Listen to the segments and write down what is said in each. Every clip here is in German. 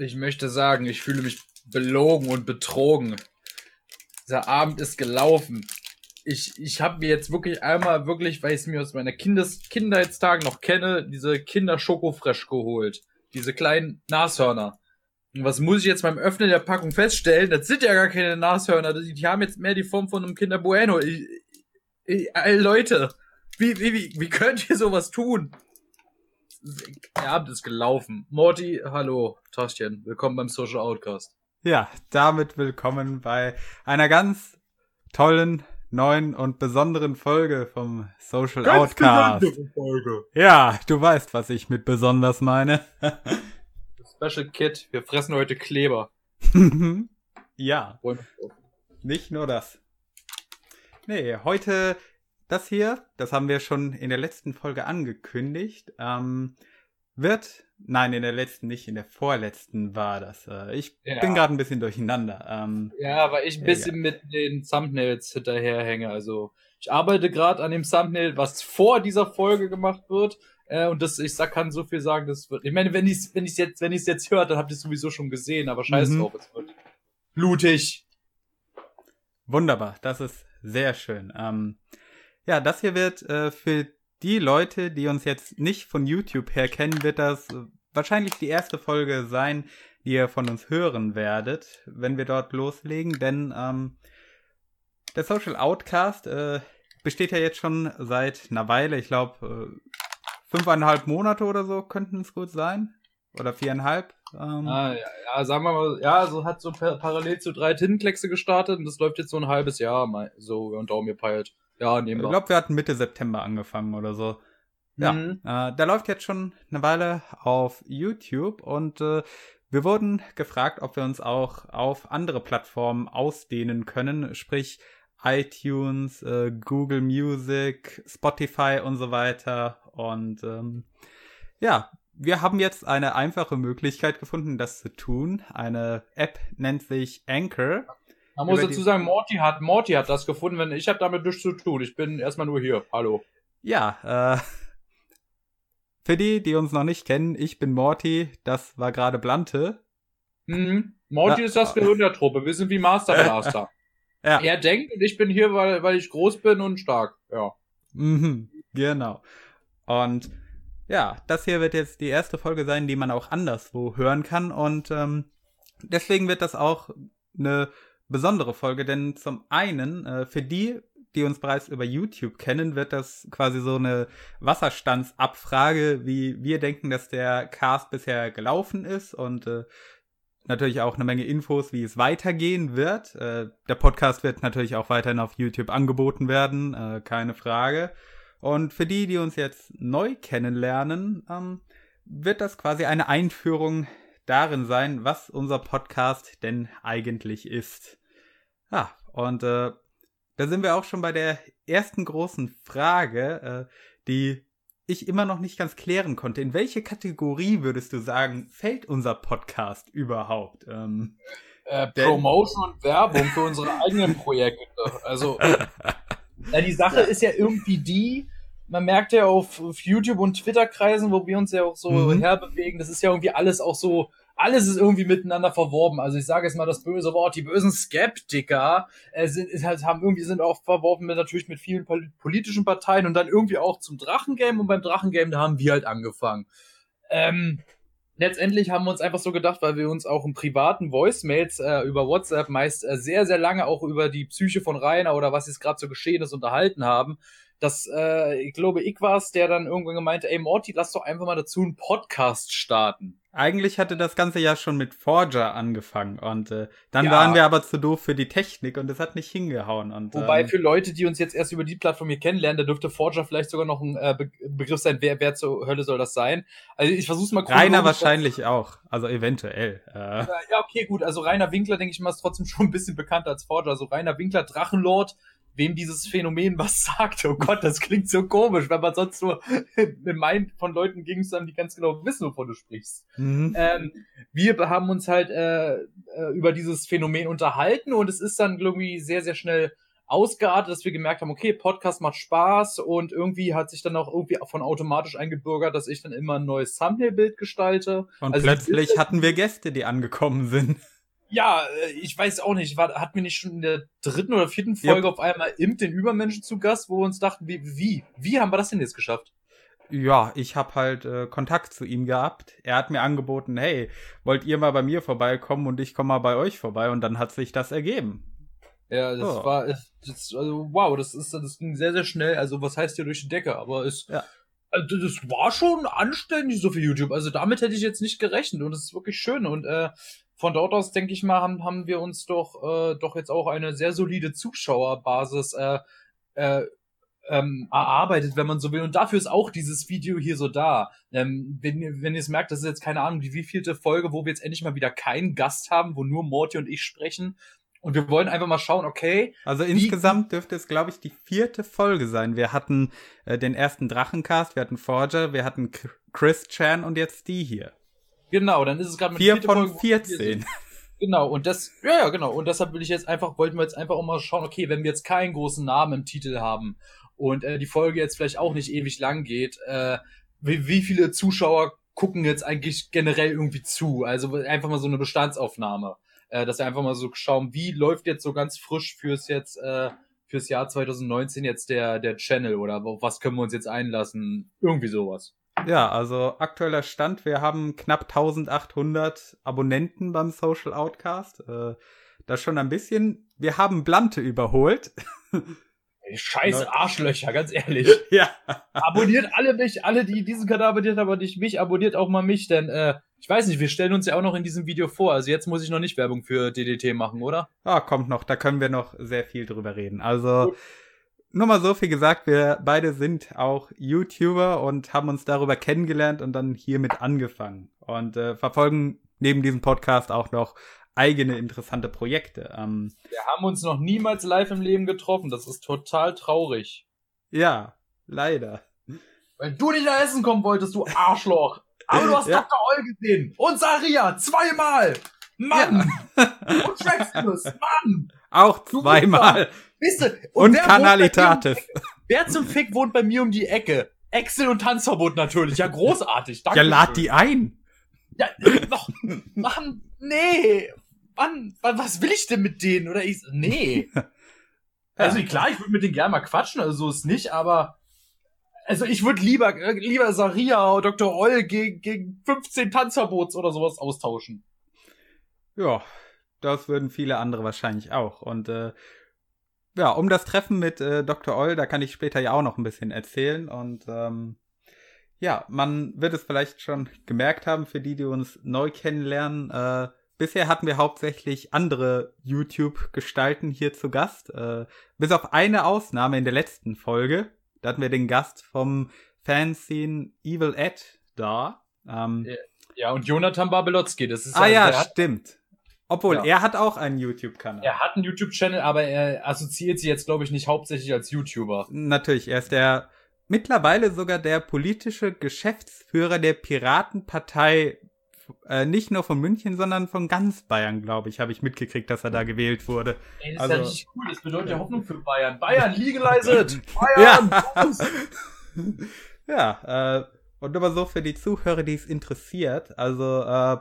Ich möchte sagen, ich fühle mich belogen und betrogen. Dieser Abend ist gelaufen. Ich, ich habe mir jetzt wirklich einmal wirklich, weil ich es mir aus meiner Kindes Kindheitstagen noch kenne, diese Kinder Schokofresh geholt. Diese kleinen Nashörner. Und was muss ich jetzt beim Öffnen der Packung feststellen? Das sind ja gar keine Nashörner. Die, die haben jetzt mehr die Form von einem Kinder Bueno. Ich, ich, Leute, wie, wie, wie, wie könnt ihr sowas tun? Der Abend ist gelaufen. Morty, hallo, Taschen, willkommen beim Social Outcast. Ja, damit willkommen bei einer ganz tollen, neuen und besonderen Folge vom Social ganz Outcast. Folge. Ja, du weißt, was ich mit besonders meine. Special Kit, wir fressen heute Kleber. ja. Nicht nur das. Nee, heute das hier, das haben wir schon in der letzten Folge angekündigt, ähm, wird, nein, in der letzten nicht, in der vorletzten war das. Äh, ich ja. bin gerade ein bisschen durcheinander. Ähm, ja, weil ich ein bisschen ja. mit den Thumbnails hinterherhänge. Also ich arbeite gerade an dem Thumbnail, was vor dieser Folge gemacht wird. Äh, und das, ich sag, kann so viel sagen, das wird. Ich meine, wenn ich wenn jetzt, wenn jetzt höre, dann habt ihr es sowieso schon gesehen, aber scheiß mhm. drauf, es wird blutig. Wunderbar, das ist sehr schön. Ähm, ja, das hier wird äh, für die Leute, die uns jetzt nicht von YouTube her kennen, wird das äh, wahrscheinlich die erste Folge sein, die ihr von uns hören werdet, wenn wir dort loslegen. Denn ähm, der Social Outcast äh, besteht ja jetzt schon seit einer Weile. Ich glaube, äh, fünfeinhalb Monate oder so könnten es gut sein. Oder viereinhalb. Ähm. Ah, ja, ja, sagen wir mal, ja, so hat so parallel zu drei Tintenkleckse gestartet und das läuft jetzt so ein halbes Jahr mal so und Daumen gepeilt. Ja, nehmen Ich glaube, wir hatten Mitte September angefangen oder so. Ja, mhm. äh, der läuft jetzt schon eine Weile auf YouTube und äh, wir wurden gefragt, ob wir uns auch auf andere Plattformen ausdehnen können, sprich iTunes, äh, Google Music, Spotify und so weiter. Und ähm, ja, wir haben jetzt eine einfache Möglichkeit gefunden, das zu tun. Eine App nennt sich Anchor. Man muss dazu sagen, Morty hat, Morty hat das gefunden, wenn ich habe damit nichts zu tun. Ich bin erstmal nur hier. Hallo. Ja, äh, für die, die uns noch nicht kennen, ich bin Morty, das war gerade Blante. Mhm. Morty ja. ist das Gehirn der Truppe. Wir sind wie Master Blaster. ja. Er denkt und ich bin hier, weil, weil ich groß bin und stark. Ja. Mhm, genau. Und ja, das hier wird jetzt die erste Folge sein, die man auch anderswo hören kann. Und ähm, deswegen wird das auch eine besondere Folge, denn zum einen, äh, für die, die uns bereits über YouTube kennen, wird das quasi so eine Wasserstandsabfrage, wie wir denken, dass der Cast bisher gelaufen ist und äh, natürlich auch eine Menge Infos, wie es weitergehen wird. Äh, der Podcast wird natürlich auch weiterhin auf YouTube angeboten werden, äh, keine Frage. Und für die, die uns jetzt neu kennenlernen, ähm, wird das quasi eine Einführung darin sein, was unser Podcast denn eigentlich ist. Ja, und äh, da sind wir auch schon bei der ersten großen Frage, äh, die ich immer noch nicht ganz klären konnte. In welche Kategorie würdest du sagen, fällt unser Podcast überhaupt? Ähm, äh, Promotion und Werbung für unsere eigenen Projekte. Also, ja, die Sache ist ja irgendwie die, man merkt ja auf, auf YouTube und Twitter-Kreisen, wo wir uns ja auch so mhm. herbewegen, das ist ja irgendwie alles auch so alles ist irgendwie miteinander verworben. Also ich sage jetzt mal das böse Wort, die bösen Skeptiker äh, sind, halt, haben irgendwie sind auch verworben mit natürlich mit vielen politischen Parteien und dann irgendwie auch zum Drachengame und beim Drachengame, da haben wir halt angefangen. Ähm, letztendlich haben wir uns einfach so gedacht, weil wir uns auch im privaten Voicemails äh, über WhatsApp meist äh, sehr, sehr lange auch über die Psyche von Rainer oder was jetzt gerade so geschehen ist unterhalten haben, dass äh, ich glaube, ich war es, der dann irgendwann gemeint, ey Morty, lass doch einfach mal dazu einen Podcast starten. Eigentlich hatte das Ganze ja schon mit Forger angefangen und äh, dann ja. waren wir aber zu doof für die Technik und es hat nicht hingehauen. Und, Wobei ähm, für Leute, die uns jetzt erst über die Plattform hier kennenlernen, da dürfte Forger vielleicht sogar noch ein äh, Be Begriff sein, wer, wer zur Hölle soll das sein. Also ich versuch's mal Rainer wahrscheinlich auch, also eventuell. Äh. Ja, okay, gut. Also Rainer Winkler, denke ich mal, ist trotzdem schon ein bisschen bekannter als Forger. Also Rainer Winkler, Drachenlord, wem dieses Phänomen was sagt. Oh Gott, das klingt so komisch, wenn man sonst nur meint, von Leuten Gegenständen, die ganz genau wissen, wovon du sprichst. Mhm. Ähm, wir haben uns halt äh, äh, über dieses Phänomen unterhalten und es ist dann irgendwie sehr, sehr schnell ausgeartet, dass wir gemerkt haben, okay, Podcast macht Spaß und irgendwie hat sich dann auch irgendwie von automatisch eingebürgert, dass ich dann immer ein neues Thumbnail-Bild gestalte. Und also plötzlich hatten wir Gäste, die angekommen sind. Ja, äh, ich weiß auch nicht, war, hatten wir nicht schon in der dritten oder vierten Folge yep. auf einmal Imp den Übermenschen zu Gast, wo wir uns dachten, wie, wie, wie haben wir das denn jetzt geschafft? Ja, ich habe halt äh, Kontakt zu ihm gehabt. Er hat mir angeboten, hey, wollt ihr mal bei mir vorbeikommen und ich komme mal bei euch vorbei und dann hat sich das ergeben. Ja, das oh. war, das, also wow, das ist, das ging sehr, sehr schnell. Also was heißt hier durch die Decke? Aber es, ja. also, das war schon anständig so für YouTube. Also damit hätte ich jetzt nicht gerechnet und es ist wirklich schön und äh, von dort aus denke ich mal haben, haben wir uns doch äh, doch jetzt auch eine sehr solide Zuschauerbasis äh, äh, ähm, erarbeitet, wenn man so will. Und dafür ist auch dieses Video hier so da. Ähm, wenn, wenn ihr es merkt, das ist jetzt keine Ahnung, die wievielte Folge, wo wir jetzt endlich mal wieder keinen Gast haben, wo nur Morty und ich sprechen. Und wir wollen einfach mal schauen, okay. Also insgesamt dürfte es, glaube ich, die vierte Folge sein. Wir hatten äh, den ersten Drachencast, wir hatten Forger, wir hatten Chris Chan und jetzt die hier. Genau, dann ist es gerade mit Vier von Folge, 14. Genau, und das, ja, ja, genau. Und deshalb will ich jetzt einfach, wollten wir jetzt einfach auch mal schauen, okay, wenn wir jetzt keinen großen Namen im Titel haben und äh, die Folge jetzt vielleicht auch nicht ewig lang geht, äh, wie, wie viele Zuschauer gucken jetzt eigentlich generell irgendwie zu? Also einfach mal so eine Bestandsaufnahme, äh, dass wir einfach mal so schauen, wie läuft jetzt so ganz frisch fürs jetzt äh, fürs Jahr 2019 jetzt der der Channel oder auf was können wir uns jetzt einlassen? Irgendwie sowas. Ja, also aktueller Stand, wir haben knapp 1800 Abonnenten beim Social Outcast. Äh, das schon ein bisschen. Wir haben Blante überholt. Scheiß Arschlöcher, ganz ehrlich. ja. Abonniert alle mich, alle, die diesen Kanal abonniert, aber nicht mich, abonniert auch mal mich, denn äh, ich weiß nicht, wir stellen uns ja auch noch in diesem Video vor. Also jetzt muss ich noch nicht Werbung für DDT machen, oder? Ah, kommt noch, da können wir noch sehr viel drüber reden. Also Gut. Nur mal so viel gesagt, wir beide sind auch YouTuber und haben uns darüber kennengelernt und dann hiermit angefangen. Und äh, verfolgen neben diesem Podcast auch noch eigene interessante Projekte. Ähm, wir haben uns noch niemals live im Leben getroffen. Das ist total traurig. Ja, leider. Weil du nicht nach Essen kommen wolltest, du Arschloch. Aber du hast ja. Dr. Oll gesehen. Und Saria, zweimal. Mann. Ja. Und Traxxus, Mann. Auch zweimal. Wisst ihr, und, und Kanalitatis. Um wer zum Fick wohnt bei mir um die Ecke? Excel und Tanzverbot natürlich. Ja, großartig. Danke. Ja, lad die ein. Ja, noch, Mann, nee. Mann, was will ich denn mit denen? Oder ich, nee. Also klar, ich würde mit denen gerne mal quatschen, also so ist nicht, aber also ich würde lieber, lieber Saria oder Dr. Oll gegen, gegen 15 Tanzverbots oder sowas austauschen. Ja, das würden viele andere wahrscheinlich auch. Und äh, ja, um das Treffen mit äh, Dr. Oll, da kann ich später ja auch noch ein bisschen erzählen. Und ähm, ja, man wird es vielleicht schon gemerkt haben, für die, die uns neu kennenlernen. Äh, Bisher hatten wir hauptsächlich andere YouTube-Gestalten hier zu Gast. Äh, bis auf eine Ausnahme in der letzten Folge. Da hatten wir den Gast vom Fanzine Evil Ed da. Ähm, ja, und Jonathan Babelotzki, das ist Ah ja, stimmt. Obwohl, ja. er hat auch einen YouTube-Kanal. Er hat einen YouTube-Channel, aber er assoziiert sich jetzt, glaube ich, nicht hauptsächlich als YouTuber. Natürlich, er ist der mittlerweile sogar der politische Geschäftsführer der Piratenpartei äh, nicht nur von München, sondern von ganz Bayern, glaube ich, habe ich mitgekriegt, dass er da gewählt wurde. Ey, das also, ist ja richtig cool, das bedeutet ja Hoffnung für Bayern. Bayern, legalized! Bayern! ja, ja äh, und aber so für die Zuhörer, die es interessiert, also äh,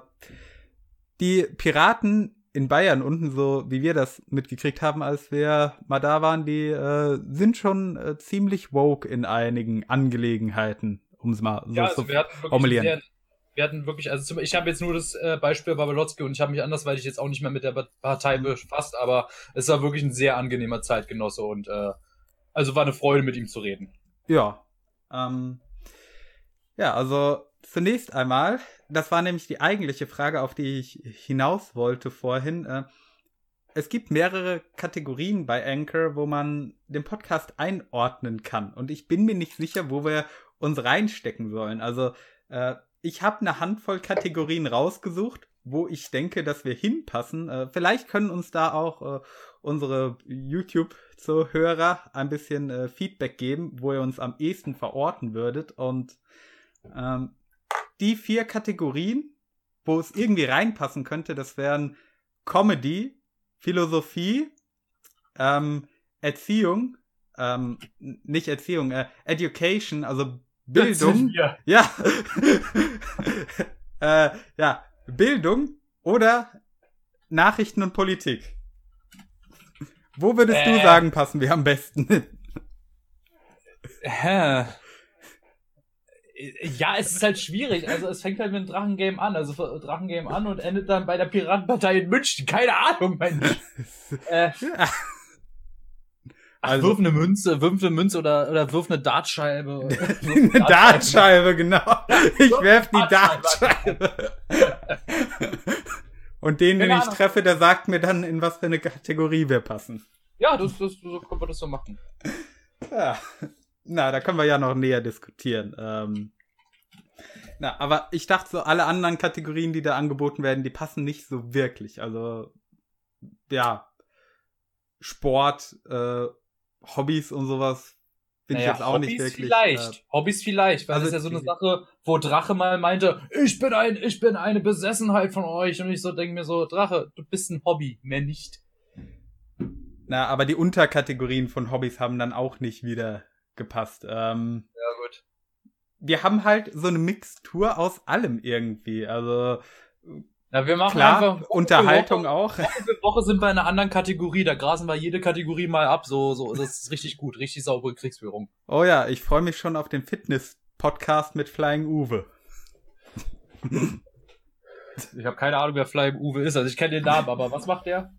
die Piraten in Bayern unten, so wie wir das mitgekriegt haben, als wir mal da waren, die äh, sind schon äh, ziemlich woke in einigen Angelegenheiten, um es mal so ja, also zu formulieren. Sehr, wir hatten wirklich, also zum, ich habe jetzt nur das äh, Beispiel Babalotzki und ich habe mich anders, weil ich jetzt auch nicht mehr mit der Partei befasst, aber es war wirklich ein sehr angenehmer Zeitgenosse und äh, also war eine Freude, mit ihm zu reden. Ja. Ähm, ja, also zunächst einmal, das war nämlich die eigentliche Frage, auf die ich hinaus wollte vorhin. Äh, es gibt mehrere Kategorien bei Anchor, wo man den Podcast einordnen kann. Und ich bin mir nicht sicher, wo wir uns reinstecken sollen. Also äh, ich habe eine Handvoll Kategorien rausgesucht, wo ich denke, dass wir hinpassen. Äh, vielleicht können uns da auch unsere YouTube-Zuhörer ein bisschen Feedback geben, wo ihr uns am ehesten verorten würdet. Und ähm, die vier Kategorien, wo es irgendwie reinpassen könnte, das wären Comedy, Philosophie, ähm, Erziehung, ähm, nicht Erziehung, äh, Education, also Bildung. Ja. äh, ja, Bildung oder Nachrichten und Politik. Wo würdest äh, du sagen, passen wir am besten hin? Hä? Ja, es ist halt schwierig. Also es fängt halt mit dem Drachengame an. Also Drachengame an und endet dann bei der Piratenpartei in München. Keine Ahnung, Mensch. äh, Ach, also, wirf eine Münze, wirf eine Münze oder, oder wirf eine Dartscheibe. eine Dartscheibe, genau. Ich werf die Dartscheibe. Und den, den ich treffe, der sagt mir dann, in was für eine Kategorie wir passen. Ja, das, das, so können wir das so machen. Ja. Na, da können wir ja noch näher diskutieren. Ähm, na, aber ich dachte so, alle anderen Kategorien, die da angeboten werden, die passen nicht so wirklich. Also, ja, Sport, äh, Hobbys und sowas finde naja, ich jetzt auch Hobbys nicht wirklich. Vielleicht, äh, Hobbys vielleicht, weil also, das ist ja so eine Sache, wo Drache mal meinte, ich bin ein, ich bin eine Besessenheit von euch und ich so denke mir so, Drache, du bist ein Hobby, mehr nicht. Na, aber die Unterkategorien von Hobbys haben dann auch nicht wieder gepasst. Ähm, ja, gut. Wir haben halt so eine Mixtur aus allem irgendwie. Also. Ja, wir machen klar, einfach Woche Unterhaltung Woche, auch. Woche für Woche sind wir in einer anderen Kategorie. Da grasen wir jede Kategorie mal ab. So, so, das ist richtig gut. Richtig saubere Kriegsführung. Oh ja, ich freue mich schon auf den Fitness-Podcast mit Flying Uwe. ich habe keine Ahnung, wer Flying Uwe ist. Also ich kenne den Namen, aber was macht der?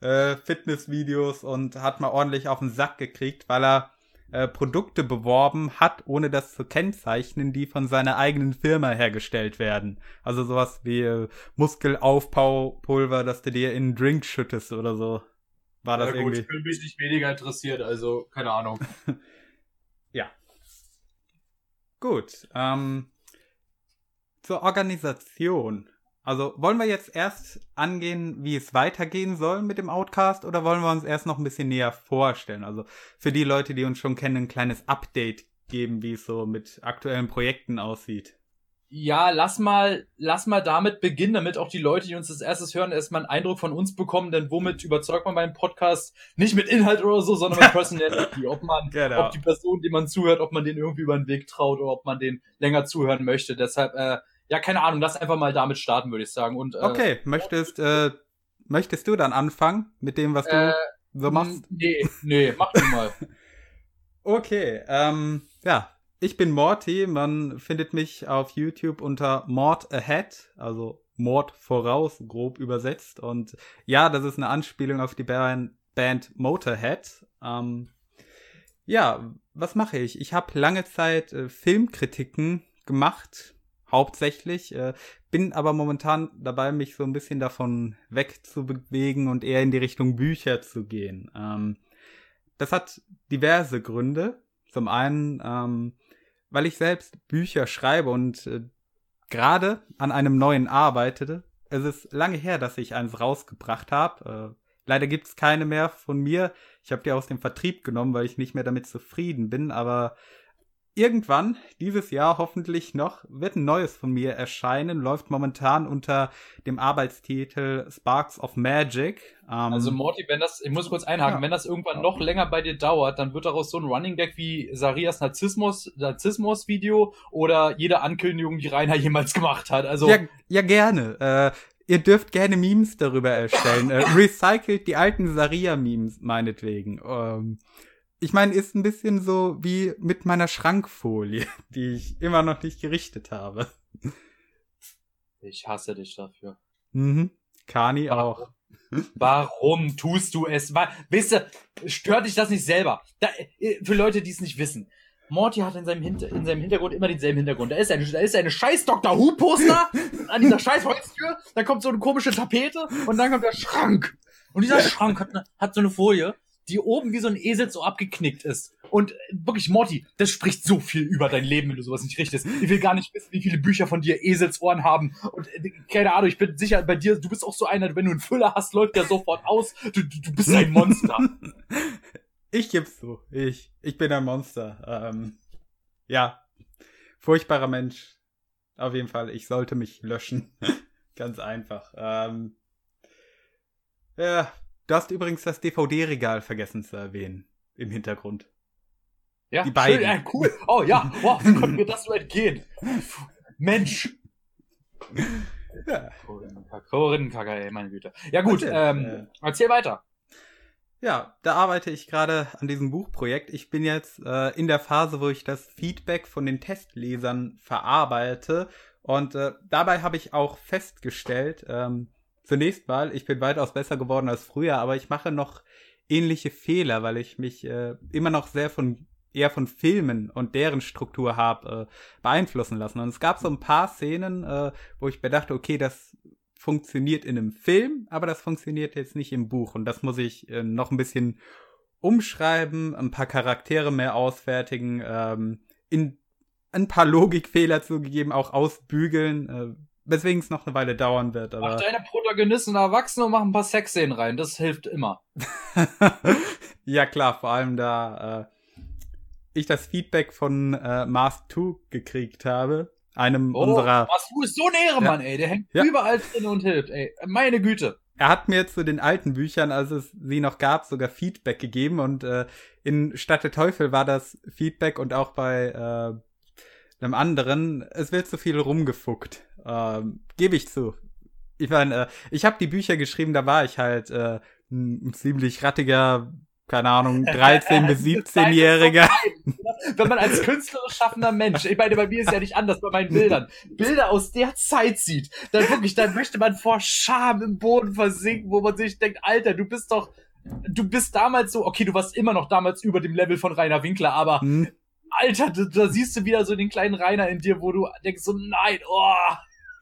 Äh, Fitnessvideos und hat mal ordentlich auf den Sack gekriegt, weil er äh, Produkte beworben hat, ohne das zu kennzeichnen, die von seiner eigenen Firma hergestellt werden. Also sowas wie äh, Muskelaufbaupulver, das du dir in einen Drink schüttest oder so. War das ja, gut, irgendwie? Ich bin mich nicht weniger interessiert, also keine Ahnung. ja. Gut. Ähm, zur Organisation. Also wollen wir jetzt erst angehen, wie es weitergehen soll mit dem Outcast oder wollen wir uns erst noch ein bisschen näher vorstellen? Also für die Leute, die uns schon kennen, ein kleines Update geben, wie es so mit aktuellen Projekten aussieht. Ja, lass mal, lass mal damit beginnen, damit auch die Leute, die uns das erstes hören, erstmal einen Eindruck von uns bekommen, denn womit überzeugt man beim Podcast nicht mit Inhalt oder so, sondern mit Personality. ob man, genau. ob die Person, die man zuhört, ob man den irgendwie über den Weg traut oder ob man den länger zuhören möchte. Deshalb, äh, ja, keine Ahnung, lass einfach mal damit starten, würde ich sagen. Und, äh, okay, möchtest, äh, möchtest du dann anfangen mit dem, was du äh, so machst? Nee, nee, mach du mal. okay, ähm, ja, ich bin Morty. Man findet mich auf YouTube unter Mord Ahead, also Mord voraus, grob übersetzt. Und ja, das ist eine Anspielung auf die Band, Band Motorhead. Ähm, ja, was mache ich? Ich habe lange Zeit äh, Filmkritiken gemacht hauptsächlich. Äh, bin aber momentan dabei, mich so ein bisschen davon wegzubewegen und eher in die Richtung Bücher zu gehen. Ähm, das hat diverse Gründe. Zum einen, ähm, weil ich selbst Bücher schreibe und äh, gerade an einem neuen arbeitete. Es ist lange her, dass ich eins rausgebracht habe. Äh, leider gibt's keine mehr von mir. Ich habe die aus dem Vertrieb genommen, weil ich nicht mehr damit zufrieden bin. Aber irgendwann, dieses Jahr hoffentlich noch, wird ein neues von mir erscheinen. Läuft momentan unter dem Arbeitstitel Sparks of Magic. Ähm, also Morty, wenn das, ich muss kurz einhaken, ja. wenn das irgendwann noch länger bei dir dauert, dann wird daraus so ein Running Gag wie Sarias Narzissmus, Narzissmus-Video oder jede Ankündigung, die Rainer jemals gemacht hat. Also ja, ja gerne. Äh, ihr dürft gerne Memes darüber erstellen. äh, recycelt die alten Saria-Memes meinetwegen. Ähm, ich meine, ist ein bisschen so wie mit meiner Schrankfolie, die ich immer noch nicht gerichtet habe. Ich hasse dich dafür. Mhm. Kani auch. Warum tust du es? Wisst ihr, stört dich das nicht selber? Da, äh, für Leute, die es nicht wissen. Morty hat in seinem, Hinter in seinem Hintergrund immer denselben Hintergrund. Da ist eine, da ist eine scheiß Dr. Who-Poster an dieser scheiß Holztür, dann kommt so eine komische Tapete und dann kommt der Schrank. Und dieser Schrank hat, ne, hat so eine Folie die oben wie so ein Esel so abgeknickt ist. Und wirklich, Morty, das spricht so viel über dein Leben, wenn du sowas nicht richtest. Ich will gar nicht wissen, wie viele Bücher von dir Eselsohren haben. Und äh, keine Ahnung, ich bin sicher, bei dir, du bist auch so einer, wenn du einen Füller hast, läuft der sofort aus. Du, du, du bist ein Monster. Ich geb's so. Ich, ich bin ein Monster. Ähm, ja. Furchtbarer Mensch. Auf jeden Fall, ich sollte mich löschen. Ganz einfach. Ähm, ja, Du hast übrigens das DVD-Regal vergessen zu erwähnen. Im Hintergrund. Ja, die beiden. Schön, ja, cool. Oh ja, wow, wie konnte mir das so entgehen? Mensch. Ja. Korinnenkacke, ey, meine Güte. Ja gut, ähm, äh, erzähl weiter. Ja, da arbeite ich gerade an diesem Buchprojekt. Ich bin jetzt äh, in der Phase, wo ich das Feedback von den Testlesern verarbeite. Und äh, dabei habe ich auch festgestellt, ähm, zunächst mal, ich bin weitaus besser geworden als früher, aber ich mache noch ähnliche Fehler, weil ich mich äh, immer noch sehr von eher von Filmen und deren Struktur habe äh, beeinflussen lassen. Und es gab so ein paar Szenen, äh, wo ich bedachte, okay, das funktioniert in einem Film, aber das funktioniert jetzt nicht im Buch. Und das muss ich äh, noch ein bisschen umschreiben, ein paar Charaktere mehr ausfertigen, ähm, in ein paar Logikfehler zugegeben, auch ausbügeln, äh, weswegen es noch eine Weile dauern wird. Aber... Mach deine Protagonisten erwachsen und mach ein paar Sexszenen rein, das hilft immer. ja klar, vor allem da äh, ich das Feedback von äh, Mask 2 gekriegt habe, einem oh, unserer. Was du ist so ein Ehrenmann, ja. ey. Der hängt ja. überall drin und hilft, ey. Meine Güte. Er hat mir zu den alten Büchern, als es sie noch gab, sogar Feedback gegeben und äh, in Stadt der Teufel war das Feedback und auch bei äh, einem anderen, es wird zu viel rumgefuckt. Ähm, Gebe ich zu. Ich meine, äh, ich habe die Bücher geschrieben, da war ich halt äh, ein ziemlich rattiger keine Ahnung, 13- bis 17-Jähriger. Wenn man als künstlerisch schaffender Mensch, ich meine, bei mir ist ja nicht anders bei meinen Bildern, Bilder aus der Zeit sieht, dann wirklich, dann möchte man vor Scham im Boden versinken, wo man sich denkt, Alter, du bist doch, du bist damals so, okay, du warst immer noch damals über dem Level von Rainer Winkler, aber hm. Alter, da, da siehst du wieder so den kleinen Rainer in dir, wo du denkst so, nein, oh.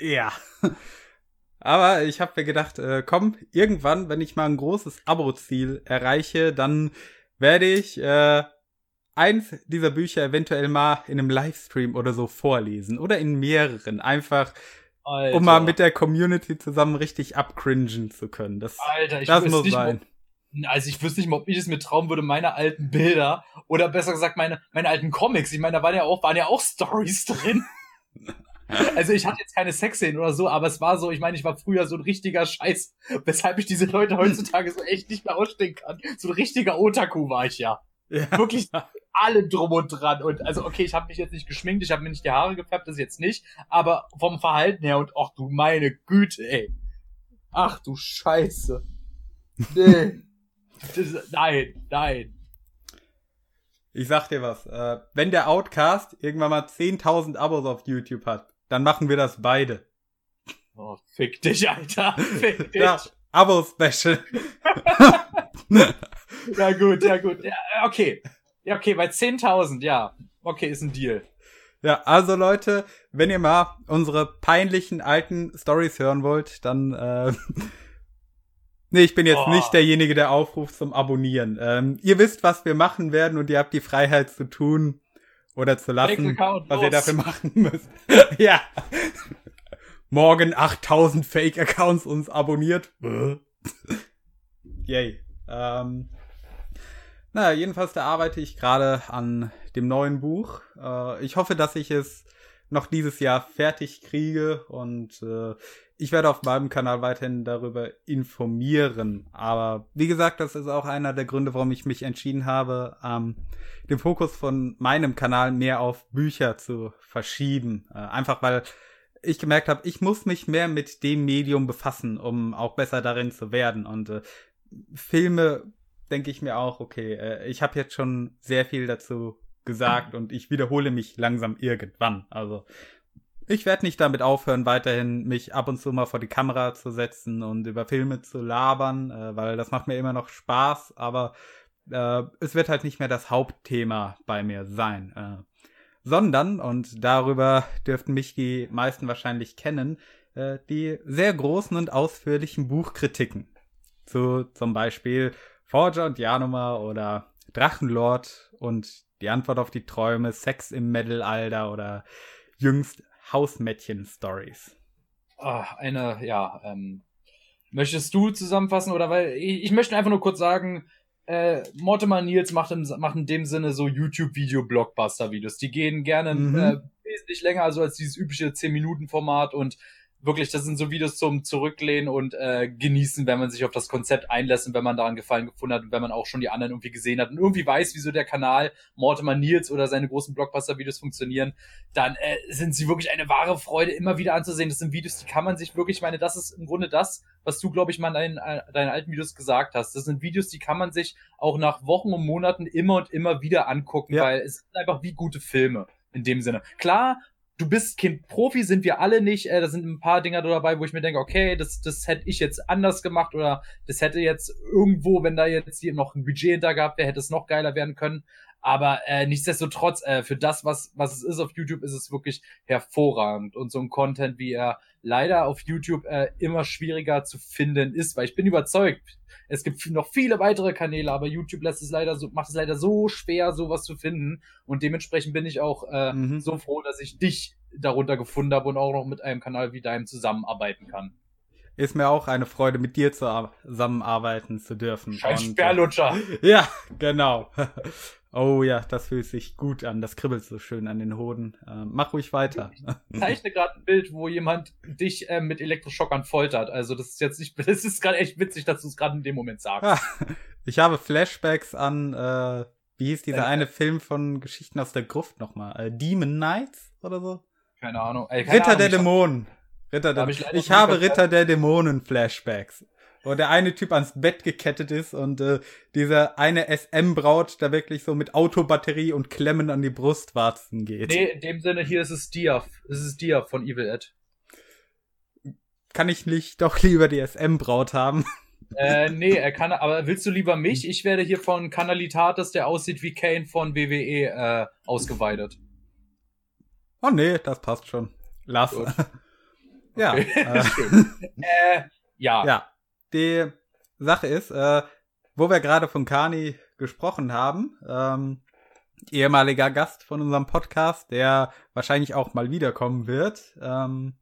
Ja. Aber ich habe mir gedacht, äh, komm, irgendwann, wenn ich mal ein großes Abo-Ziel erreiche, dann werde ich äh, eins dieser Bücher eventuell mal in einem Livestream oder so vorlesen. Oder in mehreren. Einfach, Alter. um mal mit der Community zusammen richtig abcringen zu können. Das, Alter, ich das muss sein. Mal, also ich wüsste nicht mal, ob ich es mir trauen würde, meine alten Bilder oder besser gesagt meine, meine alten Comics. Ich meine, da waren ja auch, waren ja auch Stories drin. Also ich hatte jetzt keine Sexszenen oder so, aber es war so, ich meine, ich war früher so ein richtiger Scheiß, weshalb ich diese Leute heutzutage so echt nicht mehr ausstehen kann. So ein richtiger Otaku war ich ja. ja. Wirklich alle drum und dran. Und also, okay, ich habe mich jetzt nicht geschminkt, ich habe mir nicht die Haare gefärbt, das jetzt nicht, aber vom Verhalten her und ach du meine Güte, ey. Ach du Scheiße. Nee. das, nein, nein. Ich sag dir was, äh, wenn der Outcast irgendwann mal 10.000 Abos auf YouTube hat, dann machen wir das beide. Oh, fick dich, Alter. Fick dich. Ja, Abo-Special. ja, gut, ja, gut. Ja, okay. Ja, okay, bei 10.000, ja. Okay, ist ein Deal. Ja, also Leute, wenn ihr mal unsere peinlichen alten Stories hören wollt, dann äh, Nee, ich bin jetzt oh. nicht derjenige, der aufruft zum Abonnieren. Ähm, ihr wisst, was wir machen werden und ihr habt die Freiheit zu tun oder zu lassen, was los. ihr dafür machen müsst. ja. Morgen 8000 Fake-Accounts uns abonniert. Yay. Ähm, naja, jedenfalls da arbeite ich gerade an dem neuen Buch. Äh, ich hoffe, dass ich es noch dieses Jahr fertig kriege und äh, ich werde auf meinem Kanal weiterhin darüber informieren. Aber wie gesagt, das ist auch einer der Gründe, warum ich mich entschieden habe, ähm, den Fokus von meinem Kanal mehr auf Bücher zu verschieben. Äh, einfach weil ich gemerkt habe, ich muss mich mehr mit dem Medium befassen, um auch besser darin zu werden. Und äh, Filme denke ich mir auch, okay, äh, ich habe jetzt schon sehr viel dazu gesagt und ich wiederhole mich langsam irgendwann. Also ich werde nicht damit aufhören, weiterhin mich ab und zu mal vor die Kamera zu setzen und über Filme zu labern, äh, weil das macht mir immer noch Spaß, aber äh, es wird halt nicht mehr das Hauptthema bei mir sein. Äh, sondern, und darüber dürften mich die meisten wahrscheinlich kennen, äh, die sehr großen und ausführlichen Buchkritiken. Zu zum Beispiel Forger und Januma oder Drachenlord und die Antwort auf die Träume, Sex im Mittelalter oder jüngst Hausmädchen-Stories. Oh, eine, ja, ähm, möchtest du zusammenfassen oder weil ich, ich möchte einfach nur kurz sagen, äh, Mortimer Nils macht, im, macht in dem Sinne so YouTube-Video-Blockbuster-Videos. Die gehen gerne mhm. äh, wesentlich länger also als dieses übliche 10-Minuten-Format und wirklich, das sind so Videos zum Zurücklehnen und äh, genießen, wenn man sich auf das Konzept einlässt und wenn man daran Gefallen gefunden hat und wenn man auch schon die anderen irgendwie gesehen hat und irgendwie weiß, wieso der Kanal Mortimer Nils oder seine großen Blockbuster-Videos funktionieren, dann äh, sind sie wirklich eine wahre Freude, immer wieder anzusehen. Das sind Videos, die kann man sich wirklich, ich meine, das ist im Grunde das, was du, glaube ich, mal in deinen, äh, deinen alten Videos gesagt hast. Das sind Videos, die kann man sich auch nach Wochen und Monaten immer und immer wieder angucken, ja. weil es sind einfach wie gute Filme in dem Sinne. Klar, du bist Kind Profi, sind wir alle nicht. Äh, da sind ein paar Dinger dabei, wo ich mir denke, okay, das, das hätte ich jetzt anders gemacht oder das hätte jetzt irgendwo, wenn da jetzt hier noch ein Budget hinter gehabt wäre, hätte es noch geiler werden können. Aber äh, nichtsdestotrotz, äh, für das, was, was es ist auf YouTube, ist es wirklich hervorragend. Und so ein Content, wie er leider auf YouTube äh, immer schwieriger zu finden ist, weil ich bin überzeugt, es gibt noch viele weitere Kanäle, aber YouTube lässt es leider so, macht es leider so schwer, sowas zu finden. Und dementsprechend bin ich auch äh, mhm. so froh, dass ich dich darunter gefunden habe und auch noch mit einem Kanal wie deinem zusammenarbeiten kann. Ist mir auch eine Freude, mit dir zusammenarbeiten zu dürfen. Scheiß Sperrlutscher. Ja, genau. Oh ja, das fühlt sich gut an. Das kribbelt so schön an den Hoden. Ähm, mach ruhig weiter. Ich zeichne gerade ein Bild, wo jemand dich äh, mit Elektroschockern foltert. Also das ist jetzt nicht, das ist gerade echt witzig, dass du es gerade in dem Moment sagst. ich habe Flashbacks an, äh, wie hieß dieser äh, eine Film von Geschichten aus der Gruft nochmal? Äh, Demon Knights oder so? Keine Ahnung. Ey, keine Ritter Ahnung, der Dämonen. Ritter der, ich, ich habe Ritter der Dämonen Flashbacks wo der eine Typ ans Bett gekettet ist und äh, dieser eine SM-Braut da wirklich so mit Autobatterie und Klemmen an die Brustwarzen geht. Nee, in dem Sinne, hier ist es Diaf. Es ist Diaf von Evil Ed. Kann ich nicht doch lieber die SM-Braut haben? Äh, nee, er kann, aber willst du lieber mich? Ich werde hier von Canalitatis, der aussieht wie Kane von WWE, äh, ausgeweitet. Oh nee, das passt schon. Lass. ja. Okay. Äh, äh, ja. Ja die Sache ist, äh, wo wir gerade von Kani gesprochen haben, ähm, ehemaliger Gast von unserem Podcast, der wahrscheinlich auch mal wiederkommen wird, ähm,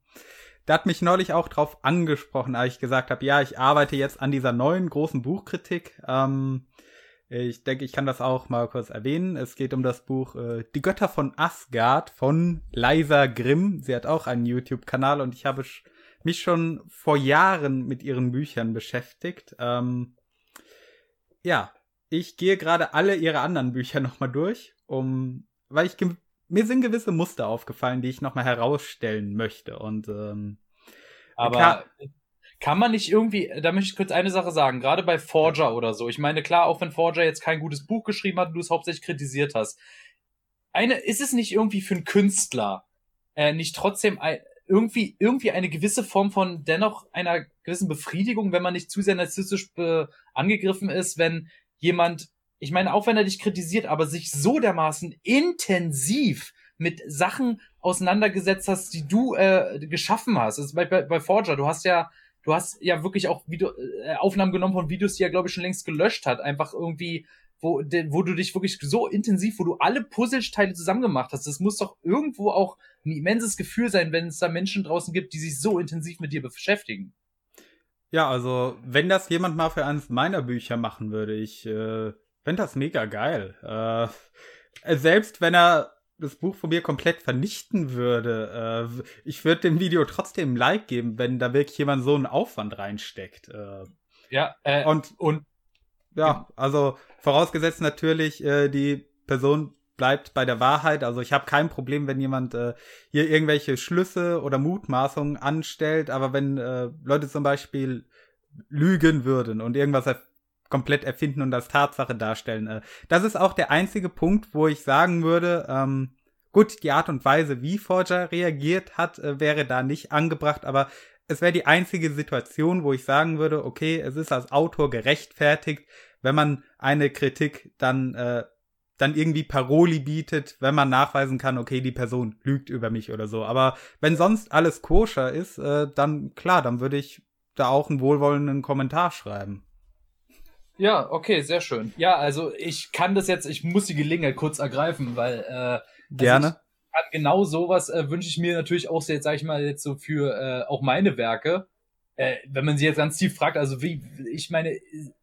der hat mich neulich auch drauf angesprochen, als ich gesagt habe, ja, ich arbeite jetzt an dieser neuen großen Buchkritik. Ähm, ich denke, ich kann das auch mal kurz erwähnen. Es geht um das Buch äh, Die Götter von Asgard von Liza Grimm. Sie hat auch einen YouTube-Kanal und ich habe mich schon vor Jahren mit ihren Büchern beschäftigt. Ähm, ja, ich gehe gerade alle ihre anderen Bücher nochmal durch, um, weil ich mir sind gewisse Muster aufgefallen, die ich nochmal herausstellen möchte. Und ähm, aber klar, kann man nicht irgendwie, da möchte ich kurz eine Sache sagen, gerade bei Forger oder so. Ich meine, klar, auch wenn Forger jetzt kein gutes Buch geschrieben hat und du es hauptsächlich kritisiert hast. Eine, ist es nicht irgendwie für einen Künstler äh, nicht trotzdem ein, irgendwie, irgendwie eine gewisse Form von dennoch einer gewissen Befriedigung, wenn man nicht zu sehr narzisstisch angegriffen ist, wenn jemand, ich meine, auch wenn er dich kritisiert, aber sich so dermaßen intensiv mit Sachen auseinandergesetzt hast, die du äh, geschaffen hast. Also bei, bei, bei Forger, du hast ja, du hast ja wirklich auch Video, äh, Aufnahmen genommen von Videos, die er, glaube ich, schon längst gelöscht hat. Einfach irgendwie wo, wo du dich wirklich so intensiv, wo du alle Puzzlesteile zusammen gemacht hast. Das muss doch irgendwo auch ein immenses Gefühl sein, wenn es da Menschen draußen gibt, die sich so intensiv mit dir beschäftigen. Ja, also wenn das jemand mal für eines meiner Bücher machen würde, ich äh, fände das mega geil. Äh, selbst wenn er das Buch von mir komplett vernichten würde, äh, ich würde dem Video trotzdem ein Like geben, wenn da wirklich jemand so einen Aufwand reinsteckt. Äh, ja, äh, und, und ja, also vorausgesetzt natürlich, äh, die Person bleibt bei der Wahrheit. Also ich habe kein Problem, wenn jemand äh, hier irgendwelche Schlüsse oder Mutmaßungen anstellt, aber wenn äh, Leute zum Beispiel lügen würden und irgendwas er komplett erfinden und als Tatsache darstellen, äh, das ist auch der einzige Punkt, wo ich sagen würde, ähm, gut, die Art und Weise, wie Forger reagiert hat, äh, wäre da nicht angebracht, aber es wäre die einzige Situation, wo ich sagen würde, okay, es ist als Autor gerechtfertigt, wenn man eine Kritik dann, äh, dann irgendwie Paroli bietet, wenn man nachweisen kann, okay, die Person lügt über mich oder so. Aber wenn sonst alles koscher ist, äh, dann klar, dann würde ich da auch einen wohlwollenden Kommentar schreiben. Ja, okay, sehr schön. Ja, also ich kann das jetzt, ich muss die Gelegenheit kurz ergreifen, weil äh, also gerne genau sowas äh, wünsche ich mir natürlich auch, jetzt sage ich mal, jetzt so für äh, auch meine Werke. äh, wenn man sie jetzt ganz tief fragt, also wie, ich meine,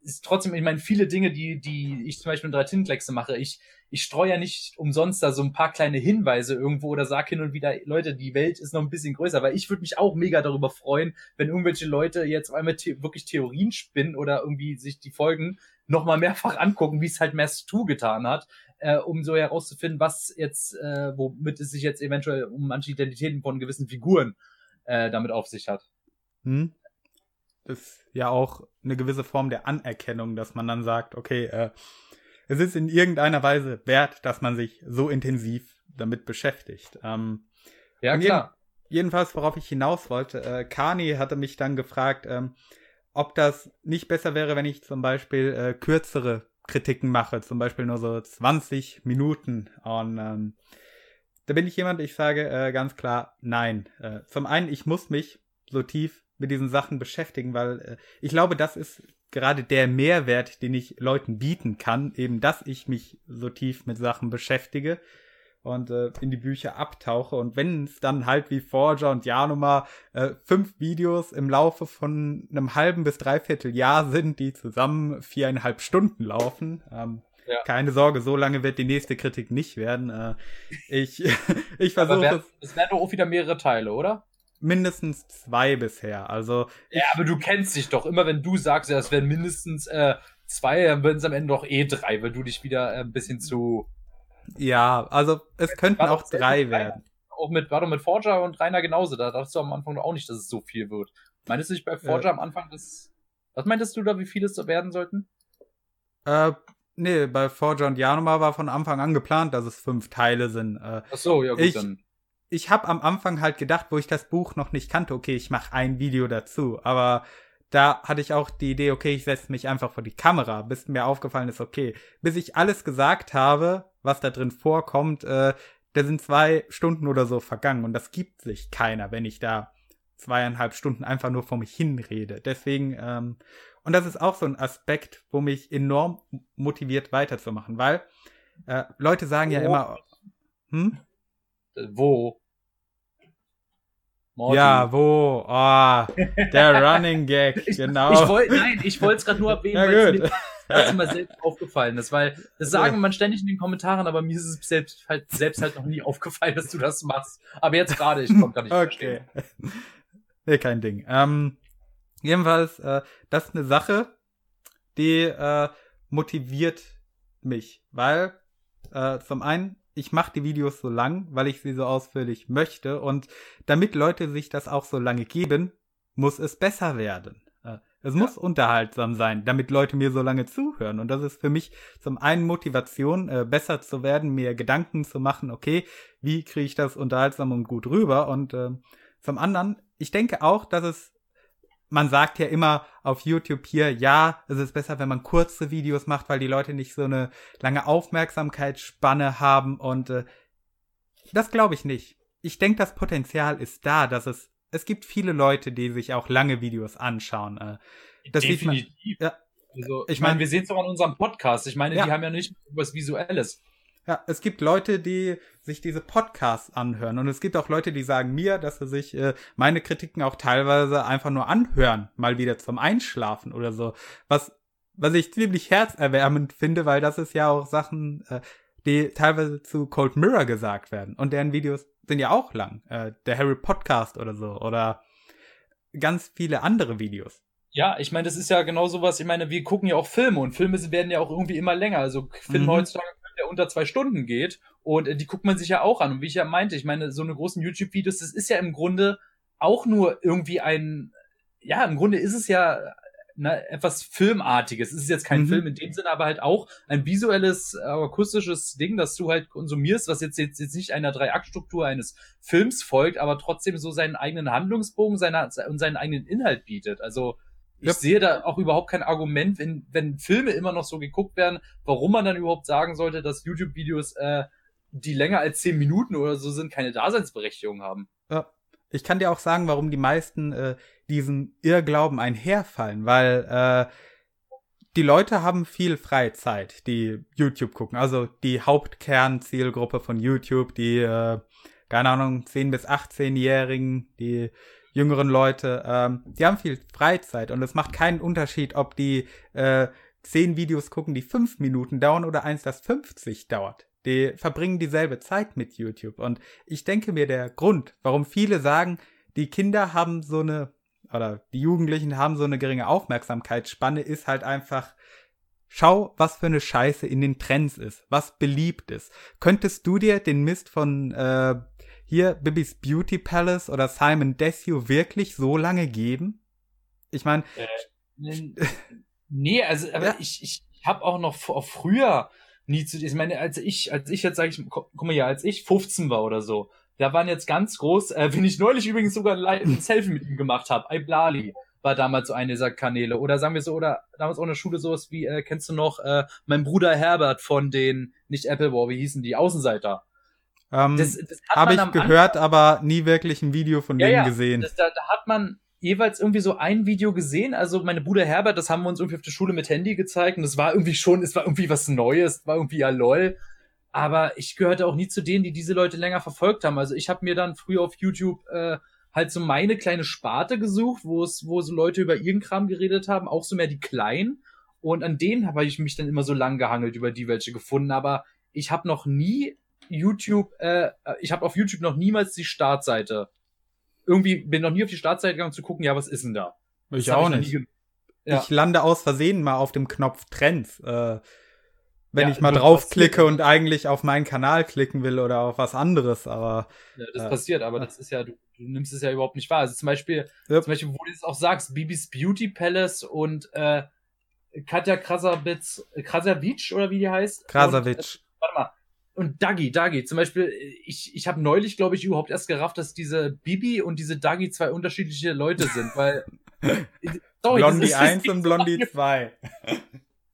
ist trotzdem, ich meine, viele Dinge, die, die ich zum Beispiel drei Tintenkleckse mache, ich, ich streue ja nicht umsonst da so ein paar kleine Hinweise irgendwo oder sag hin und wieder, Leute, die Welt ist noch ein bisschen größer, weil ich würde mich auch mega darüber freuen, wenn irgendwelche Leute jetzt auf einmal the wirklich Theorien spinnen oder irgendwie sich die Folgen nochmal mehrfach angucken, wie es halt Mass 2 getan hat, äh, um so herauszufinden, was jetzt, äh, womit es sich jetzt eventuell um manche Identitäten von gewissen Figuren äh, damit auf sich hat. Hm ist ja auch eine gewisse Form der Anerkennung, dass man dann sagt, okay, äh, es ist in irgendeiner Weise wert, dass man sich so intensiv damit beschäftigt. Ähm, ja, klar. Jeden, jedenfalls, worauf ich hinaus wollte, äh, Kani hatte mich dann gefragt, ähm, ob das nicht besser wäre, wenn ich zum Beispiel äh, kürzere Kritiken mache, zum Beispiel nur so 20 Minuten. Und ähm, da bin ich jemand, ich sage äh, ganz klar nein. Äh, zum einen, ich muss mich so tief mit diesen Sachen beschäftigen, weil äh, ich glaube, das ist gerade der Mehrwert, den ich Leuten bieten kann, eben, dass ich mich so tief mit Sachen beschäftige und äh, in die Bücher abtauche. Und wenn es dann halt wie Forger und Januma äh, fünf Videos im Laufe von einem halben bis dreiviertel Jahr sind, die zusammen viereinhalb Stunden laufen, ähm, ja. Keine Sorge, so lange wird die nächste Kritik nicht werden. Äh, ich ich versuche es. Es werden doch auch wieder mehrere Teile, oder? mindestens zwei bisher. Also. Ja, aber du kennst dich doch. Immer wenn du sagst, ja, es werden mindestens äh, zwei, dann werden es am Ende doch eh drei, weil du dich wieder äh, ein bisschen zu. Ja, also es könnten auch drei werden. Auch mit, war doch mit Forger und Rainer genauso. Da dachtest du am Anfang auch nicht, dass es so viel wird. Meintest du nicht bei Forger äh, am Anfang, dass. Was meintest du da, wie viele es werden sollten? Äh, nee, bei Forger und Janoma war von Anfang an geplant, dass es fünf Teile sind. Äh, Ach so, ja gut, ich, dann ich habe am Anfang halt gedacht, wo ich das Buch noch nicht kannte, okay, ich mache ein Video dazu. Aber da hatte ich auch die Idee, okay, ich setze mich einfach vor die Kamera, bis mir aufgefallen ist, okay, bis ich alles gesagt habe, was da drin vorkommt, äh, da sind zwei Stunden oder so vergangen und das gibt sich keiner, wenn ich da zweieinhalb Stunden einfach nur vor mich hinrede. Deswegen, ähm, und das ist auch so ein Aspekt, wo mich enorm motiviert weiterzumachen, weil äh, Leute sagen ja immer, hm? Wo? Morty. Ja, wo? Oh, der Running Gag, ich, genau. Ich wollt, nein, ich wollte es gerade nur erwähnen, ja, weil es mir selbst aufgefallen ist, weil das sagen man ständig in den Kommentaren, aber mir ist es selbst halt, selbst halt noch nie aufgefallen, dass du das machst. Aber jetzt gerade, ich konnte gar nicht okay. verstehen. Nee, kein Ding. Ähm, jedenfalls, äh, das ist eine Sache, die äh, motiviert mich, weil äh, zum einen ich mache die Videos so lang, weil ich sie so ausführlich möchte und damit Leute sich das auch so lange geben, muss es besser werden. Äh, es ja. muss unterhaltsam sein, damit Leute mir so lange zuhören. Und das ist für mich zum einen Motivation, äh, besser zu werden, mir Gedanken zu machen, okay, wie kriege ich das unterhaltsam und gut rüber? Und äh, zum anderen, ich denke auch, dass es man sagt ja immer auf YouTube hier, ja, es ist besser, wenn man kurze Videos macht, weil die Leute nicht so eine lange Aufmerksamkeitsspanne haben und äh, das glaube ich nicht. Ich denke, das Potenzial ist da, dass es es gibt viele Leute, die sich auch lange Videos anschauen. Äh, das Definitiv. Man, ja, also, ich meine, mein, wir sehen es doch an unserem Podcast. Ich meine, ja. die haben ja nicht was Visuelles. Ja, es gibt Leute, die sich diese Podcasts anhören. Und es gibt auch Leute, die sagen mir, dass sie sich äh, meine Kritiken auch teilweise einfach nur anhören, mal wieder zum Einschlafen oder so. Was, was ich ziemlich herzerwärmend finde, weil das ist ja auch Sachen, äh, die teilweise zu Cold Mirror gesagt werden. Und deren Videos sind ja auch lang. Äh, der Harry Podcast oder so. Oder ganz viele andere Videos. Ja, ich meine, das ist ja genau sowas. Ich meine, wir gucken ja auch Filme und Filme werden ja auch irgendwie immer länger. Also Filme mhm. heutzutage der unter zwei Stunden geht. Und äh, die guckt man sich ja auch an. Und wie ich ja meinte, ich meine, so eine großen YouTube-Videos, das ist ja im Grunde auch nur irgendwie ein, ja, im Grunde ist es ja na, etwas Filmartiges. Es ist jetzt kein mhm. Film in dem Sinne, aber halt auch ein visuelles, äh, akustisches Ding, das du halt konsumierst, was jetzt, jetzt, jetzt nicht einer Drei-Akt-Struktur eines Films folgt, aber trotzdem so seinen eigenen Handlungsbogen seiner, und seinen eigenen Inhalt bietet. Also, ich ja. sehe da auch überhaupt kein Argument, wenn, wenn Filme immer noch so geguckt werden, warum man dann überhaupt sagen sollte, dass YouTube-Videos, äh, die länger als zehn Minuten oder so sind, keine Daseinsberechtigung haben. Ja. Ich kann dir auch sagen, warum die meisten äh, diesen Irrglauben einherfallen, weil äh, die Leute haben viel Freizeit, die YouTube gucken. Also die Hauptkernzielgruppe von YouTube, die, äh, keine Ahnung, 10- bis 18-Jährigen, die jüngeren Leute, ähm, die haben viel Freizeit und es macht keinen Unterschied, ob die äh, zehn Videos gucken, die fünf Minuten dauern oder eins, das 50 dauert. Die verbringen dieselbe Zeit mit YouTube. Und ich denke mir, der Grund, warum viele sagen, die Kinder haben so eine, oder die Jugendlichen haben so eine geringe Aufmerksamkeitsspanne, ist halt einfach, schau, was für eine Scheiße in den Trends ist, was beliebt ist. Könntest du dir den Mist von äh, hier Bibis Beauty Palace oder Simon Desue wirklich so lange geben? Ich meine. Äh, nee, also aber ja. ich, ich habe auch noch früher nie zu. Ich meine, als ich, als ich jetzt sage ich, guck mal ja, als ich 15 war oder so, da waren jetzt ganz groß, äh, wenn ich neulich übrigens sogar ein Selfie mit ihm gemacht habe, Iblali war damals so eine dieser Kanäle. Oder sagen wir so, oder damals auch in der Schule sowas wie, äh, kennst du noch, äh, mein Bruder Herbert von den, nicht Apple War, wie hießen die, Außenseiter. Ähm, das das habe ich gehört, Anfang, aber nie wirklich ein Video von ja, denen ja, gesehen. Das, da, da hat man jeweils irgendwie so ein Video gesehen. Also meine Bruder Herbert, das haben wir uns irgendwie auf der Schule mit Handy gezeigt und das war irgendwie schon, es war irgendwie was Neues, war irgendwie ja lol. Aber ich gehörte auch nie zu denen, die diese Leute länger verfolgt haben. Also ich habe mir dann früher auf YouTube äh, halt so meine kleine Sparte gesucht, wo es, wo so Leute über ihren Kram geredet haben, auch so mehr die Kleinen. Und an denen habe ich mich dann immer so lang gehangelt, über die welche gefunden. Aber ich habe noch nie YouTube, äh, ich habe auf YouTube noch niemals die Startseite. Irgendwie bin noch nie auf die Startseite gegangen zu gucken, ja, was ist denn da? Ich das auch nicht. Ich, ja. ich lande aus Versehen mal auf dem Knopf Trends. Äh, wenn ja, ich mal draufklicke und eigentlich auf meinen Kanal klicken will oder auf was anderes, aber. Ja, das äh, passiert, aber das ist ja, du, du, nimmst es ja überhaupt nicht wahr. Also zum Beispiel, ja. zum Beispiel, wo du es auch sagst, Bibis Beauty Palace und äh, Katja Krasavitz, Krasavic oder wie die heißt? Krasavic. Und, äh, warte mal. Und Dagi, Dagi, zum Beispiel, ich, ich habe neulich, glaube ich, überhaupt erst gerafft, dass diese Bibi und diese Dagi zwei unterschiedliche Leute sind, weil. sorry, Blondie 1 und Blondie 2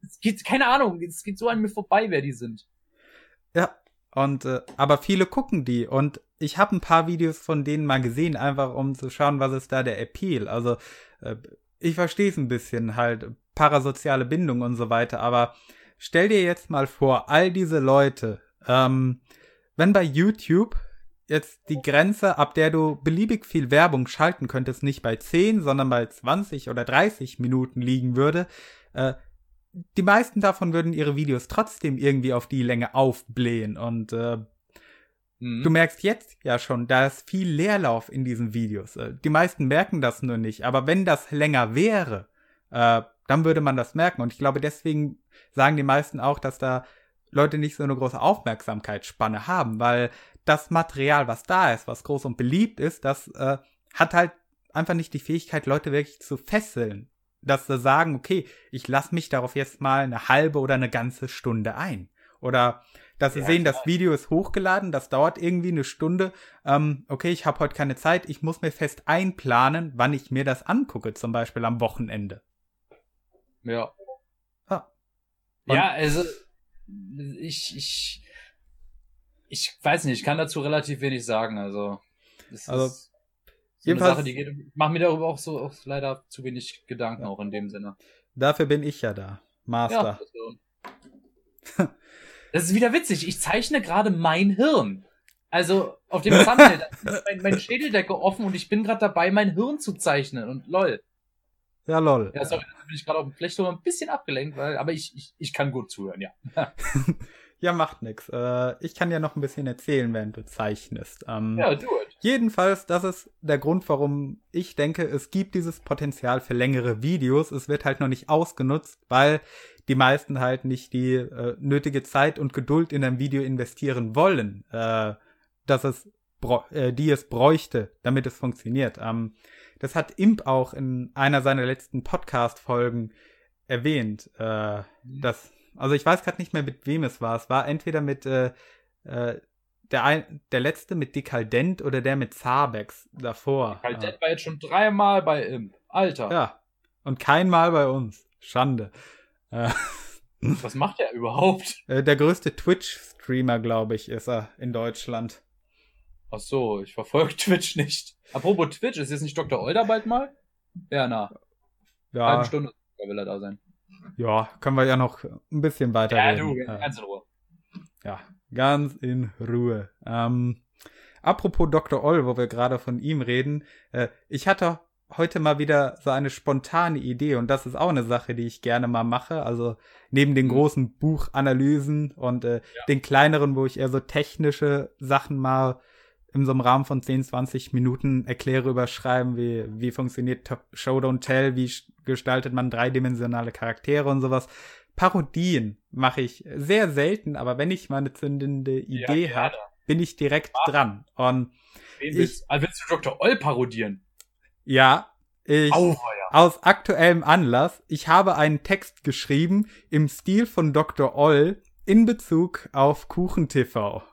es geht, keine Ahnung, es geht so an mir vorbei, wer die sind. Ja, und äh, aber viele gucken die und ich habe ein paar Videos von denen mal gesehen, einfach um zu schauen, was ist da der Appeal. Also äh, ich verstehe es ein bisschen halt parasoziale Bindung und so weiter, aber stell dir jetzt mal vor, all diese Leute, ähm, wenn bei YouTube jetzt die Grenze, ab der du beliebig viel Werbung schalten könntest, nicht bei 10, sondern bei 20 oder 30 Minuten liegen würde, äh, die meisten davon würden ihre Videos trotzdem irgendwie auf die Länge aufblähen und äh, mhm. du merkst jetzt ja schon, da ist viel Leerlauf in diesen Videos. Äh, die meisten merken das nur nicht, aber wenn das länger wäre, äh, dann würde man das merken und ich glaube, deswegen sagen die meisten auch, dass da Leute nicht so eine große Aufmerksamkeitsspanne haben, weil das Material, was da ist, was groß und beliebt ist, das äh, hat halt einfach nicht die Fähigkeit, Leute wirklich zu fesseln dass sie sagen, okay, ich lasse mich darauf jetzt mal eine halbe oder eine ganze Stunde ein. Oder dass sie ja, sehen, das Video ist hochgeladen, das dauert irgendwie eine Stunde. Ähm, okay, ich habe heute keine Zeit, ich muss mir fest einplanen, wann ich mir das angucke, zum Beispiel am Wochenende. Ja. Ah. Ja, also ich, ich, ich weiß nicht, ich kann dazu relativ wenig sagen. Also, also so Jedenfalls, eine Sache, die geht. Ich mache mir darüber auch so auch leider zu wenig Gedanken, ja. auch in dem Sinne. Dafür bin ich ja da. Master. Ja, das ist wieder witzig. Ich zeichne gerade mein Hirn. Also auf dem Thumbnail ist mein, mein Schädeldecke offen und ich bin gerade dabei, mein Hirn zu zeichnen. Und lol. Ja, lol. Ja, sorry, da bin ich gerade auf dem Flechtturm ein bisschen abgelenkt, weil, aber ich, ich, ich kann gut zuhören, ja. ja, macht nix. Äh, ich kann ja noch ein bisschen erzählen, während du zeichnest. Ähm, ja, du. It. Jedenfalls, das ist der Grund, warum ich denke, es gibt dieses Potenzial für längere Videos. Es wird halt noch nicht ausgenutzt, weil die meisten halt nicht die äh, nötige Zeit und Geduld in ein Video investieren wollen, äh, dass es äh, die es bräuchte, damit es funktioniert. Ähm, das hat Imp auch in einer seiner letzten Podcast-Folgen erwähnt. Äh, mhm. dass, also ich weiß gerade nicht mehr, mit wem es war. Es war entweder mit äh, äh, der, ein, der letzte mit Dekaldent oder der mit Zabex davor. Dekaldent ja. war jetzt schon dreimal bei Imp. Alter. Ja. Und kein Mal bei uns. Schande. Äh, Was macht er überhaupt? Äh, der größte Twitch-Streamer, glaube ich, ist er in Deutschland. Ach so, ich verfolge Twitch nicht. Apropos Twitch, ist jetzt nicht Dr. Older bald mal? Ja, na. Ja. Eine halbe Stunde will er da sein. Ja, können wir ja noch ein bisschen weiter ja, reden. Du, ganz in Ruhe. Ja, ganz in Ruhe. Ähm, apropos Dr. Oll, wo wir gerade von ihm reden, äh, ich hatte heute mal wieder so eine spontane Idee und das ist auch eine Sache, die ich gerne mal mache. Also neben den mhm. großen Buchanalysen und äh, ja. den kleineren, wo ich eher so technische Sachen mal in so einem Rahmen von 10, 20 Minuten erkläre, überschreiben, wie, wie funktioniert Show Don't Tell, wie gestaltet man dreidimensionale Charaktere und sowas. Parodien mache ich sehr selten, aber wenn ich mal eine zündende Idee ja, habe, bin ich direkt ah. dran. Und willst, ich, also willst du Dr. Oll parodieren? Ja, ich, oh, ja. aus aktuellem Anlass, ich habe einen Text geschrieben im Stil von Dr. Oll in Bezug auf KuchenTV.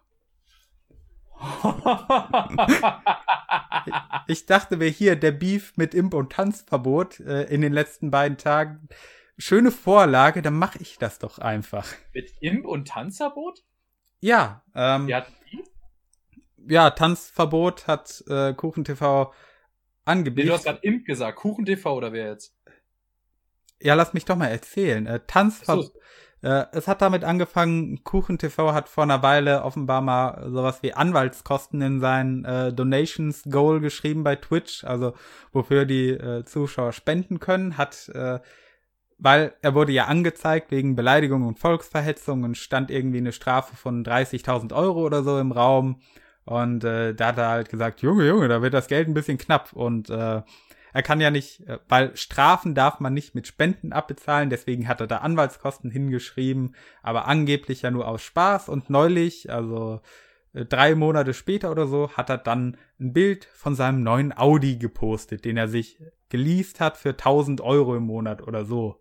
ich dachte mir hier, der Beef mit Imp- und Tanzverbot äh, in den letzten beiden Tagen, schöne Vorlage, dann mache ich das doch einfach. Mit Imp- und Tanzverbot? Ja. Ähm, ja, ja, Tanzverbot hat äh, KuchenTV angeblich. Nee, du hast gerade Imp gesagt, KuchenTV oder wer jetzt? Ja, lass mich doch mal erzählen. Äh, Tanzverbot. Äh, es hat damit angefangen, KuchenTV hat vor einer Weile offenbar mal sowas wie Anwaltskosten in sein äh, Donations Goal geschrieben bei Twitch, also wofür die äh, Zuschauer spenden können, hat äh, weil er wurde ja angezeigt wegen Beleidigung und Volksverhetzung und stand irgendwie eine Strafe von 30.000 Euro oder so im Raum. Und äh, da hat er halt gesagt, Junge, Junge, da wird das Geld ein bisschen knapp. Und äh, er kann ja nicht, äh, weil Strafen darf man nicht mit Spenden abbezahlen, deswegen hat er da Anwaltskosten hingeschrieben, aber angeblich ja nur aus Spaß. Und neulich, also äh, drei Monate später oder so, hat er dann ein Bild von seinem neuen Audi gepostet, den er sich geleast hat für 1000 Euro im Monat oder so.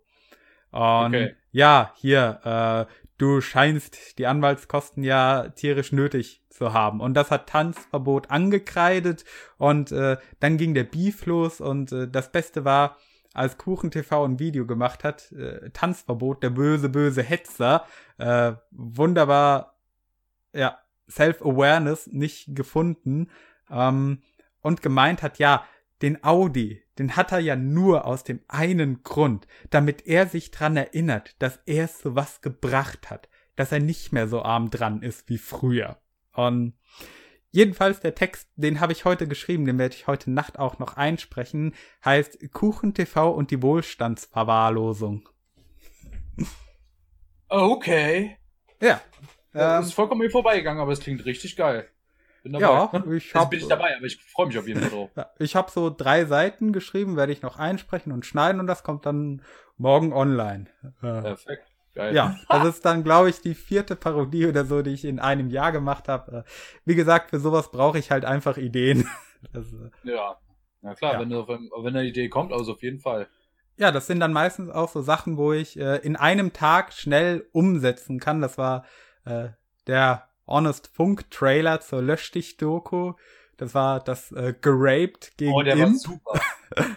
Und okay. ja, hier, äh, du scheinst die Anwaltskosten ja tierisch nötig zu haben. Und das hat Tanzverbot angekreidet und äh, dann ging der Beef los und äh, das Beste war, als Kuchen TV ein Video gemacht hat, äh, Tanzverbot, der böse, böse Hetzer, äh, wunderbar, ja, Self-Awareness nicht gefunden ähm, und gemeint hat, ja, den Audi, den hat er ja nur aus dem einen Grund, damit er sich dran erinnert, dass er es so was gebracht hat, dass er nicht mehr so arm dran ist wie früher. Und jedenfalls der Text, den habe ich heute geschrieben, den werde ich heute Nacht auch noch einsprechen, heißt Kuchen TV und die Wohlstandsverwahrlosung. Okay. Ja. Das ähm, ist vollkommen mir vorbeigegangen, aber es klingt richtig geil. Bin dabei. Ja, ich hab, bin ich dabei, aber ich freue mich auf jeden Fall drauf. Ich habe so drei Seiten geschrieben, werde ich noch einsprechen und schneiden und das kommt dann morgen online. Äh, Perfekt. Geil. Ja, das ist dann, glaube ich, die vierte Parodie oder so, die ich in einem Jahr gemacht habe. Äh, wie gesagt, für sowas brauche ich halt einfach Ideen. Das, ja, na klar, ja. Wenn, wenn, wenn eine Idee kommt, also auf jeden Fall. Ja, das sind dann meistens auch so Sachen, wo ich äh, in einem Tag schnell umsetzen kann. Das war äh, der Honest Funk Trailer zur Lösch dich Doku. Das war das äh, Geraped gegen Oh, der Imp. war super.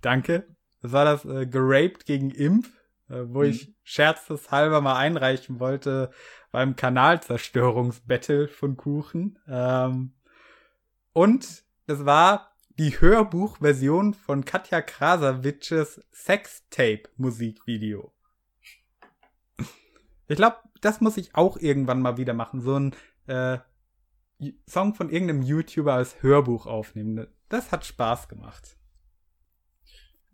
Danke. Das war das äh, Geraped gegen Imp, äh, wo mhm. ich scherzeshalber mal einreichen wollte beim Kanalzerstörungsbattle von Kuchen. Ähm, und es war die Hörbuchversion von Katja Krasavices Sextape-Musikvideo. Ich glaube, das muss ich auch irgendwann mal wieder machen. So ein äh, Song von irgendeinem YouTuber als Hörbuch aufnehmen. Das hat Spaß gemacht.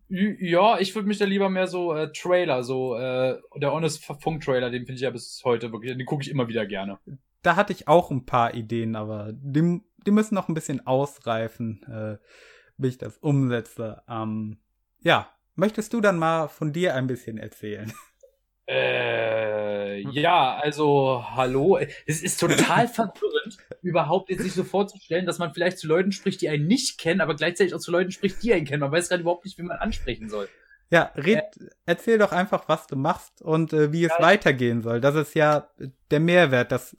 Ja, ich würde mich da lieber mehr so äh, Trailer, so äh, der Honest Funk Trailer, den finde ich ja bis heute wirklich, den gucke ich immer wieder gerne. Da hatte ich auch ein paar Ideen, aber die, die müssen noch ein bisschen ausreifen, äh, bis ich das umsetze. Ähm, ja, möchtest du dann mal von dir ein bisschen erzählen? Äh, ja, also, hallo. Es ist total verwirrend, überhaupt jetzt sich so vorzustellen, dass man vielleicht zu Leuten spricht, die einen nicht kennen, aber gleichzeitig auch zu Leuten spricht, die einen kennen. Man weiß gerade überhaupt nicht, wie man ansprechen soll. Ja, red, äh, erzähl doch einfach, was du machst und äh, wie es ja, weitergehen soll. Das ist ja der Mehrwert, dass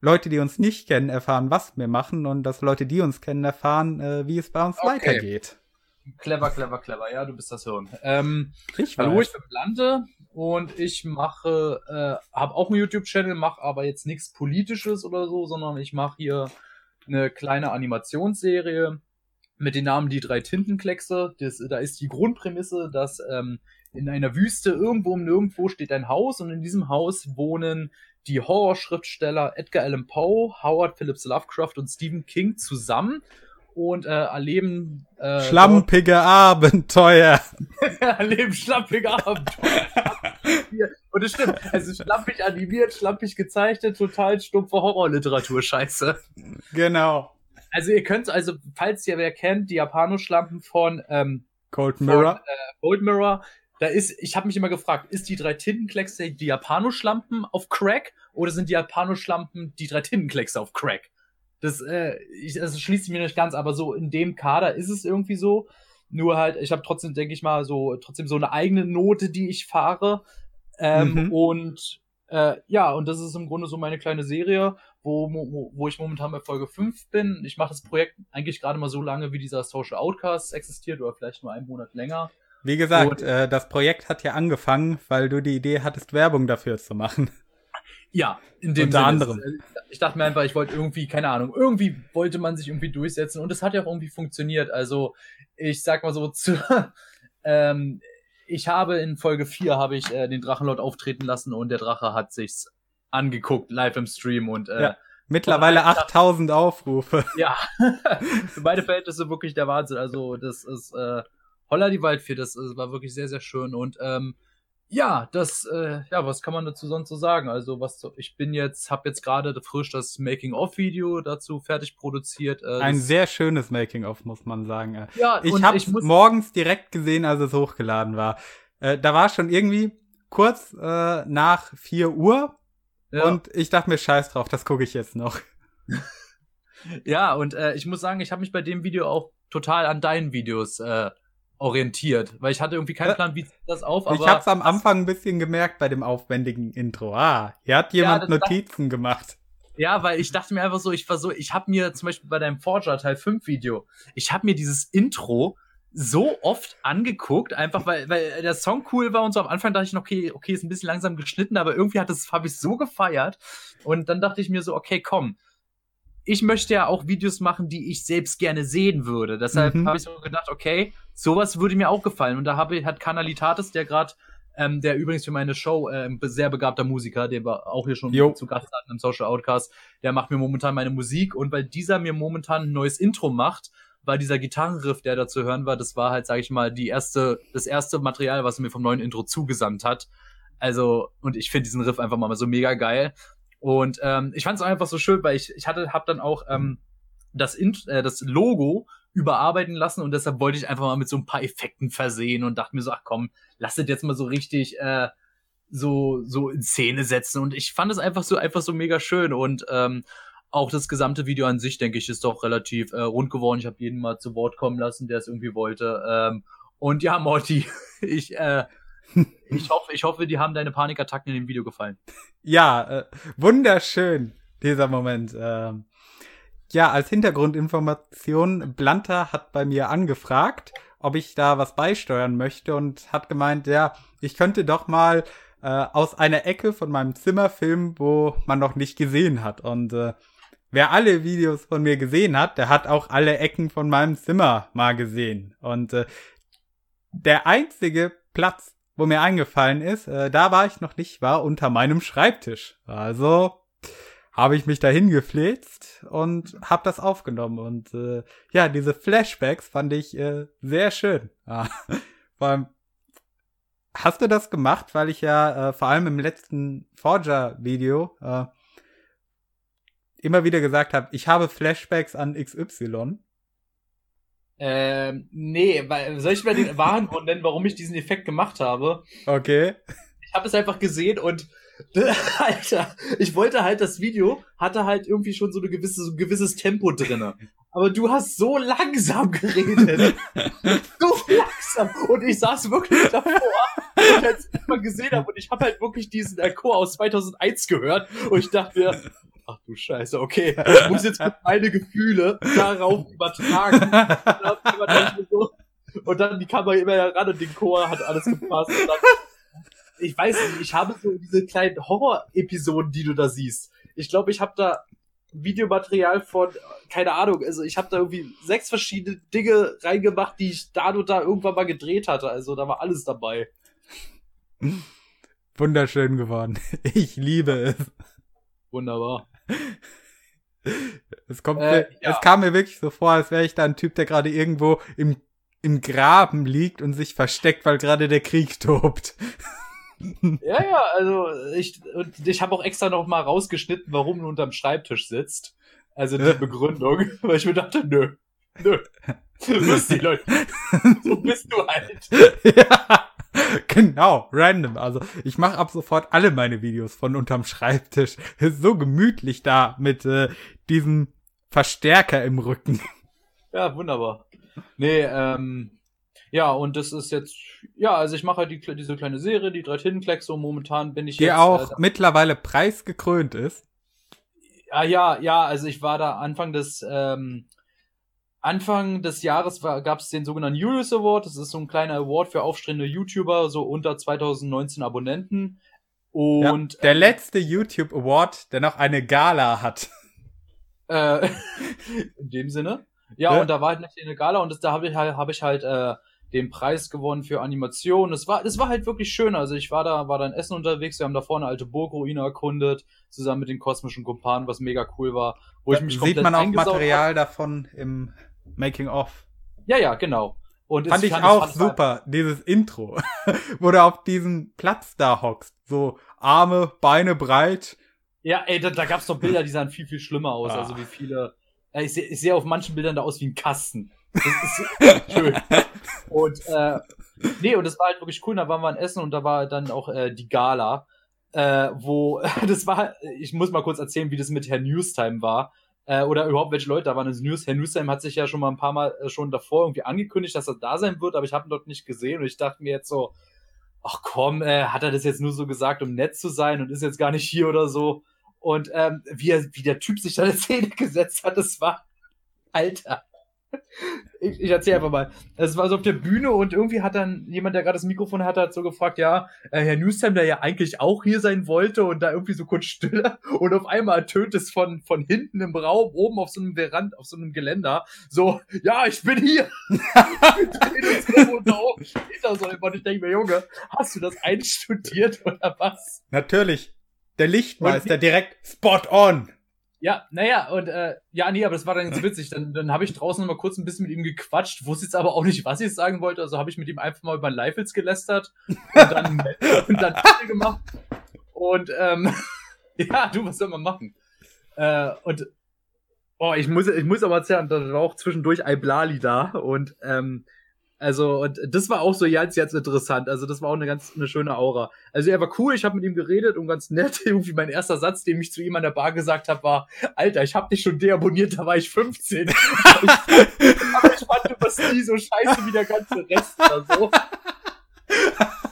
Leute, die uns nicht kennen, erfahren, was wir machen und dass Leute, die uns kennen, erfahren, äh, wie es bei uns okay. weitergeht. Clever, clever, clever. Ja, du bist das Hirn. Ähm, ich hallo, ich bin Blante und ich mache, äh, habe auch einen YouTube-Channel, mache aber jetzt nichts Politisches oder so, sondern ich mache hier eine kleine Animationsserie mit den Namen Die drei Tintenkleckse. Das, da ist die Grundprämisse, dass ähm, in einer Wüste irgendwo um nirgendwo steht ein Haus und in diesem Haus wohnen die Horrorschriftsteller Edgar Allan Poe, Howard Phillips Lovecraft und Stephen King zusammen und äh, erleben äh, schlampige Abenteuer. erleben schlampige Abenteuer. und es stimmt, es ist schlampig animiert, schlampig gezeichnet, total stumpfe Horrorliteratur, scheiße. Genau. Also ihr könnt, also falls ihr wer kennt, die Japanoschlampen von ähm, Cold Mirror. Von, äh, Cold Mirror, da ist, ich habe mich immer gefragt, ist die drei Tintenkleckse die Japanoschlampen auf Crack oder sind die Japanoschlampen die drei Tintenkleckse auf Crack? Das, äh, ich, das schließt sich mir nicht ganz, aber so in dem Kader ist es irgendwie so. Nur halt, ich habe trotzdem, denke ich mal, so trotzdem so eine eigene Note, die ich fahre. Ähm, mhm. Und äh, ja, und das ist im Grunde so meine kleine Serie, wo, wo, wo ich momentan bei Folge 5 bin. Ich mache das Projekt eigentlich gerade mal so lange, wie dieser Social Outcast existiert oder vielleicht nur einen Monat länger. Wie gesagt, äh, das Projekt hat ja angefangen, weil du die Idee hattest, Werbung dafür zu machen. Ja, in dem Unter Sinne. anderem. Ich dachte mir einfach, ich wollte irgendwie, keine Ahnung, irgendwie wollte man sich irgendwie durchsetzen und es hat ja auch irgendwie funktioniert. Also, ich sag mal so, zu, ähm, ich habe in Folge 4 habe ich äh, den Drachenlord auftreten lassen und der Drache hat sich's angeguckt, live im Stream und äh, ja. Mittlerweile 8000 Aufrufe. Ja, für beide Verhältnisse wirklich der Wahnsinn. Also, das ist, äh, Holla die Waldfee, das, das war wirklich sehr, sehr schön. Und ähm, ja, das, äh, ja, was kann man dazu sonst so sagen? Also, was ich bin jetzt, habe jetzt gerade frisch das Making-of-Video dazu fertig produziert. Äh, Ein sehr schönes Making-of, muss man sagen. Ja, ich habe es morgens direkt gesehen, als es hochgeladen war. Äh, da war schon irgendwie kurz äh, nach 4 Uhr ja. und ich dachte mir, scheiß drauf, das gucke ich jetzt noch. ja, und äh, ich muss sagen, ich habe mich bei dem Video auch total an deinen Videos äh, orientiert, weil ich hatte irgendwie keinen Plan, wie das auf. Aber ich habe es am Anfang ein bisschen gemerkt bei dem aufwendigen Intro. Ah, hier hat jemand ja, Notizen gemacht. Ja, weil ich dachte mir einfach so, ich war so, ich habe mir zum Beispiel bei deinem Forger Teil 5 Video, ich habe mir dieses Intro so oft angeguckt, einfach weil, weil der Song cool war und so am Anfang dachte ich noch, okay, okay, ist ein bisschen langsam geschnitten, aber irgendwie hat das, habe ich so gefeiert. Und dann dachte ich mir so, okay, komm, ich möchte ja auch Videos machen, die ich selbst gerne sehen würde. Deshalb mhm. habe ich so gedacht, okay, sowas würde mir auch gefallen. Und da habe, hat Kanalitatis, der gerade, ähm, der übrigens für meine Show äh, sehr begabter Musiker, der war auch hier schon jo. zu Gast hatten im Social Outcast, der macht mir momentan meine Musik. Und weil dieser mir momentan ein neues Intro macht, weil dieser Gitarrenriff, der da zu hören war, das war halt, sage ich mal, die erste, das erste Material, was er mir vom neuen Intro zugesandt hat. Also, und ich finde diesen Riff einfach mal so mega geil. Und ähm, ich fand es einfach so schön, weil ich, ich hatte, hab dann auch ähm, das, In äh, das Logo überarbeiten lassen und deshalb wollte ich einfach mal mit so ein paar Effekten versehen und dachte mir so, ach komm, lass das jetzt mal so richtig äh, so so in Szene setzen und ich fand es einfach so einfach so mega schön und ähm, auch das gesamte Video an sich, denke ich, ist doch relativ äh, rund geworden. Ich habe jeden mal zu Wort kommen lassen, der es irgendwie wollte. Ähm, und ja, Morty, ich äh, ich hoffe, ich hoffe, die haben deine Panikattacken in dem Video gefallen. Ja, äh, wunderschön, dieser Moment. Ähm, ja, als Hintergrundinformation, Blanta hat bei mir angefragt, ob ich da was beisteuern möchte und hat gemeint, ja, ich könnte doch mal äh, aus einer Ecke von meinem Zimmer filmen, wo man noch nicht gesehen hat. Und äh, wer alle Videos von mir gesehen hat, der hat auch alle Ecken von meinem Zimmer mal gesehen. Und äh, der einzige Platz, wo mir eingefallen ist, äh, da war ich noch nicht, war unter meinem Schreibtisch. Also habe ich mich dahin gefläzt und habe das aufgenommen. Und äh, ja, diese Flashbacks fand ich äh, sehr schön. Ja. Vor allem, hast du das gemacht, weil ich ja äh, vor allem im letzten Forger-Video äh, immer wieder gesagt habe, ich habe Flashbacks an XY. Ähm, nee, weil, soll ich mal den wahren Grund nennen, warum ich diesen Effekt gemacht habe? Okay. Ich habe es einfach gesehen und Alter, ich wollte halt das Video hatte halt irgendwie schon so eine gewisse so ein gewisses Tempo drinne. Aber du hast so langsam geredet. so langsam und ich saß wirklich davor und als ich mal gesehen habe und ich habe halt wirklich diesen Chor aus 2001 gehört und ich dachte mir, ach du Scheiße, okay, ich muss jetzt meine Gefühle darauf übertragen. Und dann die Kamera immer ran und den Chor hat alles gepasst. Dann, ich weiß nicht, ich habe so diese kleinen Horror-Episoden, die du da siehst. Ich glaube, ich habe da Videomaterial von, keine Ahnung, also ich habe da irgendwie sechs verschiedene Dinge reingemacht, die ich da und da irgendwann mal gedreht hatte. Also da war alles dabei. Wunderschön geworden. Ich liebe es. Wunderbar. Es, kommt, äh, ja. es kam mir wirklich so vor, als wäre ich da ein Typ, der gerade irgendwo im, im Graben liegt und sich versteckt, weil gerade der Krieg tobt. Ja, ja, also ich, ich habe auch extra noch mal rausgeschnitten, warum du unterm Schreibtisch sitzt. Also die Begründung, weil ich mir dachte, nö, nö. Was die Leute. So bist du halt. Ja, genau, random. Also ich mache ab sofort alle meine Videos von unterm Schreibtisch. Ist so gemütlich da mit äh, diesem Verstärker im Rücken. Ja, wunderbar. Nee, ähm, ja, und das ist jetzt, ja, also ich mache halt die, diese kleine Serie, die drei Tintenklecks, so momentan bin ich die jetzt. Die auch äh, mittlerweile preisgekrönt ist. Ja, ja, ja, also ich war da Anfang des, ähm, Anfang des Jahres gab es den sogenannten Julius Award. Das ist so ein kleiner Award für aufstrebende YouTuber, so unter 2019 Abonnenten. Und ja, der äh, letzte YouTube Award, der noch eine Gala hat. Äh, in dem Sinne. Ja, ja, und da war halt eine Gala und das, da habe ich halt, habe ich halt äh, den Preis gewonnen für Animation. Das war, das war halt wirklich schön. Also ich war da, war da in Essen unterwegs. Wir haben da vorne eine alte Burgruine erkundet, zusammen mit den kosmischen Kumpanen, was mega cool war. Wo da ich mich sieht man auch Material hab. davon im Making of. Ja, ja, genau. Und fand ich fand, auch fand super, dieses Intro, wo du auf diesem Platz da hockst. So Arme, Beine breit. Ja, ey, da, da gab's doch Bilder, die sahen viel, viel schlimmer aus. Ah. Also wie viele. Ich sehe seh auf manchen Bildern da aus wie ein Kasten. Das ist schön. Und äh, nee, und das war halt wirklich cool. Da waren wir in Essen und da war dann auch äh, die Gala, äh, wo das war. Ich muss mal kurz erzählen, wie das mit Herr Newstime war. Äh, oder überhaupt welche Leute da waren. Also News, Herr Newstime hat sich ja schon mal ein paar Mal äh, schon davor irgendwie angekündigt, dass er da sein wird, aber ich habe ihn dort nicht gesehen und ich dachte mir jetzt so, ach komm, äh, hat er das jetzt nur so gesagt, um nett zu sein und ist jetzt gar nicht hier oder so. Und ähm, wie, er, wie der Typ sich da eine Szene gesetzt hat, das war, Alter. Ich, ich erzähle einfach mal. Es war so auf der Bühne und irgendwie hat dann jemand, der gerade das Mikrofon hatte, hat so gefragt, ja, äh, Herr Newstime, der ja eigentlich auch hier sein wollte und da irgendwie so kurz stille und auf einmal ertönt es von, von hinten im Raum, oben auf so einem Verand, auf so einem Geländer, so, ja, ich bin hier. und ich denke mir, Junge, hast du das einstudiert oder was? Natürlich. Der Lichtmeister direkt spot on. Ja, naja, und äh, ja, nee, aber das war dann ganz witzig. Dann, dann habe ich draußen noch mal kurz ein bisschen mit ihm gequatscht, wusste jetzt aber auch nicht, was ich sagen wollte. Also habe ich mit ihm einfach mal über Leifels gelästert und dann, und dann gemacht. Und ähm, ja, du, was soll man machen? Äh, und oh, ich muss, ich muss aber erzählen, da war auch zwischendurch Iblali da und ähm, also, und das war auch so jetzt, jetzt interessant. Also, das war auch eine ganz eine schöne Aura. Also, er war cool, ich habe mit ihm geredet und ganz nett. Irgendwie mein erster Satz, den ich zu ihm an der Bar gesagt habe, war: Alter, ich habe dich schon deabonniert, da war ich 15. aber ich fand, du warst nie so scheiße wie der ganze Rest oder so.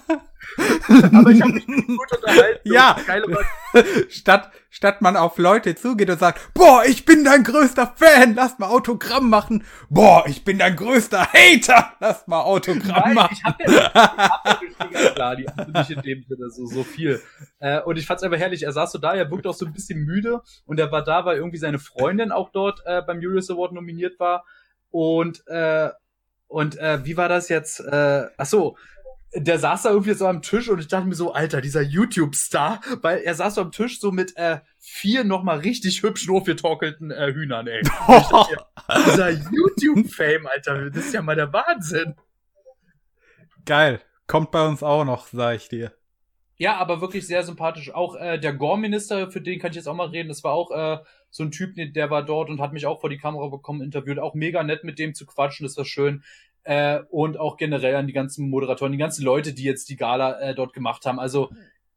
Aber ich habe mich gut unterhalten. Ja. Statt, statt man auf Leute zugeht und sagt, boah, ich bin dein größter Fan, lass mal Autogramm machen. Boah, ich bin dein größter Hater, lass mal Autogramm Nein, machen. Ich hab ja, ich hab ja klar, die haben nicht in dem Sinne so, so viel. Äh, und ich fand's einfach herrlich. Er saß so da, er wirkte auch so ein bisschen müde und er war da, weil irgendwie seine Freundin auch dort äh, beim Julius Award nominiert war. Und äh, und äh, wie war das jetzt? Äh, ach so, der saß da irgendwie so am Tisch und ich dachte mir so, Alter, dieser YouTube-Star, weil er saß so am Tisch so mit äh, vier nochmal richtig hübsch nurgetorkelten äh, Hühnern, ey. Dachte, dieser YouTube-Fame, Alter, das ist ja mal der Wahnsinn. Geil. Kommt bei uns auch noch, sag ich dir. Ja, aber wirklich sehr sympathisch. Auch äh, der Gore-Minister, für den kann ich jetzt auch mal reden, das war auch äh, so ein Typ, der war dort und hat mich auch vor die Kamera bekommen, interviewt. Auch mega nett mit dem zu quatschen, das war schön äh, und auch generell an die ganzen Moderatoren, die ganzen Leute, die jetzt die Gala äh, dort gemacht haben. Also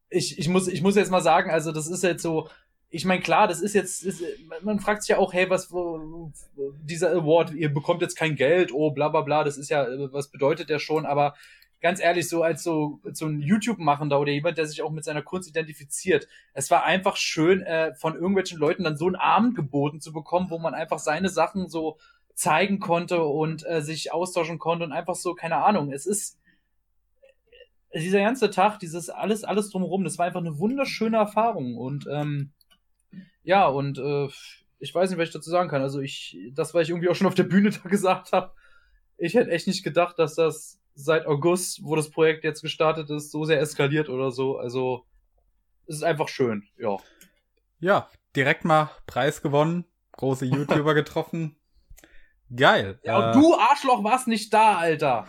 ich, ich, muss, ich muss jetzt mal sagen, also das ist jetzt so, ich meine, klar, das ist jetzt, ist, man fragt sich ja auch, hey, was, wo, dieser Award, ihr bekommt jetzt kein Geld, oh, bla, bla, bla, das ist ja, was bedeutet der schon, aber ganz ehrlich, so als so, so ein YouTube-Machender oder jemand, der sich auch mit seiner Kunst identifiziert, es war einfach schön, äh, von irgendwelchen Leuten dann so einen Abend geboten zu bekommen, wo man einfach seine Sachen so zeigen konnte und äh, sich austauschen konnte und einfach so, keine Ahnung, es ist dieser ganze Tag, dieses alles, alles drumherum, das war einfach eine wunderschöne Erfahrung und ähm, ja, und äh, ich weiß nicht, was ich dazu sagen kann. Also ich, das, was ich irgendwie auch schon auf der Bühne da gesagt habe, ich hätte echt nicht gedacht, dass das seit August, wo das Projekt jetzt gestartet ist, so sehr eskaliert oder so. Also es ist einfach schön, ja. Ja, direkt mal Preis gewonnen, große YouTuber getroffen. Geil. Ja, und äh, du Arschloch warst nicht da, Alter.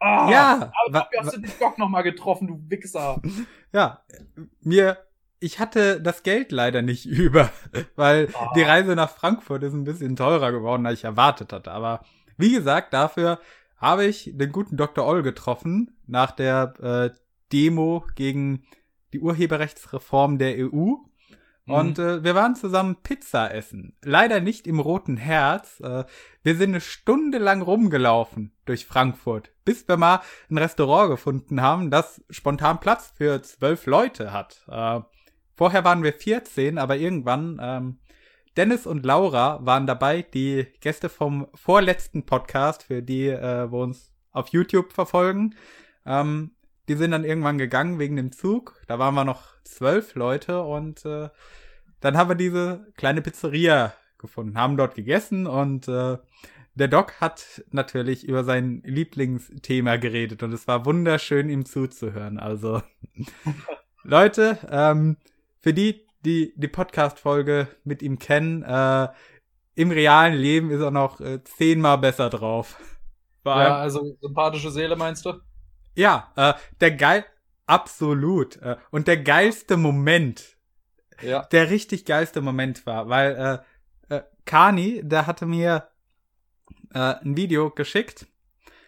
Oh, ja. Aber dafür hast du dich doch nochmal getroffen, du Wichser. Ja, mir, ich hatte das Geld leider nicht über, weil oh. die Reise nach Frankfurt ist ein bisschen teurer geworden, als ich erwartet hatte. Aber wie gesagt, dafür habe ich den guten Dr. Oll getroffen nach der äh, Demo gegen die Urheberrechtsreform der EU. Mhm. Und äh, wir waren zusammen Pizza essen. Leider nicht im Roten Herz. Äh, wir sind eine Stunde lang rumgelaufen durch Frankfurt, bis wir mal ein Restaurant gefunden haben, das spontan Platz für zwölf Leute hat. Äh, vorher waren wir 14, aber irgendwann ähm, Dennis und Laura waren dabei, die Gäste vom vorletzten Podcast, für die, äh, wo uns auf YouTube verfolgen. Ähm, die sind dann irgendwann gegangen wegen dem Zug. Da waren wir noch zwölf Leute und äh, dann haben wir diese kleine Pizzeria gefunden, haben dort gegessen und äh, der Doc hat natürlich über sein Lieblingsthema geredet und es war wunderschön, ihm zuzuhören. Also, Leute, ähm, für die, die die Podcast-Folge mit ihm kennen, äh, im realen Leben ist er noch äh, zehnmal besser drauf. ja, also sympathische Seele meinst du? Ja, äh, der geil, absolut. Äh, und der geilste Moment, ja. der richtig geilste Moment war, weil äh, äh, Kani, der hatte mir äh, ein Video geschickt,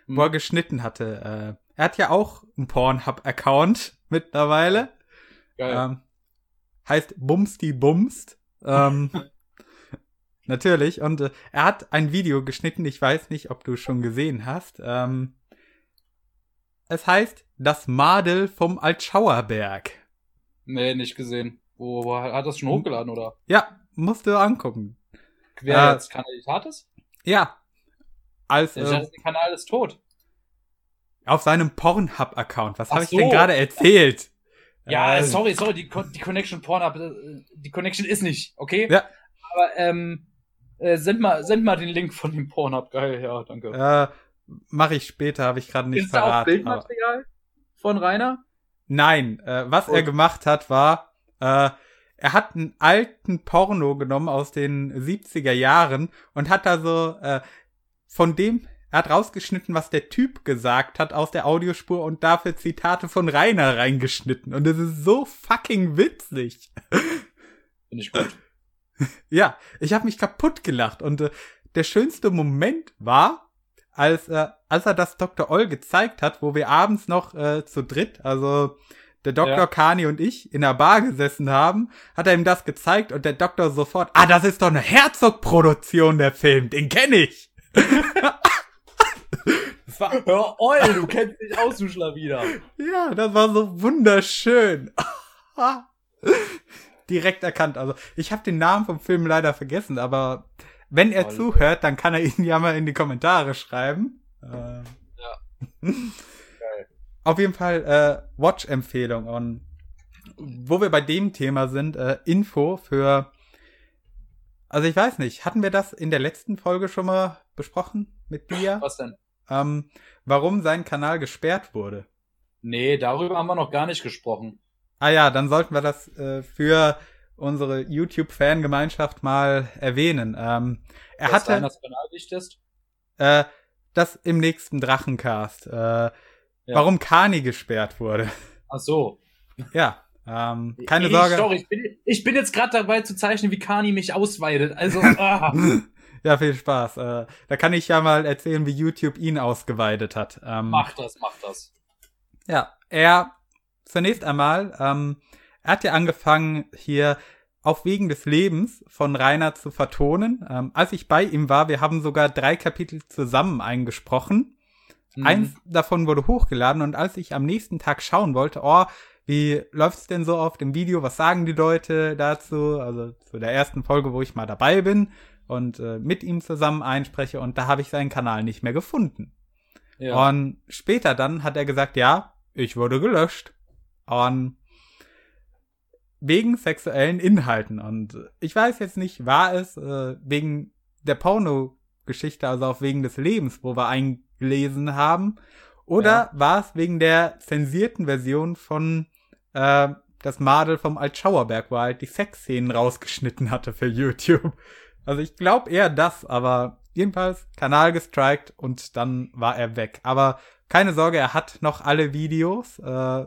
mhm. wo er geschnitten hatte. Äh, er hat ja auch einen Pornhub-Account mittlerweile. Geil. Ähm, heißt Bumsti Bumst. Ähm, natürlich. Und äh, er hat ein Video geschnitten. Ich weiß nicht, ob du schon gesehen hast. Ähm, es heißt Das Madel vom Altschauerberg. Nee, nicht gesehen. Wo, wo hat das schon hochgeladen, oder? Ja, musst du angucken. Wer äh, jetzt Kanal ist? Ja. Als, äh, der Kanal ist tot. Auf seinem Pornhub-Account. Was habe ich so. denn gerade erzählt? Ja, äh, sorry, sorry, die, die Connection Pornhub, äh, die Connection ist nicht, okay? Ja. Aber ähm, äh, send mal, send mal den Link von dem Pornhub, geil, ja, danke. Äh, Mache ich später, habe ich gerade nicht ist verraten. Ist da auch Bildmaterial aber... von Rainer? Nein, äh, was Gut. er gemacht hat, war, äh, er hat einen alten Porno genommen aus den 70er Jahren und hat da so äh, von dem, er hat rausgeschnitten, was der Typ gesagt hat aus der Audiospur und dafür Zitate von Rainer reingeschnitten. Und das ist so fucking witzig. Finde ich gut. ja, ich habe mich kaputt gelacht und äh, der schönste Moment war, als, äh, als er das Dr. Oll gezeigt hat, wo wir abends noch äh, zu dritt, also der Dr. Ja. Kani und ich in der Bar gesessen haben, hat er ihm das gezeigt und der Doktor sofort, ah, das ist doch eine Herzog-Produktion, der Film, den kenne ich. das war, Hör Oll, du kennst dich aus, du Schlawiner. Ja, das war so wunderschön. Direkt erkannt. Also, ich habe den Namen vom Film leider vergessen, aber wenn er Toll. zuhört, dann kann er ihn ja mal in die Kommentare schreiben. Äh, ja. Geil. Auf jeden Fall äh, Watch-Empfehlung. Und wo wir bei dem Thema sind, äh, Info für. Also ich weiß nicht, hatten wir das in der letzten Folge schon mal besprochen mit dir? Was denn? Ähm, warum sein Kanal gesperrt wurde. Nee, darüber haben wir noch gar nicht gesprochen. Ah ja, dann sollten wir das äh, für unsere YouTube-Fangemeinschaft mal erwähnen. Ähm, er hatte das ist? Äh, das im nächsten Drachencast. Äh, ja. Warum Kani gesperrt wurde. Ach so. Ja. Ähm, keine ich, Sorge. Sorry, ich bin, ich bin jetzt gerade dabei zu zeichnen, wie Kani mich ausweidet. Also. ah. ja, viel Spaß. Äh, da kann ich ja mal erzählen, wie YouTube ihn ausgeweidet hat. Ähm, mach das, mach das. Ja, er zunächst einmal ähm, er hat ja angefangen, hier auf Wegen des Lebens von Rainer zu vertonen. Ähm, als ich bei ihm war, wir haben sogar drei Kapitel zusammen eingesprochen. Mhm. Eins davon wurde hochgeladen und als ich am nächsten Tag schauen wollte, oh, wie läuft's denn so auf dem Video? Was sagen die Leute dazu? Also zu der ersten Folge, wo ich mal dabei bin und äh, mit ihm zusammen einspreche und da habe ich seinen Kanal nicht mehr gefunden. Ja. Und später dann hat er gesagt, ja, ich wurde gelöscht. Und wegen sexuellen Inhalten. Und ich weiß jetzt nicht, war es äh, wegen der Porno-Geschichte, also auch wegen des Lebens, wo wir eingelesen haben, oder ja. war es wegen der zensierten Version von äh, das Madel vom Altschauerberg, wo er halt die Sexszenen rausgeschnitten hatte für YouTube. Also ich glaube eher das, aber jedenfalls Kanal gestrikt und dann war er weg. Aber keine Sorge, er hat noch alle Videos, äh,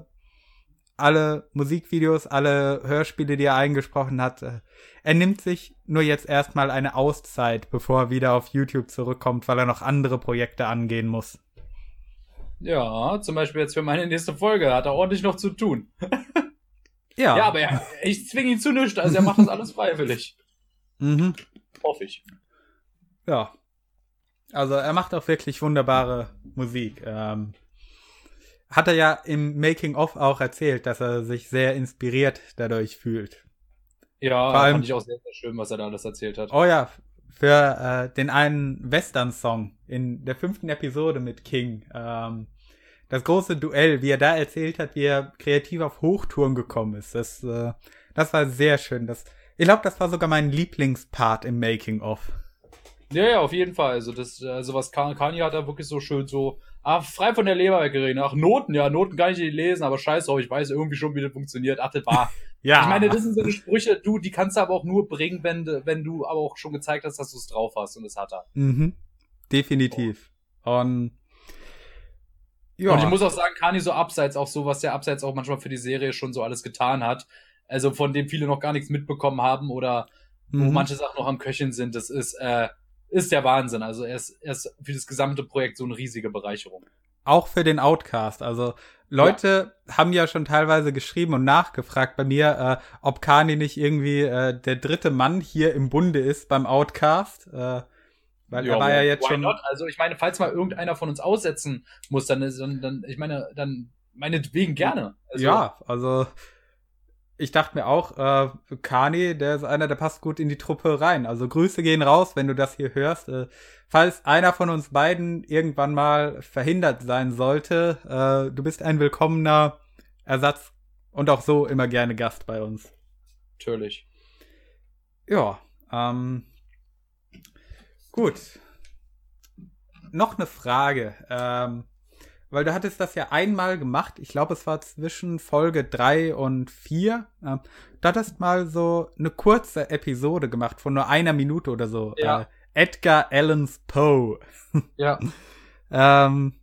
alle Musikvideos, alle Hörspiele, die er eingesprochen hat. Äh, er nimmt sich nur jetzt erstmal eine Auszeit, bevor er wieder auf YouTube zurückkommt, weil er noch andere Projekte angehen muss. Ja, zum Beispiel jetzt für meine nächste Folge hat er ordentlich noch zu tun. ja. Ja, aber er, ich zwinge ihn zu nichts, also er macht das alles freiwillig. Mhm. Hoffe ich. Ja. Also er macht auch wirklich wunderbare Musik. Ähm, hat er ja im Making of auch erzählt, dass er sich sehr inspiriert dadurch fühlt. Ja, Vor allem, fand ich auch sehr, sehr schön, was er da alles erzählt hat. Oh ja, für äh, den einen Western-Song in der fünften Episode mit King. Ähm, das große Duell, wie er da erzählt hat, wie er kreativ auf Hochtouren gekommen ist. Das, äh, das war sehr schön. Das, ich glaube, das war sogar mein Lieblingspart im Making-of. Ja, ja, auf jeden Fall. Also, das, also was Kanye hat da wirklich so schön so Ah, frei von der Leber weggeredet. Ach, Noten, ja, Noten kann ich nicht lesen, aber scheiß drauf, ich weiß irgendwie schon, wie das funktioniert. Ach, das war. ja. Ich meine, das sind so Sprüche, du, die kannst du aber auch nur bringen, wenn, wenn du aber auch schon gezeigt hast, dass du es drauf hast und das hat er. Mhm. Definitiv. Oh. Und, ja. und ich muss auch sagen, Kani so abseits auch so, was der abseits auch manchmal für die Serie schon so alles getan hat. Also von dem viele noch gar nichts mitbekommen haben oder mhm. wo manche Sachen noch am Köcheln sind, das ist, äh, ist der Wahnsinn. Also er ist, er ist für das gesamte Projekt so eine riesige Bereicherung. Auch für den Outcast. Also Leute ja. haben ja schon teilweise geschrieben und nachgefragt bei mir, äh, ob Kani nicht irgendwie äh, der dritte Mann hier im Bunde ist beim Outcast. Äh, weil ja, er war ja jetzt schon. Not? Also ich meine, falls mal irgendeiner von uns aussetzen muss, dann, dann, dann ich meine, dann meinetwegen gerne. Also, ja, also ich dachte mir auch, äh, Kani, der ist einer, der passt gut in die Truppe rein. Also Grüße gehen raus, wenn du das hier hörst. Äh, falls einer von uns beiden irgendwann mal verhindert sein sollte, äh, du bist ein willkommener Ersatz und auch so immer gerne Gast bei uns. Natürlich. Ja, ähm, gut. Noch eine Frage. Ähm, weil du hattest das ja einmal gemacht. Ich glaube, es war zwischen Folge drei und vier. Ähm, du hattest mal so eine kurze Episode gemacht von nur einer Minute oder so. Ja. Äh, Edgar Allan's Poe. Ja. ähm,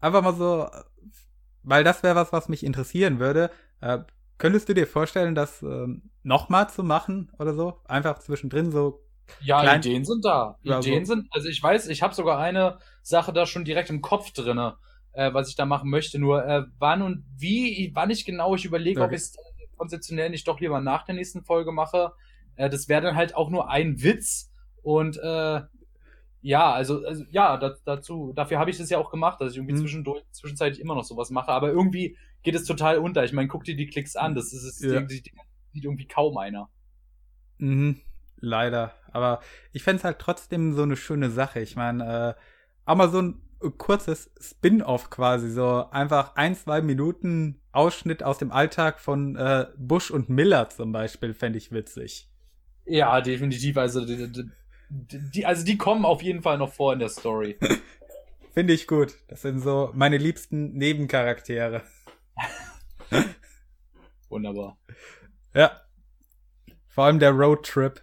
einfach mal so, weil das wäre was, was mich interessieren würde. Äh, könntest du dir vorstellen, das ähm, nochmal zu machen oder so? Einfach zwischendrin so. Ja, klein Ideen sind da. Ideen so. sind, also ich weiß, ich habe sogar eine Sache da schon direkt im Kopf drinne äh, was ich da machen möchte. Nur äh, wann und wie, wann ich genau, ich überlege, okay. ob ich es konzeptionell nicht doch lieber nach der nächsten Folge mache. Äh, das wäre dann halt auch nur ein Witz. Und äh, ja, also, also ja, das, dazu, dafür habe ich das ja auch gemacht, dass ich irgendwie mhm. zwischendurch, zwischenzeitlich immer noch sowas mache. Aber irgendwie geht es total unter. Ich meine, guck dir die Klicks an, das ist, ja. die, die, sieht irgendwie kaum einer. Mhm. Leider. Aber ich fände es halt trotzdem so eine schöne Sache. Ich meine, äh, Amazon kurzes Spin-off quasi, so einfach ein, zwei Minuten Ausschnitt aus dem Alltag von äh, Bush und Miller zum Beispiel, fände ich witzig. Ja, definitiv. Also die, die, also die kommen auf jeden Fall noch vor in der Story. Finde ich gut. Das sind so meine liebsten Nebencharaktere. Wunderbar. Ja. Vor allem der Roadtrip.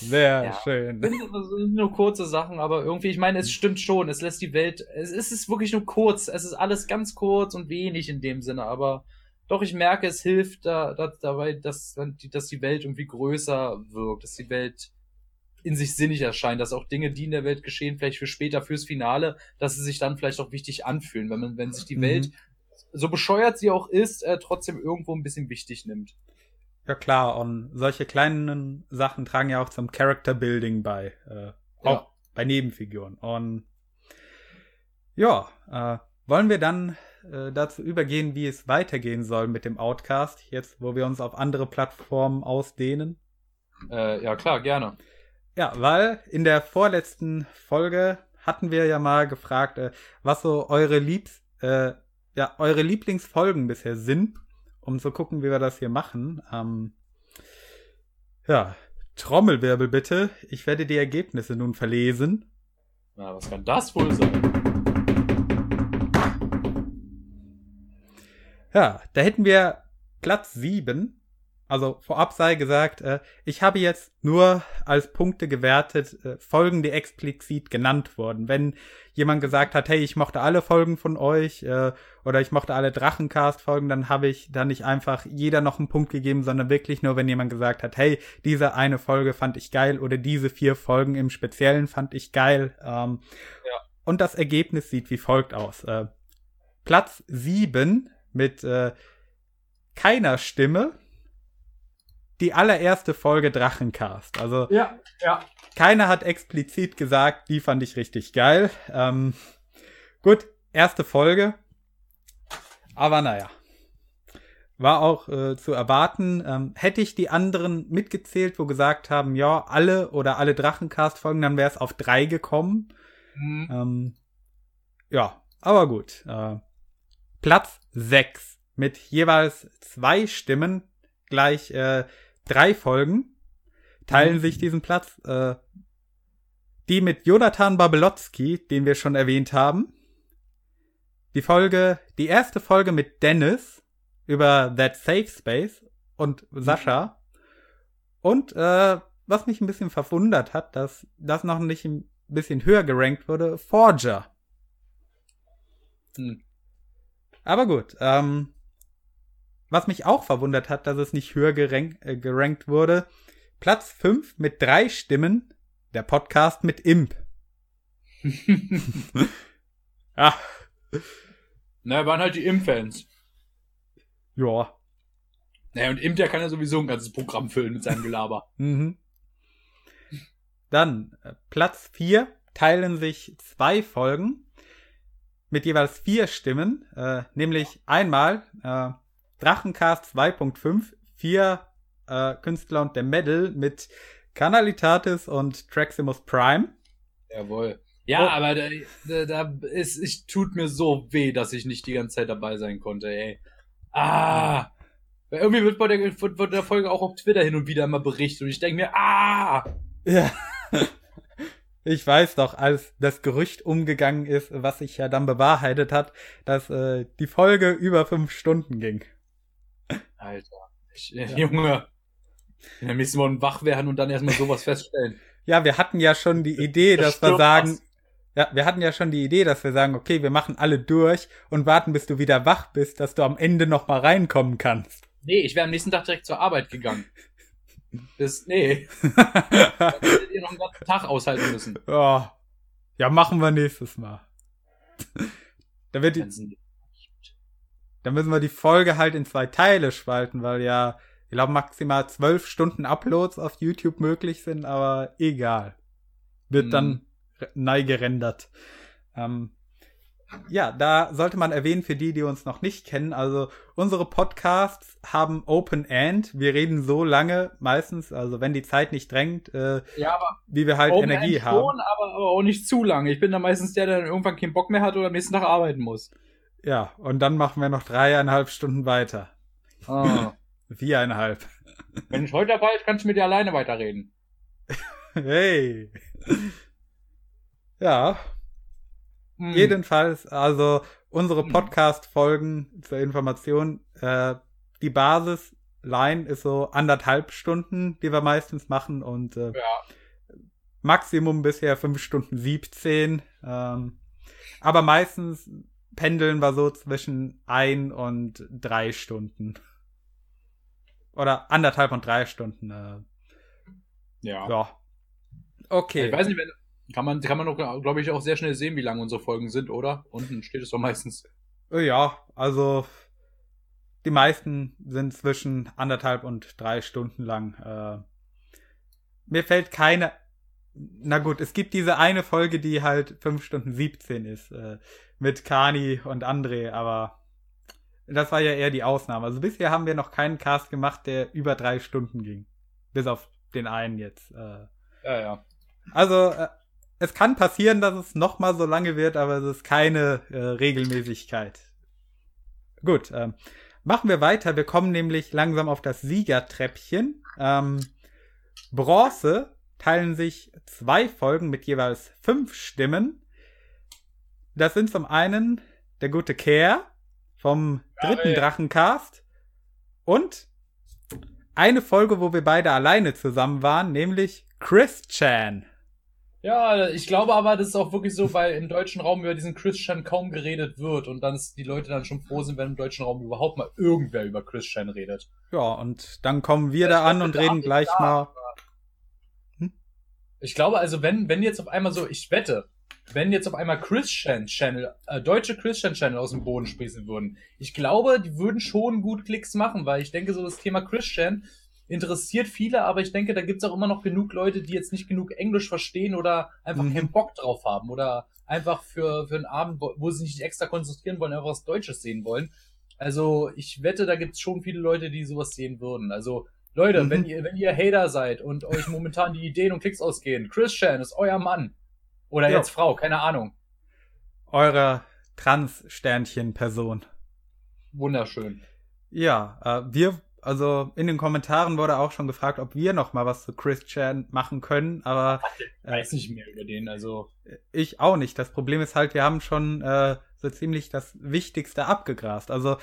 Sehr ja. schön. Das sind nur kurze Sachen, aber irgendwie, ich meine, es stimmt schon. Es lässt die Welt, es ist wirklich nur kurz. Es ist alles ganz kurz und wenig in dem Sinne, aber doch, ich merke, es hilft da, da, dabei, dass, dass die Welt irgendwie größer wirkt, dass die Welt in sich sinnig erscheint, dass auch Dinge, die in der Welt geschehen, vielleicht für später, fürs Finale, dass sie sich dann vielleicht auch wichtig anfühlen, wenn man, wenn sich die mhm. Welt, so bescheuert sie auch ist, äh, trotzdem irgendwo ein bisschen wichtig nimmt. Ja klar, und solche kleinen Sachen tragen ja auch zum Character Building bei, äh, auch ja. bei Nebenfiguren. Und ja, äh, wollen wir dann äh, dazu übergehen, wie es weitergehen soll mit dem Outcast, jetzt wo wir uns auf andere Plattformen ausdehnen? Äh, ja klar, gerne. Ja, weil in der vorletzten Folge hatten wir ja mal gefragt, äh, was so eure Liebs, äh, ja, eure Lieblingsfolgen bisher sind. Um zu gucken, wie wir das hier machen. Ähm, ja, Trommelwirbel bitte. Ich werde die Ergebnisse nun verlesen. Na, was kann das wohl sein? Ja, da hätten wir Platz 7 also vorab sei gesagt, äh, ich habe jetzt nur als Punkte gewertet äh, Folgen, die explizit genannt wurden. Wenn jemand gesagt hat, hey, ich mochte alle Folgen von euch äh, oder ich mochte alle Drachencast-Folgen, dann habe ich da nicht einfach jeder noch einen Punkt gegeben, sondern wirklich nur, wenn jemand gesagt hat, hey, diese eine Folge fand ich geil oder diese vier Folgen im Speziellen fand ich geil. Ähm, ja. Und das Ergebnis sieht wie folgt aus. Äh, Platz sieben mit äh, keiner Stimme die allererste Folge Drachencast. Also ja, ja. keiner hat explizit gesagt, die fand ich richtig geil. Ähm, gut, erste Folge. Aber naja. War auch äh, zu erwarten. Ähm, hätte ich die anderen mitgezählt, wo gesagt haben, ja, alle oder alle Drachencast-Folgen, dann wäre es auf drei gekommen. Mhm. Ähm, ja, aber gut. Äh, Platz sechs mit jeweils zwei Stimmen gleich äh, drei Folgen teilen mhm. sich diesen Platz. Äh, die mit Jonathan Babelotzki, den wir schon erwähnt haben. Die Folge, die erste Folge mit Dennis über That Safe Space und Sascha. Und äh, was mich ein bisschen verwundert hat, dass das noch nicht ein bisschen höher gerankt wurde, Forger. Hm. Aber gut, ähm, was mich auch verwundert hat, dass es nicht höher gerank, äh, gerankt wurde. Platz 5 mit drei Stimmen. Der Podcast mit Imp. ja. Na, waren halt die Imp-Fans. Ja. Naja, und Imp, der kann ja sowieso ein ganzes Programm füllen mit seinem Gelaber. mhm. Dann, äh, Platz 4 teilen sich zwei Folgen mit jeweils vier Stimmen, äh, nämlich einmal äh, Drachencast 2.5, vier äh, Künstler und der Medal mit Canalitatis und Traximus Prime. Jawohl. Ja, oh. aber da, da, da ist, ich tut mir so weh, dass ich nicht die ganze Zeit dabei sein konnte, ey. Ah! Irgendwie wird bei der, wird, wird der Folge auch auf Twitter hin und wieder immer berichtet und ich denke mir, ah! Ja. Ich weiß doch, als das Gerücht umgegangen ist, was sich ja dann bewahrheitet hat, dass äh, die Folge über fünf Stunden ging. Alter. Ich, äh, ja. Junge. In der nächsten Woche wach werden und dann erstmal sowas feststellen. Ja, wir hatten ja schon die Idee, das dass wir sagen, was. ja, wir hatten ja schon die Idee, dass wir sagen, okay, wir machen alle durch und warten, bis du wieder wach bist, dass du am Ende noch mal reinkommen kannst. Nee, ich wäre am nächsten Tag direkt zur Arbeit gegangen. Das, nee. Dann hättet ihr noch einen ganzen Tag aushalten müssen. Ja. Ja, machen wir nächstes Mal. da wird die, dann müssen wir die Folge halt in zwei Teile spalten, weil ja, ich glaube, maximal zwölf Stunden Uploads auf YouTube möglich sind, aber egal. Wird mhm. dann neu gerendert. Ähm, ja, da sollte man erwähnen, für die, die uns noch nicht kennen, also unsere Podcasts haben Open End. Wir reden so lange meistens, also wenn die Zeit nicht drängt, äh, ja, wie wir halt Open Energie End haben. Schon, aber, aber auch nicht zu lange. Ich bin da meistens der, der dann irgendwann keinen Bock mehr hat oder am nächsten Tag arbeiten muss. Ja, und dann machen wir noch dreieinhalb Stunden weiter. Ah. Viereinhalb. Wenn ich heute dabei ist, kannst du mit dir alleine weiterreden. hey. Ja. Hm. Jedenfalls, also unsere hm. Podcast-Folgen zur Information, äh, die Basis-Line ist so anderthalb Stunden, die wir meistens machen und äh, ja. Maximum bisher fünf Stunden siebzehn. Ähm, aber meistens pendeln wir so zwischen ein und drei Stunden. Oder anderthalb und drei Stunden. Äh. Ja. Ja. Okay. Ich weiß nicht, wenn, kann man, kann man glaube ich, auch sehr schnell sehen, wie lang unsere Folgen sind, oder? Unten steht es doch meistens. Ja, also die meisten sind zwischen anderthalb und drei Stunden lang. Äh, mir fällt keine. Na gut, es gibt diese eine Folge, die halt fünf Stunden 17 ist. Äh, mit Kani und André, aber das war ja eher die Ausnahme. Also bisher haben wir noch keinen Cast gemacht, der über drei Stunden ging. Bis auf den einen jetzt. Äh. Ja, ja. Also, äh, es kann passieren, dass es noch mal so lange wird, aber es ist keine äh, Regelmäßigkeit. Gut, ähm, machen wir weiter. Wir kommen nämlich langsam auf das Siegertreppchen. Ähm, Bronze teilen sich zwei Folgen mit jeweils fünf Stimmen. Das sind zum einen der gute Care vom dritten Drachencast und eine Folge, wo wir beide alleine zusammen waren, nämlich Chris Chan. Ja, ich glaube aber, das ist auch wirklich so, weil im deutschen Raum über diesen Christian kaum geredet wird und dann die Leute dann schon froh sind, wenn im deutschen Raum überhaupt mal irgendwer über Christian redet. Ja, und dann kommen wir da an und reden gleich da, mal. Ich glaube also, wenn, wenn jetzt auf einmal so, ich wette, wenn jetzt auf einmal Christian Channel, äh, deutsche Christian Channel aus dem Boden sprießen würden, ich glaube, die würden schon gut Klicks machen, weil ich denke, so das Thema Christian interessiert viele, aber ich denke, da gibt's auch immer noch genug Leute, die jetzt nicht genug Englisch verstehen oder einfach mhm. keinen Bock drauf haben oder einfach für, für einen Abend, wo sie sich extra konzentrieren wollen, einfach was Deutsches sehen wollen. Also ich wette, da gibt's schon viele Leute, die sowas sehen würden. Also Leute, mhm. wenn ihr, wenn ihr Hater seid und euch momentan die Ideen und Klicks ausgehen, Christian ist euer Mann. Oder jo. jetzt Frau, keine Ahnung. Eure Trans-Sternchen-Person. Wunderschön. Ja, äh, wir, also in den Kommentaren wurde auch schon gefragt, ob wir noch mal was zu Christian machen können, aber ich weiß nicht mehr über den, also ich auch nicht. Das Problem ist halt, wir haben schon äh, so ziemlich das Wichtigste abgegrast. Also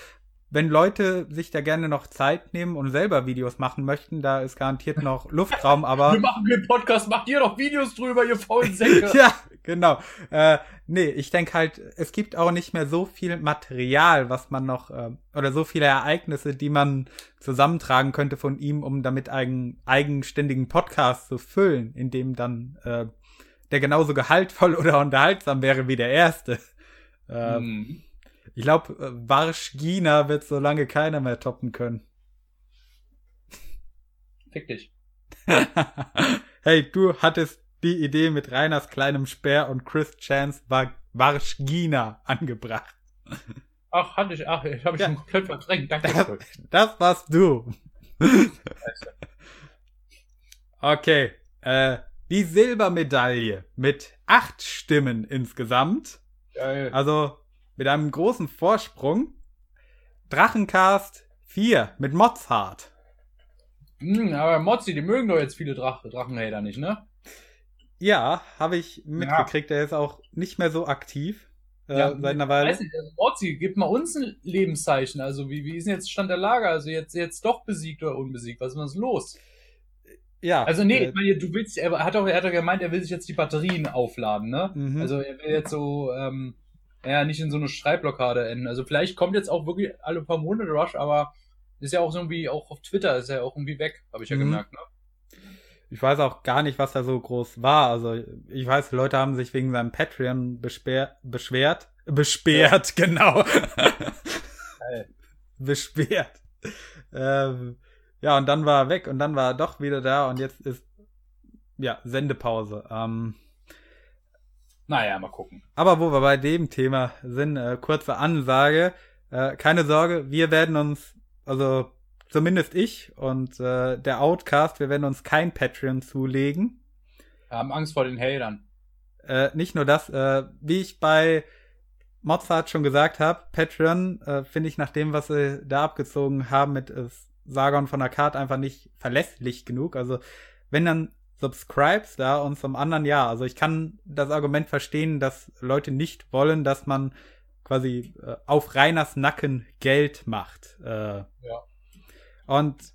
wenn Leute sich da gerne noch Zeit nehmen und selber Videos machen möchten, da ist garantiert noch Luftraum, aber. Wir machen den Podcast, macht ihr doch Videos drüber, ihr faulen Säcke. ja, genau. Äh, nee, ich denke halt, es gibt auch nicht mehr so viel Material, was man noch, äh, oder so viele Ereignisse, die man zusammentragen könnte von ihm, um damit einen eigenständigen Podcast zu füllen, in dem dann äh, der genauso gehaltvoll oder unterhaltsam wäre wie der erste. Äh, hm. Ich glaube, äh, Warschgina wird so lange keiner mehr toppen können. Fick dich. hey, du hattest die Idee mit Reiners kleinem Speer und Chris Chance Warschgina angebracht. Ach, hatte ich, ach, ich habe ja. schon komplett verdrängt. Danke. Das, das warst du. okay, äh, die Silbermedaille mit acht Stimmen insgesamt. Geil. Also mit einem großen Vorsprung. Drachencast 4 mit Mozart. Hm, aber Mozzi, die mögen doch jetzt viele Drach Drachenhater nicht, ne? Ja, habe ich mitgekriegt. Ja. Der ist auch nicht mehr so aktiv. Äh, ja, seit einer Weile. Weiß nicht, also Mozzi, gib mal uns ein Lebenszeichen. Also, wie, wie ist denn jetzt Stand der Lage? Also, jetzt, jetzt doch besiegt oder unbesiegt? Was ist denn los? Ja. Also, nee, äh, ich meine, du willst, er hat doch, er hat doch gemeint, er will sich jetzt die Batterien aufladen, ne? Mhm. Also, er will jetzt so, ähm, ja, nicht in so eine Schreibblockade enden. Also vielleicht kommt jetzt auch wirklich alle paar Monate Rush, aber ist ja auch so irgendwie, auch auf Twitter ist ja auch irgendwie weg, habe ich ja mhm. gemerkt, ne? Ich weiß auch gar nicht, was da so groß war. Also ich weiß, Leute haben sich wegen seinem Patreon beschwer beschwert. Besperrt, ja. genau. Besperrt. Ähm, ja, und dann war er weg und dann war er doch wieder da und jetzt ist ja Sendepause. Ähm, naja, mal gucken. Aber wo wir bei dem Thema sind, äh, kurze Ansage. Äh, keine Sorge, wir werden uns, also zumindest ich und äh, der Outcast, wir werden uns kein Patreon zulegen. Wir haben Angst vor den Hatern. Äh, nicht nur das, äh, wie ich bei Mozart schon gesagt habe, Patreon äh, finde ich nach dem, was sie da abgezogen haben mit äh, Sargon von der Karte einfach nicht verlässlich genug. Also wenn dann Subscribes da und zum anderen ja. Also ich kann das Argument verstehen, dass Leute nicht wollen, dass man quasi äh, auf Reiners Nacken Geld macht. Äh, ja. Und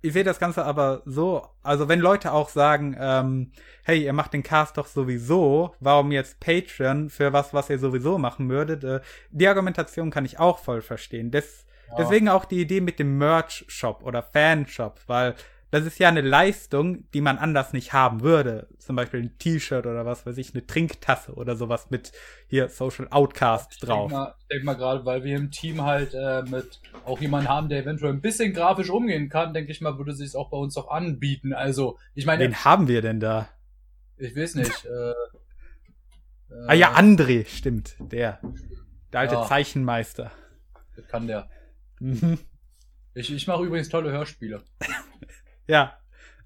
ich sehe das Ganze aber so, also wenn Leute auch sagen, ähm, hey, ihr macht den Cast doch sowieso, warum jetzt Patreon für was, was ihr sowieso machen würdet, äh, die Argumentation kann ich auch voll verstehen. Des, ja. Deswegen auch die Idee mit dem Merch-Shop oder Fanshop, weil das ist ja eine Leistung, die man anders nicht haben würde. Zum Beispiel ein T-Shirt oder was weiß ich, eine Trinktasse oder sowas mit hier Social Outcast drauf. Denk mal, ich denke mal gerade, weil wir im Team halt äh, mit auch jemanden haben, der eventuell ein bisschen grafisch umgehen kann, denke ich mal, würde sich es auch bei uns doch anbieten. Also, ich meine. Wen haben wir denn da? Ich weiß nicht. äh, ah ja, André, stimmt. Der. Der alte ja, Zeichenmeister. Das kann der. Mhm. Ich, ich mache übrigens tolle Hörspiele. Ja,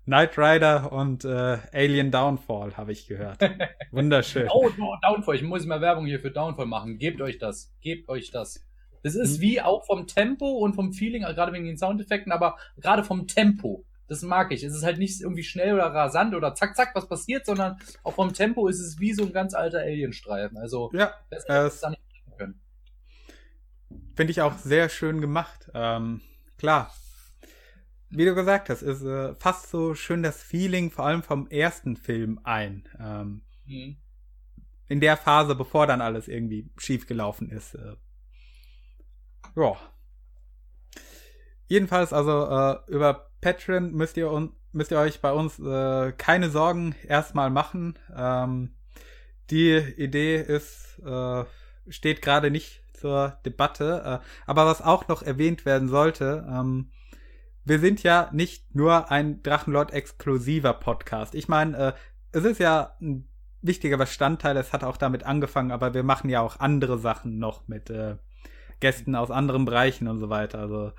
Knight Rider und äh, Alien Downfall habe ich gehört. Wunderschön. oh, Downfall. Ich muss mal Werbung hier für Downfall machen. Gebt euch das. Gebt euch das. Das ist mhm. wie auch vom Tempo und vom Feeling, gerade wegen den Soundeffekten, aber gerade vom Tempo. Das mag ich. Es ist halt nicht irgendwie schnell oder rasant oder zack, zack, was passiert, sondern auch vom Tempo ist es wie so ein ganz alter Alienstreifen. Also, ja, besser es da nicht können. Finde ich auch sehr schön gemacht. Ähm, klar. Wie du gesagt hast, ist äh, fast so schön das Feeling, vor allem vom ersten Film ein. Ähm, mhm. In der Phase, bevor dann alles irgendwie schiefgelaufen ist. Äh, ja. Jedenfalls, also äh, über Patreon müsst ihr, un müsst ihr euch bei uns äh, keine Sorgen erstmal machen. Ähm, die Idee ist, äh, steht gerade nicht zur Debatte. Äh, aber was auch noch erwähnt werden sollte, ähm, wir sind ja nicht nur ein Drachenlord-exklusiver Podcast. Ich meine, äh, es ist ja ein wichtiger Bestandteil, es hat auch damit angefangen, aber wir machen ja auch andere Sachen noch mit äh, Gästen aus anderen Bereichen und so weiter. Also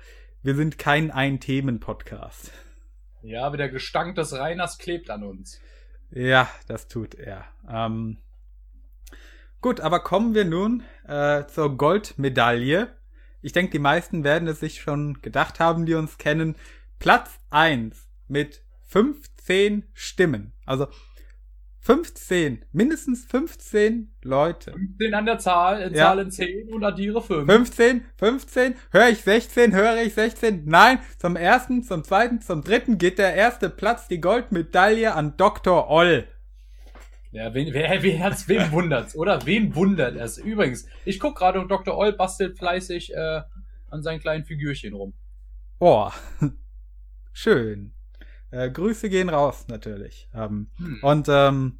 wir sind kein Ein-Themen-Podcast. Ja, aber der Gestank des Reiners klebt an uns. Ja, das tut er. Ähm, gut, aber kommen wir nun äh, zur Goldmedaille. Ich denke, die meisten werden es sich schon gedacht haben, die uns kennen. Platz 1 mit 15 Stimmen. Also 15, mindestens 15 Leute. 15 an der Zahl, in ja. Zahlen 10 und addiere 5. 15, 15, höre ich 16, höre ich 16. Nein, zum ersten, zum zweiten, zum dritten geht der erste Platz, die Goldmedaille an Dr. Oll. Ja, wen, wer, wer hat's, wen wundert's, oder? Wen wundert es? Übrigens, ich guck gerade und Dr. Oll bastelt fleißig äh, an seinen kleinen Figürchen rum. Oh, schön. Äh, Grüße gehen raus, natürlich. Ähm, hm. Und ähm,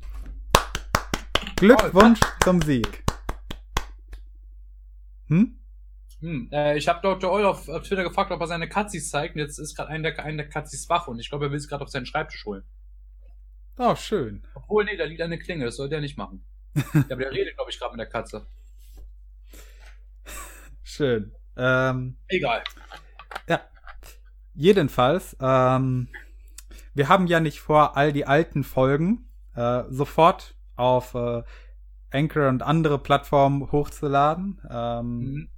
Glückwunsch oh, zum Sieg. Hm? Hm, äh, ich habe Dr. Oil auf, auf, Twitter gefragt, ob er seine Katzis zeigt. Und jetzt ist gerade einer der, ein der Katzis wach und ich glaube, er will es gerade auf seinen Schreibtisch holen. Oh, schön. Obwohl, nee, da liegt eine Klinge, das sollte er nicht machen. ja, aber der redet, glaube ich, gerade mit der Katze. Schön. Ähm, Egal. Ja. Jedenfalls, ähm, wir haben ja nicht vor, all die alten Folgen äh, sofort auf äh, Anchor und andere Plattformen hochzuladen, ähm, mhm.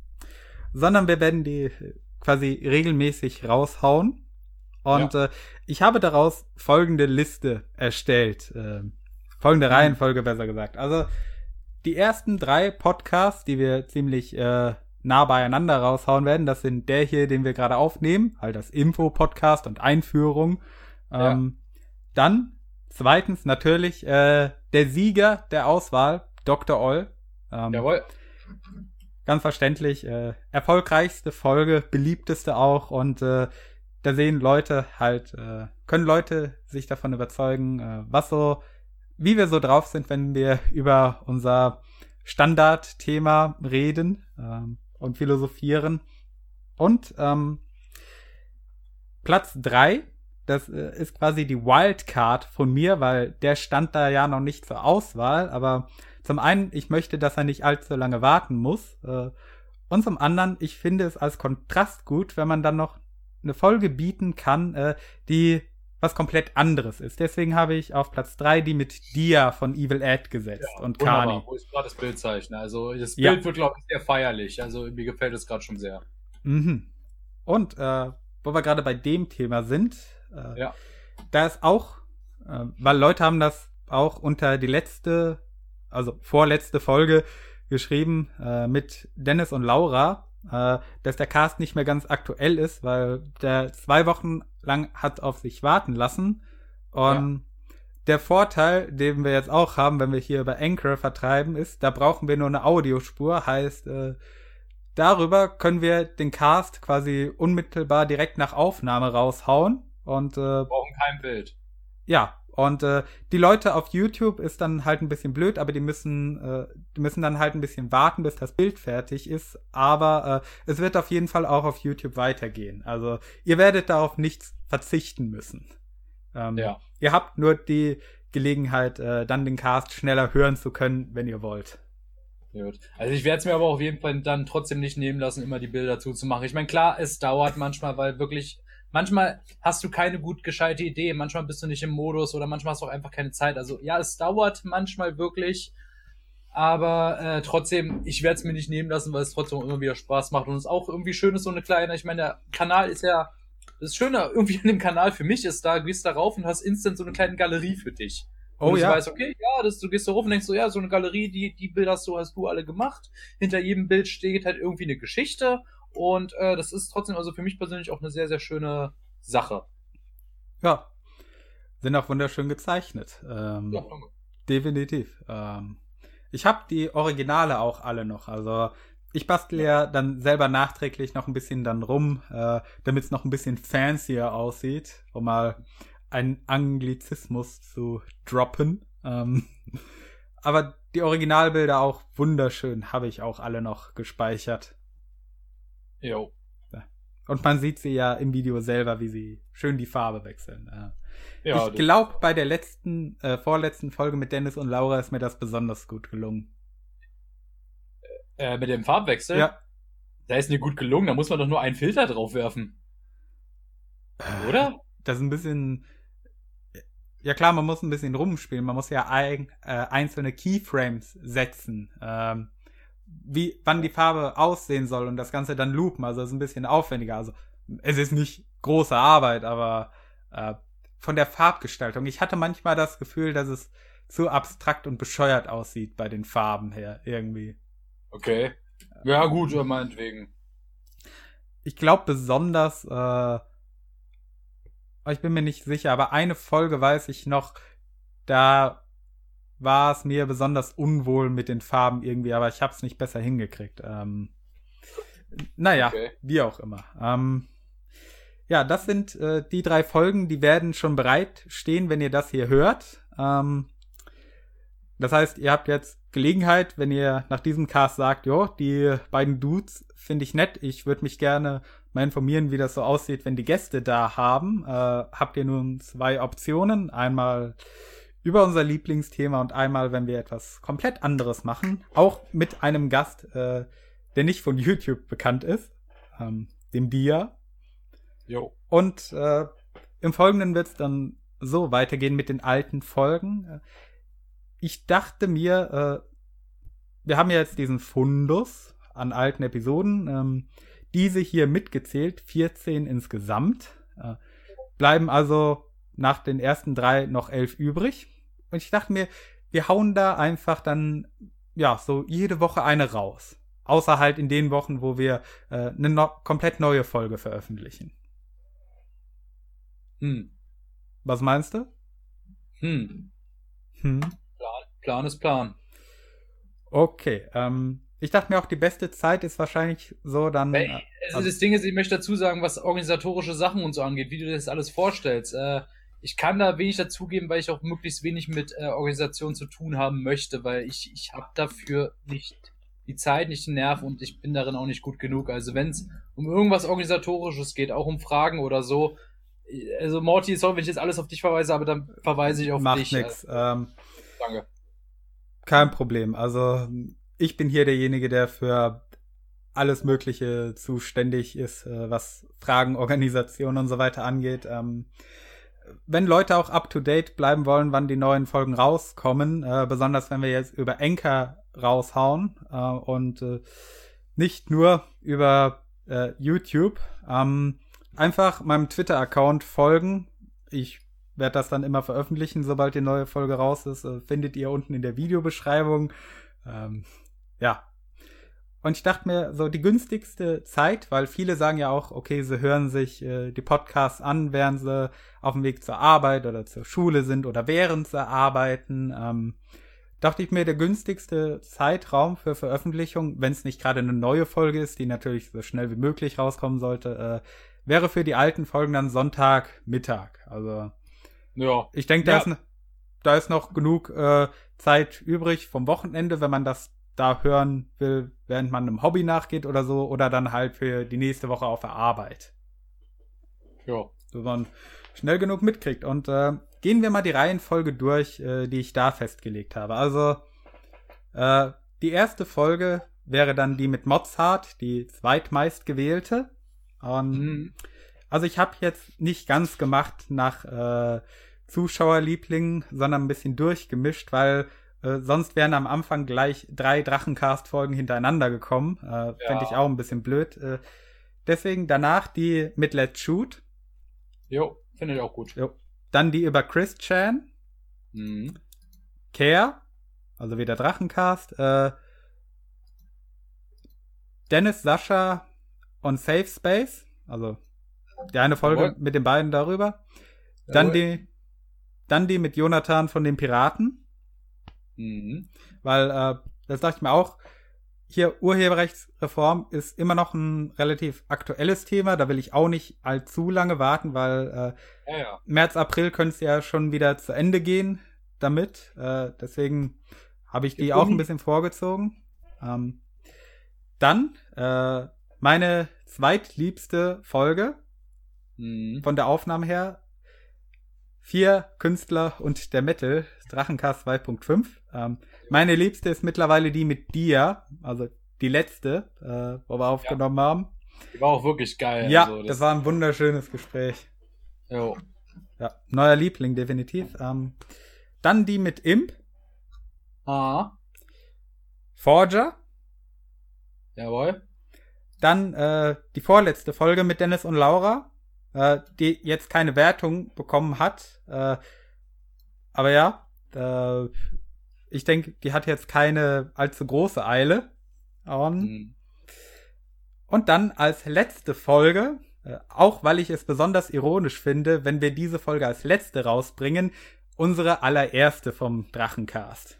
sondern wir werden die quasi regelmäßig raushauen. Und ja. äh, ich habe daraus folgende Liste erstellt. Äh, folgende mhm. Reihenfolge besser gesagt. Also die ersten drei Podcasts, die wir ziemlich äh, nah beieinander raushauen werden, das sind der hier, den wir gerade aufnehmen, halt das Info-Podcast und Einführung. Ähm, ja. Dann zweitens natürlich äh, der Sieger der Auswahl, Dr. Oll. Ähm, Jawohl. Ganz verständlich, äh, erfolgreichste Folge, beliebteste auch und äh, da sehen Leute halt, äh, können Leute sich davon überzeugen, äh, was so, wie wir so drauf sind, wenn wir über unser Standardthema reden ähm, und philosophieren. Und ähm, Platz drei das äh, ist quasi die Wildcard von mir, weil der stand da ja noch nicht zur Auswahl. Aber zum einen, ich möchte, dass er nicht allzu lange warten muss. Äh, und zum anderen, ich finde es als Kontrast gut, wenn man dann noch eine Folge bieten kann, äh, die was komplett anderes ist. Deswegen habe ich auf Platz 3 die mit Dia von Evil Ed gesetzt ja, und Kani. Wo ist gerade das Bild zeichne? Also das Bild ja. wird, glaube ich, sehr feierlich. Also mir gefällt es gerade schon sehr. Mhm. Und äh, wo wir gerade bei dem Thema sind, äh, ja. Da ist auch, äh, weil Leute haben das auch unter die letzte, also vorletzte Folge geschrieben äh, mit Dennis und Laura, äh, dass der Cast nicht mehr ganz aktuell ist, weil der zwei Wochen lang hat auf sich warten lassen. Und ja. der Vorteil, den wir jetzt auch haben, wenn wir hier über Anchor vertreiben, ist, da brauchen wir nur eine Audiospur, heißt, äh, darüber können wir den Cast quasi unmittelbar direkt nach Aufnahme raushauen. Und äh, brauchen kein Bild. Ja, und äh, die Leute auf YouTube ist dann halt ein bisschen blöd, aber die müssen, äh, die müssen dann halt ein bisschen warten, bis das Bild fertig ist. Aber äh, es wird auf jeden Fall auch auf YouTube weitergehen. Also ihr werdet darauf nichts verzichten müssen. Ähm, ja. Ihr habt nur die Gelegenheit, äh, dann den Cast schneller hören zu können, wenn ihr wollt. Gut. Also ich werde es mir aber auf jeden Fall dann trotzdem nicht nehmen lassen, immer die Bilder zuzumachen. Ich meine, klar, es dauert manchmal, weil wirklich manchmal hast du keine gut gescheite Idee, manchmal bist du nicht im Modus oder manchmal hast du auch einfach keine Zeit. Also ja, es dauert manchmal wirklich, Aber äh, trotzdem, ich werde es mir nicht nehmen lassen, weil es trotzdem immer wieder Spaß macht und es auch irgendwie schön ist, so eine kleine, ich meine, der Kanal ist ja, das Schöne irgendwie an dem Kanal für mich ist, da gehst darauf und hast instant so eine kleine Galerie für dich. Oh und ja. Du weißt, okay, ja, das, du gehst da rauf und denkst so, ja, so eine Galerie, die, die Bilder hast du, hast du alle gemacht. Hinter jedem Bild steht halt irgendwie eine Geschichte und äh, das ist trotzdem also für mich persönlich auch eine sehr, sehr schöne Sache. Ja. Sind auch wunderschön gezeichnet. Ähm, ja, definitiv. Ähm, ich habe die Originale auch alle noch. Also ich bastel ja dann selber nachträglich noch ein bisschen dann rum, äh, damit es noch ein bisschen fancier aussieht, um mal einen Anglizismus zu droppen. Ähm, aber die Originalbilder auch wunderschön, habe ich auch alle noch gespeichert. Jo. Und man sieht sie ja im Video selber, wie sie schön die Farbe wechseln. Ja, ich glaube, bei der letzten, äh, vorletzten Folge mit Dennis und Laura ist mir das besonders gut gelungen. Äh, mit dem Farbwechsel? Ja. Da ist mir gut gelungen, da muss man doch nur einen Filter drauf werfen. Äh, Oder? Das ist ein bisschen. Ja klar, man muss ein bisschen rumspielen. Man muss ja ein, äh, einzelne Keyframes setzen. Ähm, wie, wann die Farbe aussehen soll und das Ganze dann loopen. Also das ist ein bisschen aufwendiger. Also es ist nicht große Arbeit, aber äh, von der Farbgestaltung. Ich hatte manchmal das Gefühl, dass es zu abstrakt und bescheuert aussieht bei den Farben her, irgendwie. Okay. Ja, gut, ja, meinetwegen. Ich glaube besonders, äh, ich bin mir nicht sicher, aber eine Folge weiß ich noch, da war es mir besonders unwohl mit den Farben irgendwie, aber ich habe es nicht besser hingekriegt. Ähm, naja, okay. wie auch immer. Ähm, ja, das sind äh, die drei Folgen, die werden schon bereit stehen, wenn ihr das hier hört. Ähm, das heißt, ihr habt jetzt Gelegenheit, wenn ihr nach diesem Cast sagt, jo, die beiden Dudes finde ich nett, ich würde mich gerne mal informieren, wie das so aussieht, wenn die Gäste da haben. Äh, habt ihr nun zwei Optionen. Einmal über unser Lieblingsthema und einmal, wenn wir etwas komplett anderes machen. Auch mit einem Gast, äh, der nicht von YouTube bekannt ist, ähm, dem Dia. Jo. Und äh, im Folgenden wird es dann so weitergehen mit den alten Folgen. Ich dachte mir, äh, wir haben ja jetzt diesen Fundus an alten Episoden. Ähm, diese hier mitgezählt, 14 insgesamt. Äh, bleiben also nach den ersten drei noch elf übrig. Und ich dachte mir, wir hauen da einfach dann, ja, so jede Woche eine raus. Außer halt in den Wochen, wo wir äh, eine no komplett neue Folge veröffentlichen. Hm. Was meinst du? Hm. Hm. Plan, Plan ist Plan. Okay, ähm, ich dachte mir auch, die beste Zeit ist wahrscheinlich so dann. Äh, also, also das Ding ist, ich möchte dazu sagen, was organisatorische Sachen und so angeht, wie du das alles vorstellst. Äh, ich kann da wenig dazugeben, weil ich auch möglichst wenig mit äh, Organisation zu tun haben möchte, weil ich, ich habe dafür nicht die Zeit, nicht den Nerv und ich bin darin auch nicht gut genug. Also wenn es um irgendwas Organisatorisches geht, auch um Fragen oder so, also Morty, sorry, wenn ich jetzt alles auf dich verweise, aber dann verweise ich auf Macht dich. Macht nix. Äh, ähm, danke. Kein Problem. Also ich bin hier derjenige, der für alles Mögliche zuständig ist, äh, was Fragen, Organisation und so weiter angeht. Ähm, wenn Leute auch up to date bleiben wollen, wann die neuen Folgen rauskommen, äh, besonders wenn wir jetzt über Anchor raushauen äh, und äh, nicht nur über äh, YouTube, ähm, einfach meinem Twitter-Account folgen. Ich werde das dann immer veröffentlichen, sobald die neue Folge raus ist. Äh, findet ihr unten in der Videobeschreibung. Ähm, ja. Und ich dachte mir, so die günstigste Zeit, weil viele sagen ja auch, okay, sie hören sich äh, die Podcasts an, während sie auf dem Weg zur Arbeit oder zur Schule sind oder während sie arbeiten. Ähm, dachte ich mir, der günstigste Zeitraum für Veröffentlichung, wenn es nicht gerade eine neue Folge ist, die natürlich so schnell wie möglich rauskommen sollte, äh, wäre für die alten Folgen dann Sonntagmittag. Also ja. ich denke, da, ja. ist, da ist noch genug äh, Zeit übrig vom Wochenende, wenn man das da hören will, während man einem Hobby nachgeht oder so, oder dann halt für die nächste Woche auf der Arbeit. Ja. So man schnell genug mitkriegt. Und äh, gehen wir mal die Reihenfolge durch, äh, die ich da festgelegt habe. Also, äh, die erste Folge wäre dann die mit Mozart, die zweitmeist gewählte. Und, mhm. Also ich habe jetzt nicht ganz gemacht nach äh, Zuschauerlieblingen, sondern ein bisschen durchgemischt, weil Äh, sonst wären am Anfang gleich drei Drachencast-Folgen hintereinander gekommen. Äh, ja. Fände ich auch ein bisschen blöd. Äh, deswegen danach die mit Let's Shoot. Jo, finde ich auch gut. Jo. Dann die über Chris Chan. Mhm. Care, also wieder Drachencast. Äh, Dennis, Sascha und Safe Space. Also die eine Folge Jawohl. mit den beiden darüber. Dann die, dann die mit Jonathan von den Piraten. Mhm. Weil, äh, das dachte ich mir auch, hier Urheberrechtsreform ist immer noch ein relativ aktuelles Thema. Da will ich auch nicht allzu lange warten, weil äh, ja, ja. März, April könnte es ja schon wieder zu Ende gehen damit. Äh, deswegen habe ich die auch ein bisschen vorgezogen. Ähm, dann äh, meine zweitliebste Folge mhm. von der Aufnahme her. Vier Künstler und der Metal, Drachencast 2.5. Ähm, meine liebste ist mittlerweile die mit dir, also die letzte, äh, wo wir aufgenommen ja. haben. Die war auch wirklich geil. Ja, also, das, das, war ein wunderschönes Gespräch. Jo. Ja, neuer Liebling, definitiv. Ähm, dann die mit Imp. Ah. Forger. Jawohl. Dann äh, die vorletzte Folge mit Dennis und Laura, äh, die jetzt keine Wertung bekommen hat. Äh, aber ja, äh, ich denke, die hat jetzt keine allzu große Eile. Um, mhm. Und dann als letzte Folge, äh, auch weil ich es besonders ironisch finde, wenn wir diese Folge als letzte rausbringen, unsere allererste vom Drachencast.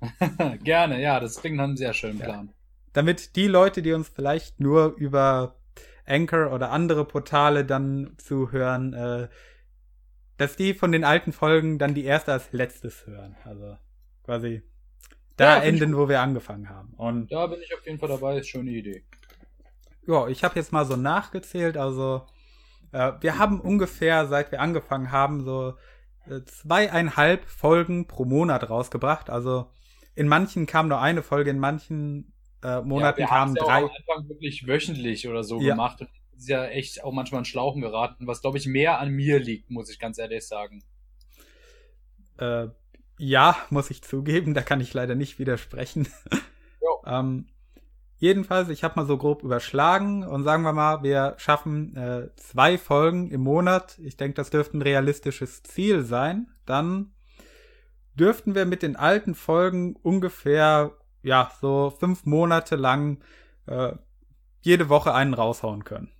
Gerne, ja, das klingt nach einem sehr schönen Plan. Ja. Damit die Leute, die uns vielleicht nur über Anchor oder andere Portale dann zuhören, äh, dass die von den alten Folgen dann die erste als letztes hören. Also quasi da ja, enden, wo wir angefangen haben. Und da bin ich auf jeden Fall dabei, ist schon eine Idee. Ja, ich habe jetzt mal so nachgezählt, also äh, wir haben ungefähr, seit wir angefangen haben, so äh, zweieinhalb Folgen pro Monat rausgebracht. Also in manchen kam nur eine Folge, in manchen äh, Monaten ja, kamen drei. Ja am Anfang wirklich wöchentlich oder so ja. gemacht. Und ist ja echt auch manchmal in Schlauchen geraten, was glaube ich mehr an mir liegt, muss ich ganz ehrlich sagen. Äh, ja, muss ich zugeben, da kann ich leider nicht widersprechen. ähm, jedenfalls, ich habe mal so grob überschlagen und sagen wir mal, wir schaffen äh, zwei Folgen im Monat. Ich denke, das dürfte ein realistisches Ziel sein. Dann dürften wir mit den alten Folgen ungefähr, ja, so fünf Monate lang äh, jede Woche einen raushauen können.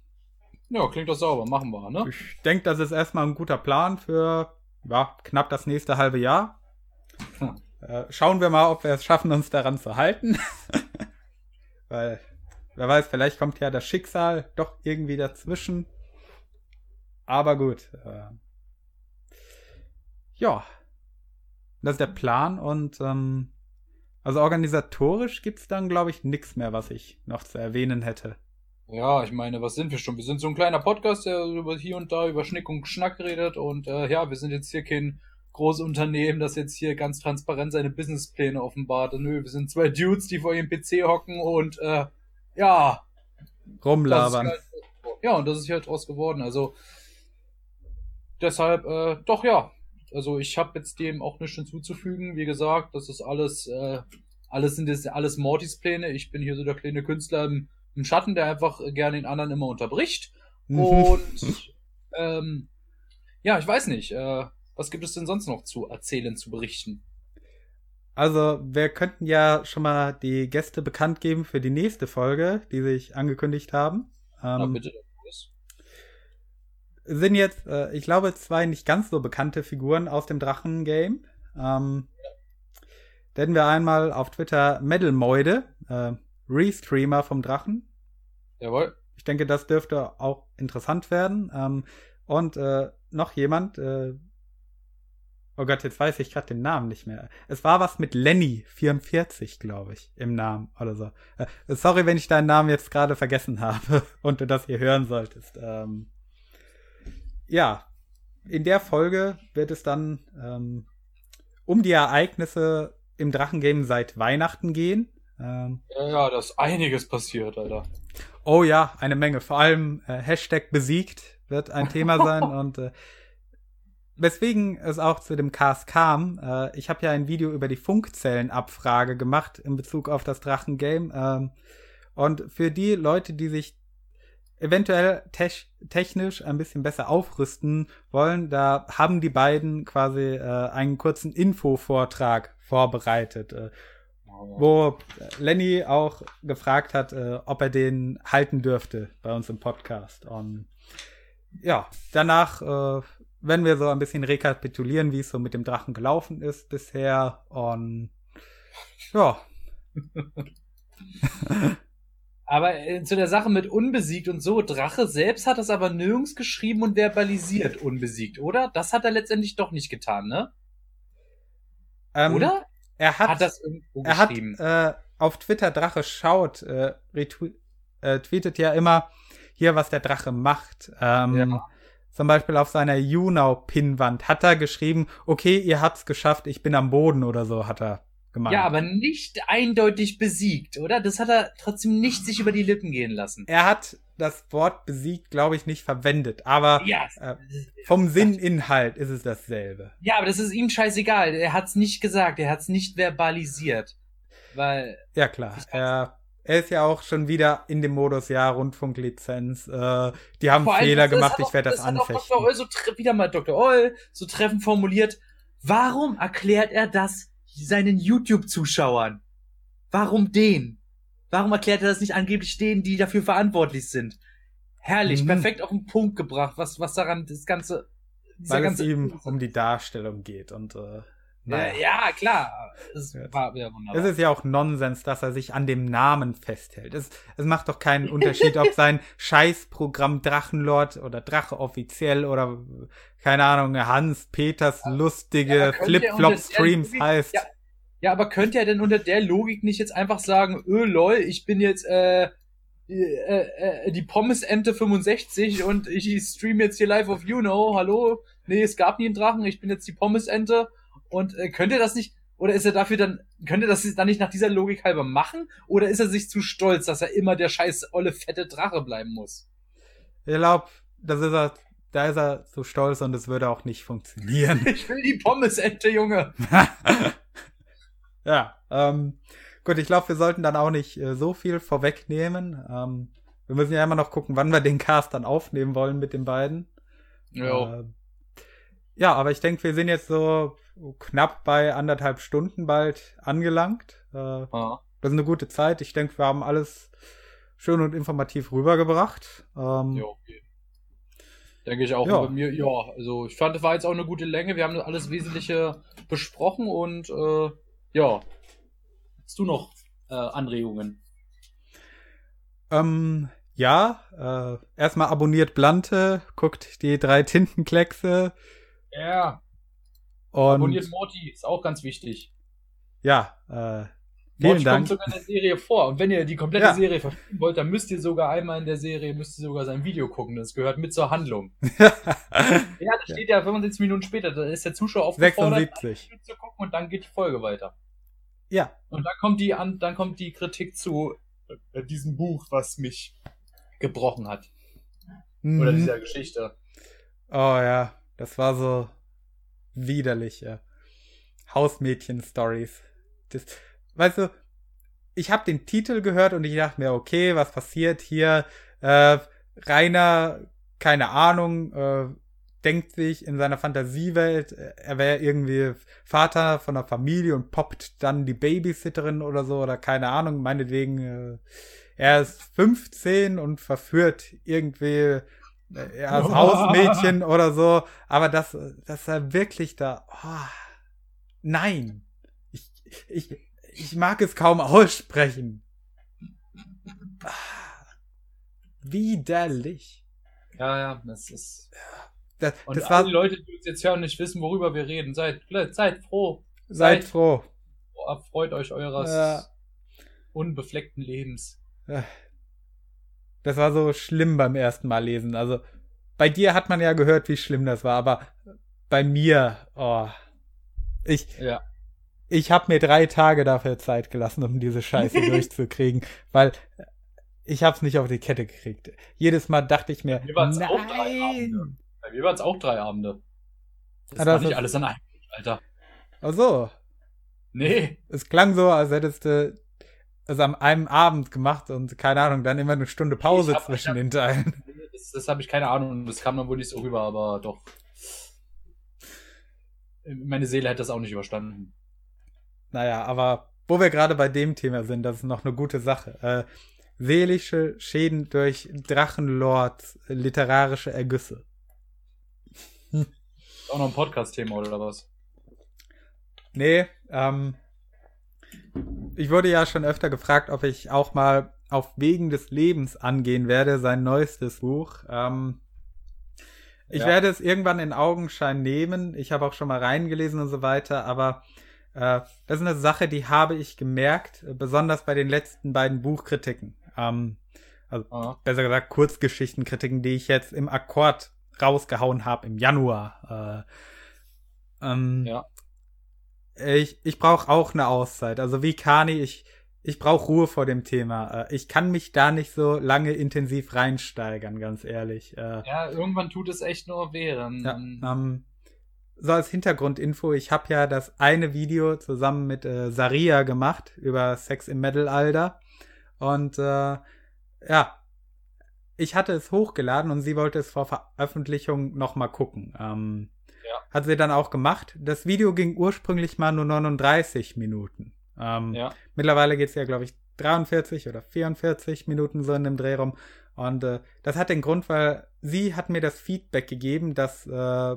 Ja, klingt doch sauber, machen wir, ne? Ich denke, das ist erstmal ein guter Plan für ja, knapp das nächste halbe Jahr. Äh, schauen wir mal, ob wir es schaffen, uns daran zu halten. Weil, wer weiß, vielleicht kommt ja das Schicksal doch irgendwie dazwischen. Aber gut. Äh, ja. Das ist der Plan und ähm, also organisatorisch gibt es dann, glaube ich, nichts mehr, was ich noch zu erwähnen hätte. Ja, ich meine, was sind wir schon? Wir sind so ein kleiner Podcast, der über hier und da über Schnick und Schnack redet und äh, ja, wir sind jetzt hier kein Großunternehmen, das jetzt hier ganz transparent seine Businesspläne offenbart. Nö, wir sind zwei Dudes, die vor ihrem PC hocken und äh, ja. Rumlabern. Halt, ja, und das ist hier halt draus geworden. Also deshalb, äh, doch ja. Also ich habe jetzt dem auch nichts hinzuzufügen. Wie gesagt, das ist alles, äh, alles sind jetzt alles Mortys Pläne. Ich bin hier so der kleine Künstler im, im Schatten, der einfach gerne den anderen immer unterbricht. Mhm. Und ähm, ja, ich weiß nicht. Äh, was gibt es denn sonst noch zu erzählen, zu berichten? Also, wir könnten ja schon mal die Gäste bekannt geben für die nächste Folge, die sich angekündigt haben. Ähm, Na, bitte. Sind jetzt, äh, ich glaube, zwei nicht ganz so bekannte Figuren aus dem Drachen-Game. Ähm, da hätten wir einmal auf Twitter Metalmoide, äh, Restreamer vom Drachen. Jawohl. Ich denke, das dürfte auch interessant werden. Ähm, und äh, noch jemand, äh, Oh Gott, jetzt weiß ich gerade den Namen nicht mehr. Es war was mit Lenny44, glaube ich, im Namen oder so. Äh, sorry, wenn ich deinen Namen jetzt gerade vergessen habe und du das hier hören solltest. Ähm, ja, in der Folge wird es dann ähm, um die Ereignisse im Drachengame seit Weihnachten gehen. Ähm, ja, ja, da ist einiges passiert, Alter. Oh ja, eine Menge. Vor allem äh, Hashtag besiegt wird ein Thema sein und äh, weswegen es auch zu dem Cast kam, äh, ich habe ja ein Video über die Funkzellenabfrage gemacht in Bezug auf das Drachengame. Ähm, und für die Leute, die sich eventuell te technisch ein bisschen besser aufrüsten wollen, da haben die beiden quasi äh, einen kurzen Infovortrag vorbereitet, äh, wo Lenny auch gefragt hat, äh, ob er den halten dürfte bei uns im Podcast. Und ja, danach äh, werden wir so ein bisschen rekapitulieren, wie es so mit dem Drachen gelaufen ist bisher. Und ja. aber äh, zu der Sache mit unbesiegt und so, Drache selbst hat das aber nirgends geschrieben und verbalisiert, unbesiegt, oder? Das hat er letztendlich doch nicht getan, ne? Ähm, oder? Er hat, hat das irgendwo er geschrieben. hat äh, auf Twitter Drache schaut, äh, äh, tweetet ja immer hier, was der Drache macht. Ähm, ja. Zum Beispiel auf seiner YouNow-Pinnwand hat er geschrieben, okay, ihr habt's geschafft, ich bin am Boden oder so, hat er gemeint. Ja, aber nicht eindeutig besiegt, oder? Das hat er trotzdem nicht sich über die Lippen gehen lassen. Er hat das Wort besiegt, glaube ich, nicht verwendet, aber ja, äh, vom Sinninhalt ist es dasselbe. Ja, aber das ist ihm scheißegal. Er hat's nicht gesagt, er hat's nicht verbalisiert. Weil. Ja, klar. Er er ist ja auch schon wieder in dem Modus, ja, Rundfunklizenz. Äh, die haben Fehler gemacht, ich werde das, das anfechten. Dr. Oll so wieder mal Dr. Oll so treffend formuliert. Warum erklärt er das seinen YouTube-Zuschauern? Warum den? Warum erklärt er das nicht angeblich denen, die dafür verantwortlich sind? Herrlich, mhm. perfekt auf den Punkt gebracht, was, was daran das Ganze. Weil ganze es ihm um die Darstellung geht und äh, naja. Ja, klar. Es war ja wunderbar. Es ist ja auch Nonsens, dass er sich an dem Namen festhält. Es, es macht doch keinen Unterschied, ob sein Scheißprogramm Drachenlord oder Drache offiziell oder keine Ahnung, Hans Peters lustige ja, Flip-Flop-Streams heißt. Ja, ja, aber könnte er denn unter der Logik nicht jetzt einfach sagen, öh, lol, ich bin jetzt äh, äh, äh, die Pommes-Ente 65 und ich stream jetzt hier live auf YouNow, hallo? Nee, es gab nie einen Drachen, ich bin jetzt die Pommes-Ente und äh, könnte das nicht, oder ist er dafür dann, könnte das dann nicht nach dieser Logik halber machen? Oder ist er sich zu stolz, dass er immer der scheiß olle fette Drache bleiben muss? Ich glaube, das ist er, da ist er zu stolz und es würde auch nicht funktionieren. Ich will die Pommesente, Junge. ja, ähm, gut, ich glaube, wir sollten dann auch nicht äh, so viel vorwegnehmen. Ähm, wir müssen ja immer noch gucken, wann wir den Cast dann aufnehmen wollen mit den beiden. Ja. Äh, ja, aber ich denke, wir sind jetzt so knapp bei anderthalb Stunden bald angelangt. Äh, ah. Das ist eine gute Zeit. Ich denke, wir haben alles schön und informativ rübergebracht. Ähm, ja, okay. Denke ich auch. Ja. Bei mir, ja, also ich fand, es war jetzt auch eine gute Länge. Wir haben alles Wesentliche besprochen und äh, ja. Hast du noch äh, Anregungen? Ähm, ja, äh, erstmal abonniert Blante, guckt die drei Tintenkleckse. Ja. Und Abonniert Morty, ist auch ganz wichtig. Ja, äh, Vielen Morty Dank. kommt sogar in der Serie vor. Und wenn ihr die komplette ja. Serie verstehen wollt, dann müsst ihr sogar einmal in der Serie, müsst ihr sogar sein Video gucken. Das gehört mit zur Handlung. ja, da steht ja 75 Minuten später. Da ist der Zuschauer aufgefordert, 76. zu gucken und dann geht die Folge weiter. Ja. Und dann kommt die an, dann kommt die Kritik zu äh, diesem Buch, was mich gebrochen hat. Mhm. Oder dieser Geschichte. Oh ja, das war so widerliche Hausmädchen-Stories. weißt du, ich habe den Titel gehört und ich dachte mir, okay, was passiert hier? Äh, Rainer, keine Ahnung, äh, denkt sich in seiner Fantasiewelt, äh, er wäre irgendwie Vater von einer Familie und poppt dann die Babysitterin oder so oder keine Ahnung, meinetwegen, äh, er ist 15 und verführt irgendwie ja, als Hausmädchen oder so, aber das, das er wirklich da, oh, nein, ich, ich, ich mag es kaum aussprechen. Ah, widerlich. Ja, ja, das ist. Das, und das alle war, Leute, die uns jetzt hören, nicht wissen, worüber wir reden, seid, seid froh. Seid, seid froh. Freut euch eures ja. unbefleckten Lebens. Ja. Das war so schlimm beim ersten Mal lesen. Also bei dir hat man ja gehört, wie schlimm das war, aber bei mir, oh, ich, ja. ich habe mir drei Tage dafür Zeit gelassen, um diese Scheiße durchzukriegen, weil ich hab's nicht auf die Kette gekriegt. Jedes Mal dachte ich mir, bei mir nein. Bei mir waren es auch drei Abende. Das ah, war nicht alles an einem, Alter. Ach so. Nee. Es klang so, als hättest du es an einem Abend gemacht und keine Ahnung, dann immer eine Stunde Pause hab, zwischen hab, den Teilen. Das, das habe ich keine Ahnung. Das kam dann wohl nicht so rüber, aber doch. Meine Seele hätte das auch nicht überstanden. Naja, aber wo wir gerade bei dem Thema sind, das ist noch eine gute Sache. Äh, seelische Schäden durch Drachenlords literarische Ergüsse. Hm. Auch noch ein Podcast-Thema oder was? Nee, ähm, ich wurde ja schon öfter gefragt, ob ich auch mal auf Wegen des Lebens angehen werde, sein neuestes Buch. Ähm, ich ja. werde es irgendwann in Augenschein nehmen. Ich habe auch schon mal reingelesen und so weiter, aber äh, das ist eine Sache, die habe ich gemerkt, besonders bei den letzten beiden Buchkritiken. Ähm, also Aha. besser gesagt Kurzgeschichtenkritiken, die ich jetzt im Akkord rausgehauen habe im Januar. Äh, ähm, ja. Ich, ich brauche auch eine Auszeit. Also wie Kani, ich, ich brauche Ruhe vor dem Thema. Äh, ich kann mich da nicht so lange intensiv reinsteigern, ganz ehrlich. Äh, ja, irgendwann tut es echt nur weh. Ja, ähm, so als Hintergrundinfo, ich habe ja das eine Video zusammen mit äh, Saria gemacht über Sex im Mittelalter. Und äh, ja, ich hatte es hochgeladen und sie wollte es vor Veröffentlichung nochmal gucken. Ähm, ja. Hat sie dann auch gemacht. Das Video ging ursprünglich mal nur 39 Minuten. Ähm, ja. Mittlerweile geht es ja, glaube ich, 43 oder 44 Minuten so in dem Drehraum. Und äh, das hat den Grund, weil sie hat mir das Feedback gegeben, dass äh,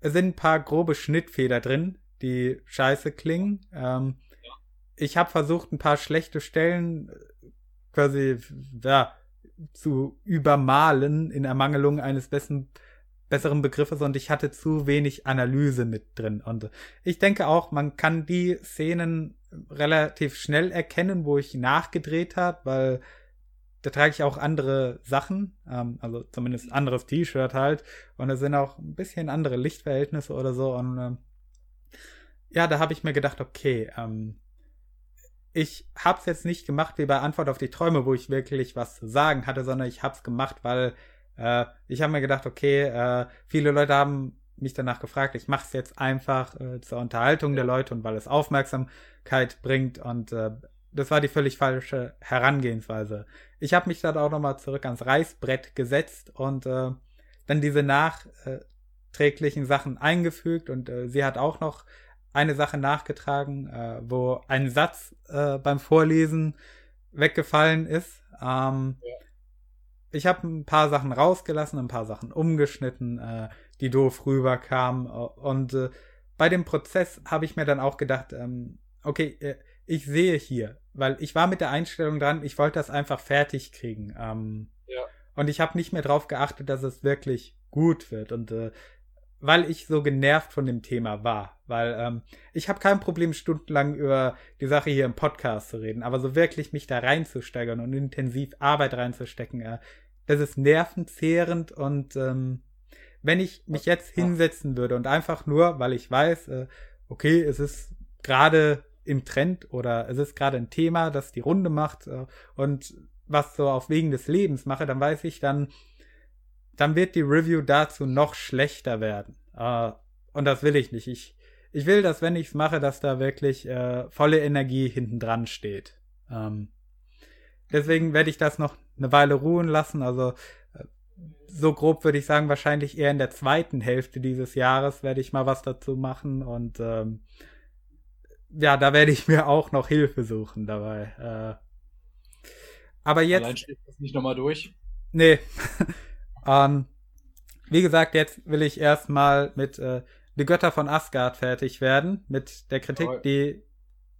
es sind ein paar grobe Schnittfeder drin, die scheiße klingen. Ähm, ja. Ich habe versucht, ein paar schlechte Stellen äh, quasi ja, zu übermalen in Ermangelung eines besten besseren Begriffes und ich hatte zu wenig Analyse mit drin. Und ich denke auch, man kann die Szenen relativ schnell erkennen, wo ich nachgedreht habe, weil da trage ich auch andere Sachen, ähm, also zumindest anderes T-Shirt halt. Und da sind auch ein bisschen andere Lichtverhältnisse oder so. Und ähm, ja, da habe ich mir gedacht, okay, ähm, ich habe es jetzt nicht gemacht wie bei Antwort auf die Träume, wo ich wirklich was zu sagen hatte, sondern ich habe es gemacht, weil äh, ich habe mir gedacht, okay, äh, viele Leute haben mich danach gefragt, ich mache es jetzt einfach äh, zur Unterhaltung der Leute und weil es Aufmerksamkeit bringt und äh, das war die völlig falsche Herangehensweise. Ich habe mich dann auch nochmal zurück ans Reißbrett gesetzt und äh, dann diese nachträglichen Sachen eingefügt und äh, sie hat auch noch eine Sache nachgetragen, äh, wo ein Satz äh, beim Vorlesen weggefallen ist. Ähm, ja ich habe ein paar Sachen rausgelassen, ein paar Sachen umgeschnitten, äh, die doof rüberkamen. Und äh, bei dem Prozess habe ich mir dann auch gedacht, ähm, okay, äh, ich sehe hier, weil ich war mit der Einstellung dran, ich wollte das einfach fertig kriegen. Ähm, ja. Und ich habe nicht mehr darauf geachtet, dass es wirklich gut wird. Und äh, weil ich so genervt von dem Thema war. Weil ähm, ich habe kein Problem, stundenlang über die Sache hier im Podcast zu reden, aber so wirklich mich da reinzusteigern und intensiv Arbeit reinzustecken, äh, das ist nervenzehrend und ähm, wenn ich mich jetzt hinsetzen würde und einfach nur, weil ich weiß, äh, okay, es ist gerade im Trend oder es ist gerade ein Thema, das die Runde macht äh, und was so auf Wegen des Lebens mache, dann weiß ich, dann dann wird die Review dazu noch schlechter werden. Äh, und das will ich nicht. Ich, ich will, dass wenn ich es mache, dass da wirklich äh, volle Energie hinten dran steht. Ähm, deswegen werde ich das noch eine Weile ruhen lassen. Also äh, so grob würde ich sagen, wahrscheinlich eher in der zweiten Hälfte dieses Jahres werde ich mal was dazu machen. Und ähm, ja, da werde ich mir auch noch Hilfe suchen dabei. Äh, aber jetzt. Allein steht das nicht nochmal durch. Nee. Ähm, wie gesagt, jetzt will ich erstmal mit äh, Die Götter von Asgard fertig werden, mit der Kritik, oh. die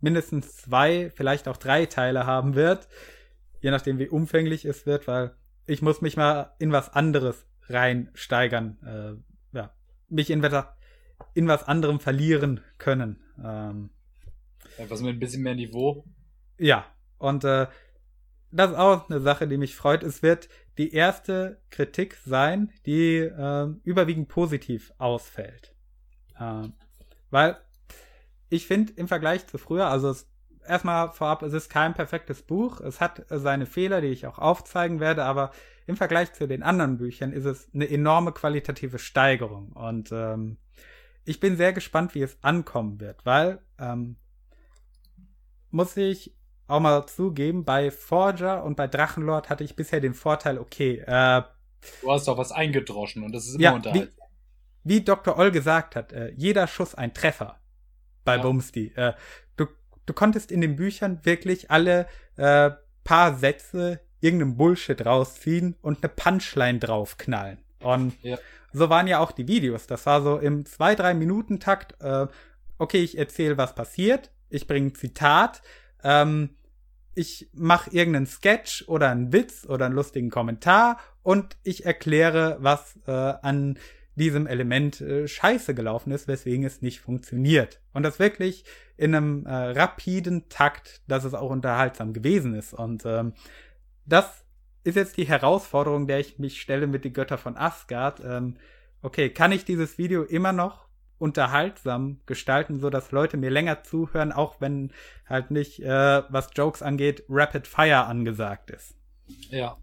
mindestens zwei, vielleicht auch drei Teile haben wird, je nachdem wie umfänglich es wird, weil ich muss mich mal in was anderes reinsteigern, äh, ja, mich in, in was anderem verlieren können. Ähm, Etwas mit ein bisschen mehr Niveau. Ja, und äh, das ist auch eine Sache, die mich freut. Es wird die erste Kritik sein, die äh, überwiegend positiv ausfällt. Äh, weil ich finde im Vergleich zu früher, also es, erstmal vorab, es ist kein perfektes Buch. Es hat seine Fehler, die ich auch aufzeigen werde, aber im Vergleich zu den anderen Büchern ist es eine enorme qualitative Steigerung. Und ähm, ich bin sehr gespannt, wie es ankommen wird, weil, ähm, muss ich auch mal zugeben, bei Forger und bei Drachenlord hatte ich bisher den Vorteil, okay, äh, Du hast doch was eingedroschen und das ist immer ja, unterhaltsam. Wie, wie Dr. Oll gesagt hat, äh, jeder Schuss ein Treffer bei Ja. Bumsty. Äh, du, du konntest in den Büchern wirklich alle äh, paar Sätze irgendeinen Bullshit rausziehen und eine Punchline draufknallen. Und Ja. so waren ja auch die Videos. Das war so im 2-3 Minuten Takt. Äh, okay, ich erzähle, was passiert. Ich bringe ein Zitat. Ähm, ich mache irgendeinen Sketch oder einen Witz oder einen lustigen Kommentar und ich erkläre, was äh, an diesem Element äh, scheiße gelaufen ist, weswegen es nicht funktioniert. Und das wirklich in einem äh, rapiden Takt, dass es auch unterhaltsam gewesen ist. Und ähm, das ist jetzt die Herausforderung, der ich mich stelle mit die Götter von Asgard. Ähm, okay, kann ich dieses Video immer noch unterhaltsam gestalten, so dass Leute mir länger zuhören, auch wenn halt nicht, äh, was Jokes angeht, Rapid Fire angesagt ist. Ja.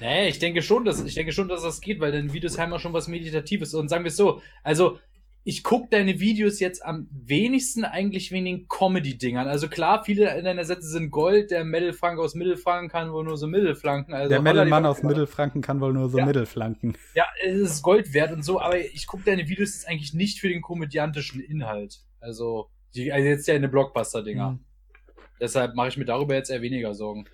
Nee, ich denke schon, dass ich denke schon, dass das geht, weil deine Videos haben ja schon was Meditatives. Und sagen wir es so, also ich gucke deine Videos jetzt am wenigsten eigentlich wegen den Comedy-Dingern. Also klar, viele deiner Sätze sind Gold. Der Mittelfrank aus Mittelfranken kann wohl nur so Mittelflanken. Also Der Mittelmann aus Mittelfranken kann wohl nur so Ja. Mittelflanken. Ja, es ist Gold wert und so, aber ich gucke deine Videos jetzt eigentlich nicht für den komödiantischen Inhalt. Also, die, also jetzt ja eine Blockbuster-Dinger. Mhm. Deshalb mache ich mir darüber jetzt eher weniger Sorgen.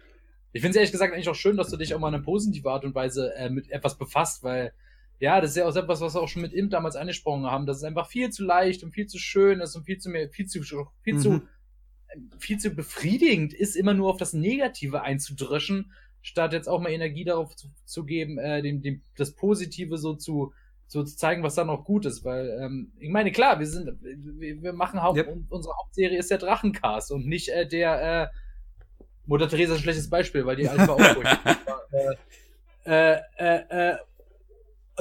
Ich finde es ehrlich gesagt eigentlich auch schön, dass du dich auch mal in eine positive Art und Weise äh, mit etwas befasst, weil ja, das ist ja auch etwas, was wir auch schon mit Imp damals angesprochen haben, dass es einfach viel zu leicht und viel zu schön ist und viel zu mehr, viel zu, viel Mhm. zu, viel zu befriedigend ist, immer nur auf das Negative einzudrischen, statt jetzt auch mal Energie darauf zu, zu geben, äh, dem, dem, das Positive so zu, so zu zeigen, was dann auch gut ist, weil ähm, ich meine, klar, wir sind, wir, wir machen Haupt, Yep. unsere Hauptserie ist der Drachencast und nicht äh, der äh, Mutter Teresa ein schlechtes Beispiel, weil die war auch äh, äh, äh, äh,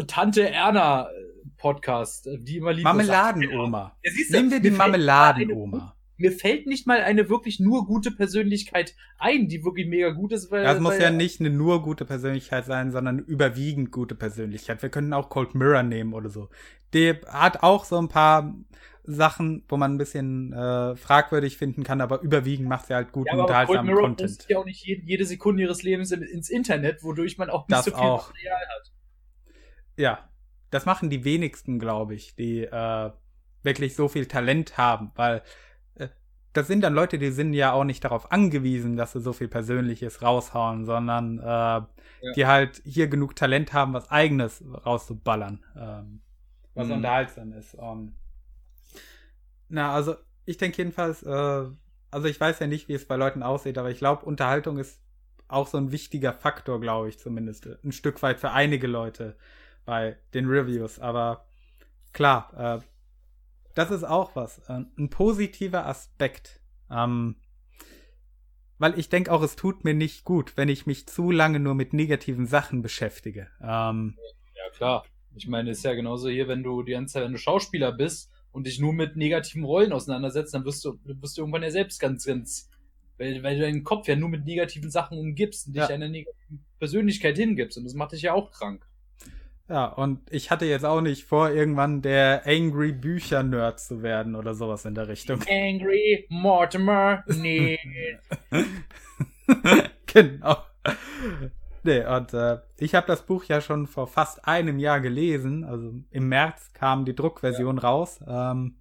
Tante Erna Podcast, äh, die immer liebt. Marmeladenoma. Ja, Nehmen wir die mir fällt Marmeladenoma. Mir fällt nicht mal eine wirklich nur gute Persönlichkeit ein, die wirklich mega gut ist, weil. Das muss weil, ja nicht eine nur gute Persönlichkeit sein, sondern eine überwiegend gute Persönlichkeit. Wir können auch Cold Mirror nehmen oder so. Die hat auch so ein paar Sachen, wo man ein bisschen äh, fragwürdig finden kann, aber überwiegend macht sie halt guten, Ja, aber Cold unterhaltsamen Mirror Content. ja auch nicht jede, jede Sekunde ihres Lebens in, ins Internet, wodurch man auch nicht Das so viel auch. Material hat. Ja, das machen die wenigsten, glaube ich, die äh, wirklich so viel Talent haben, weil äh, das sind dann Leute, die sind ja auch nicht darauf angewiesen, dass sie so viel Persönliches raushauen, sondern äh, die halt hier genug Talent haben, was eigenes rauszuballern, ähm, was Mhm. unterhaltsam ist. Ähm, na, also ich denke jedenfalls, äh, also ich weiß ja nicht, wie es bei Leuten aussieht, aber ich glaube, Unterhaltung ist auch so ein wichtiger Faktor, glaube ich zumindest, ein Stück weit für einige Leute bei den Reviews. Aber klar, äh, das ist auch was, äh, ein positiver Aspekt. Ähm, weil ich denke auch, es tut mir nicht gut, wenn ich mich zu lange nur mit negativen Sachen beschäftige. Ähm, Ja, klar. Ich meine, ist ja genauso hier, wenn du die ganze Zeit, wenn du Schauspieler bist und dich nur mit negativen Rollen auseinandersetzt, dann wirst du, wirst du irgendwann ja selbst ganz, ganz, weil, weil du deinen Kopf ja nur mit negativen Sachen umgibst und dich Ja. einer negativen Persönlichkeit hingibst. Und das macht dich ja auch krank. Ja, und ich hatte jetzt auch nicht vor, irgendwann der Angry Bücher-Nerd zu werden oder sowas in der Richtung. Angry Mortimer, nee. genau. Nee, und äh, ich habe das Buch ja schon vor fast einem Jahr gelesen. Also im März kam die Druckversion raus. Ähm,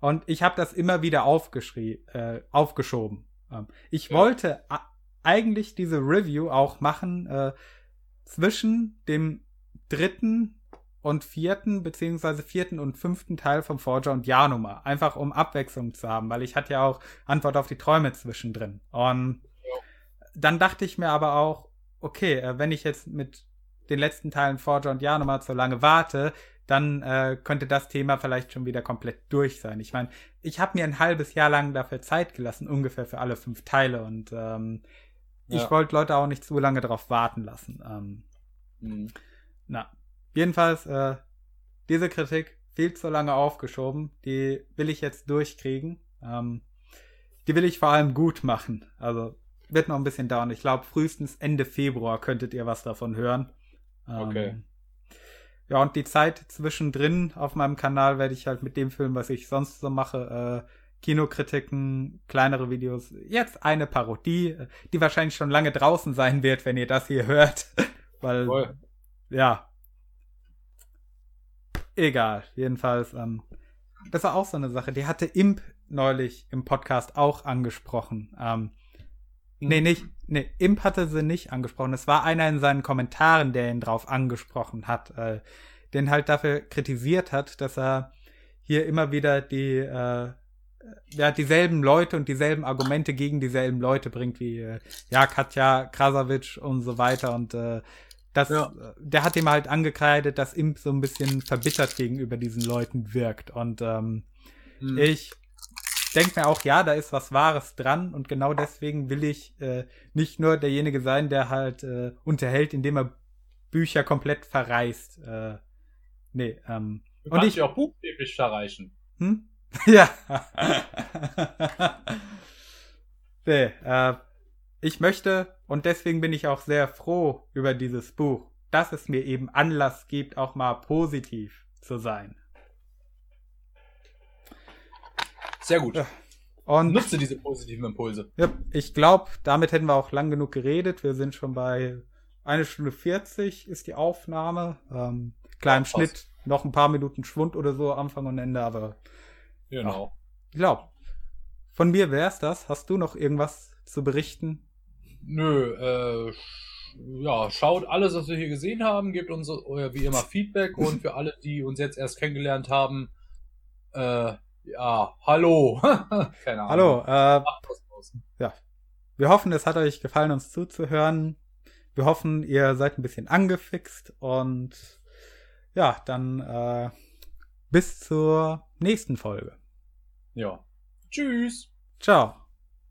und ich habe das immer wieder aufgeschrie äh, aufgeschoben. Ähm, ich Ja. wollte eigentlich diese Review auch machen äh, zwischen dem dritten und vierten, beziehungsweise vierten und fünften Teil vom Forger und Jahrnummer. Einfach um Abwechslung zu haben, weil ich hatte ja auch Antwort auf die Träume zwischendrin. Und dann dachte ich mir aber auch, okay, äh, wenn ich jetzt mit den letzten Teilen Forger und Jahrnummer so lange warte, dann äh, könnte das Thema vielleicht schon wieder komplett durch sein. Ich meine, ich habe mir ein halbes Jahr lang dafür Zeit gelassen, ungefähr für alle fünf Teile. Und ähm, ich Ja. wollte Leute auch nicht zu lange darauf warten lassen. Ähm, Hm. Na, jedenfalls, äh, diese Kritik viel zu lange aufgeschoben, die will ich jetzt durchkriegen. Ähm, die will ich vor allem gut machen. Also wird noch ein bisschen dauern. Ich glaube, frühestens Ende Februar könntet ihr was davon hören. Okay. Ähm, ja, und die Zeit zwischendrin auf meinem Kanal werde ich halt mit dem Film, was ich sonst so mache, äh, Kinokritiken, kleinere Videos, jetzt eine Parodie, die wahrscheinlich schon lange draußen sein wird, wenn ihr das hier hört. Weil, Voll. Ja. Egal, jedenfalls, ähm, das war auch so eine Sache, die hatte Imp neulich im Podcast auch angesprochen. Ähm, Nee, nicht. Nee, Imp hatte sie nicht angesprochen. Es war einer in seinen Kommentaren, der ihn drauf angesprochen hat, äh, den halt dafür kritisiert hat, dass er hier immer wieder die, äh, ja, dieselben Leute und dieselben Argumente gegen dieselben Leute bringt, wie, äh, ja, Katja Krasavic und so weiter und, äh, das, Ja. der hat ihm halt angekreidet, dass Imp so ein bisschen verbittert gegenüber diesen Leuten wirkt und, ähm, Hm. ich denke mir auch, ja, da ist was Wahres dran und genau deswegen will ich äh, nicht nur derjenige sein, der halt äh, unterhält, indem er Bücher komplett verreist. Äh, nee, ähm. Du und ich- auch buchstäblich verreichen. Hm? ja. nee, äh, ich möchte und deswegen bin ich auch sehr froh über dieses Buch, dass es mir eben Anlass gibt, auch mal positiv zu sein. Sehr gut. Und Nutze diese positiven Impulse. Ja, ich glaube, damit hätten wir auch lang genug geredet. Wir sind schon bei eine Stunde 40 ist die Aufnahme. Ähm, im Ja, Schnitt noch ein paar Minuten Schwund oder so, Anfang und Ende, aber Genau. ich glaube, von mir wär's das. Hast du noch irgendwas zu berichten? Nö, äh, ja, schaut alles, was wir hier gesehen haben, gebt uns äh, wie immer Feedback und für alle, die uns jetzt erst kennengelernt haben, äh, ja, hallo. Keine Ahnung. Hallo, äh, draus. wir hoffen, es hat euch gefallen, uns zuzuhören. Wir hoffen, ihr seid ein bisschen angefixt und ja, dann äh, bis zur nächsten Folge. Ja. Tschüss. Ciao.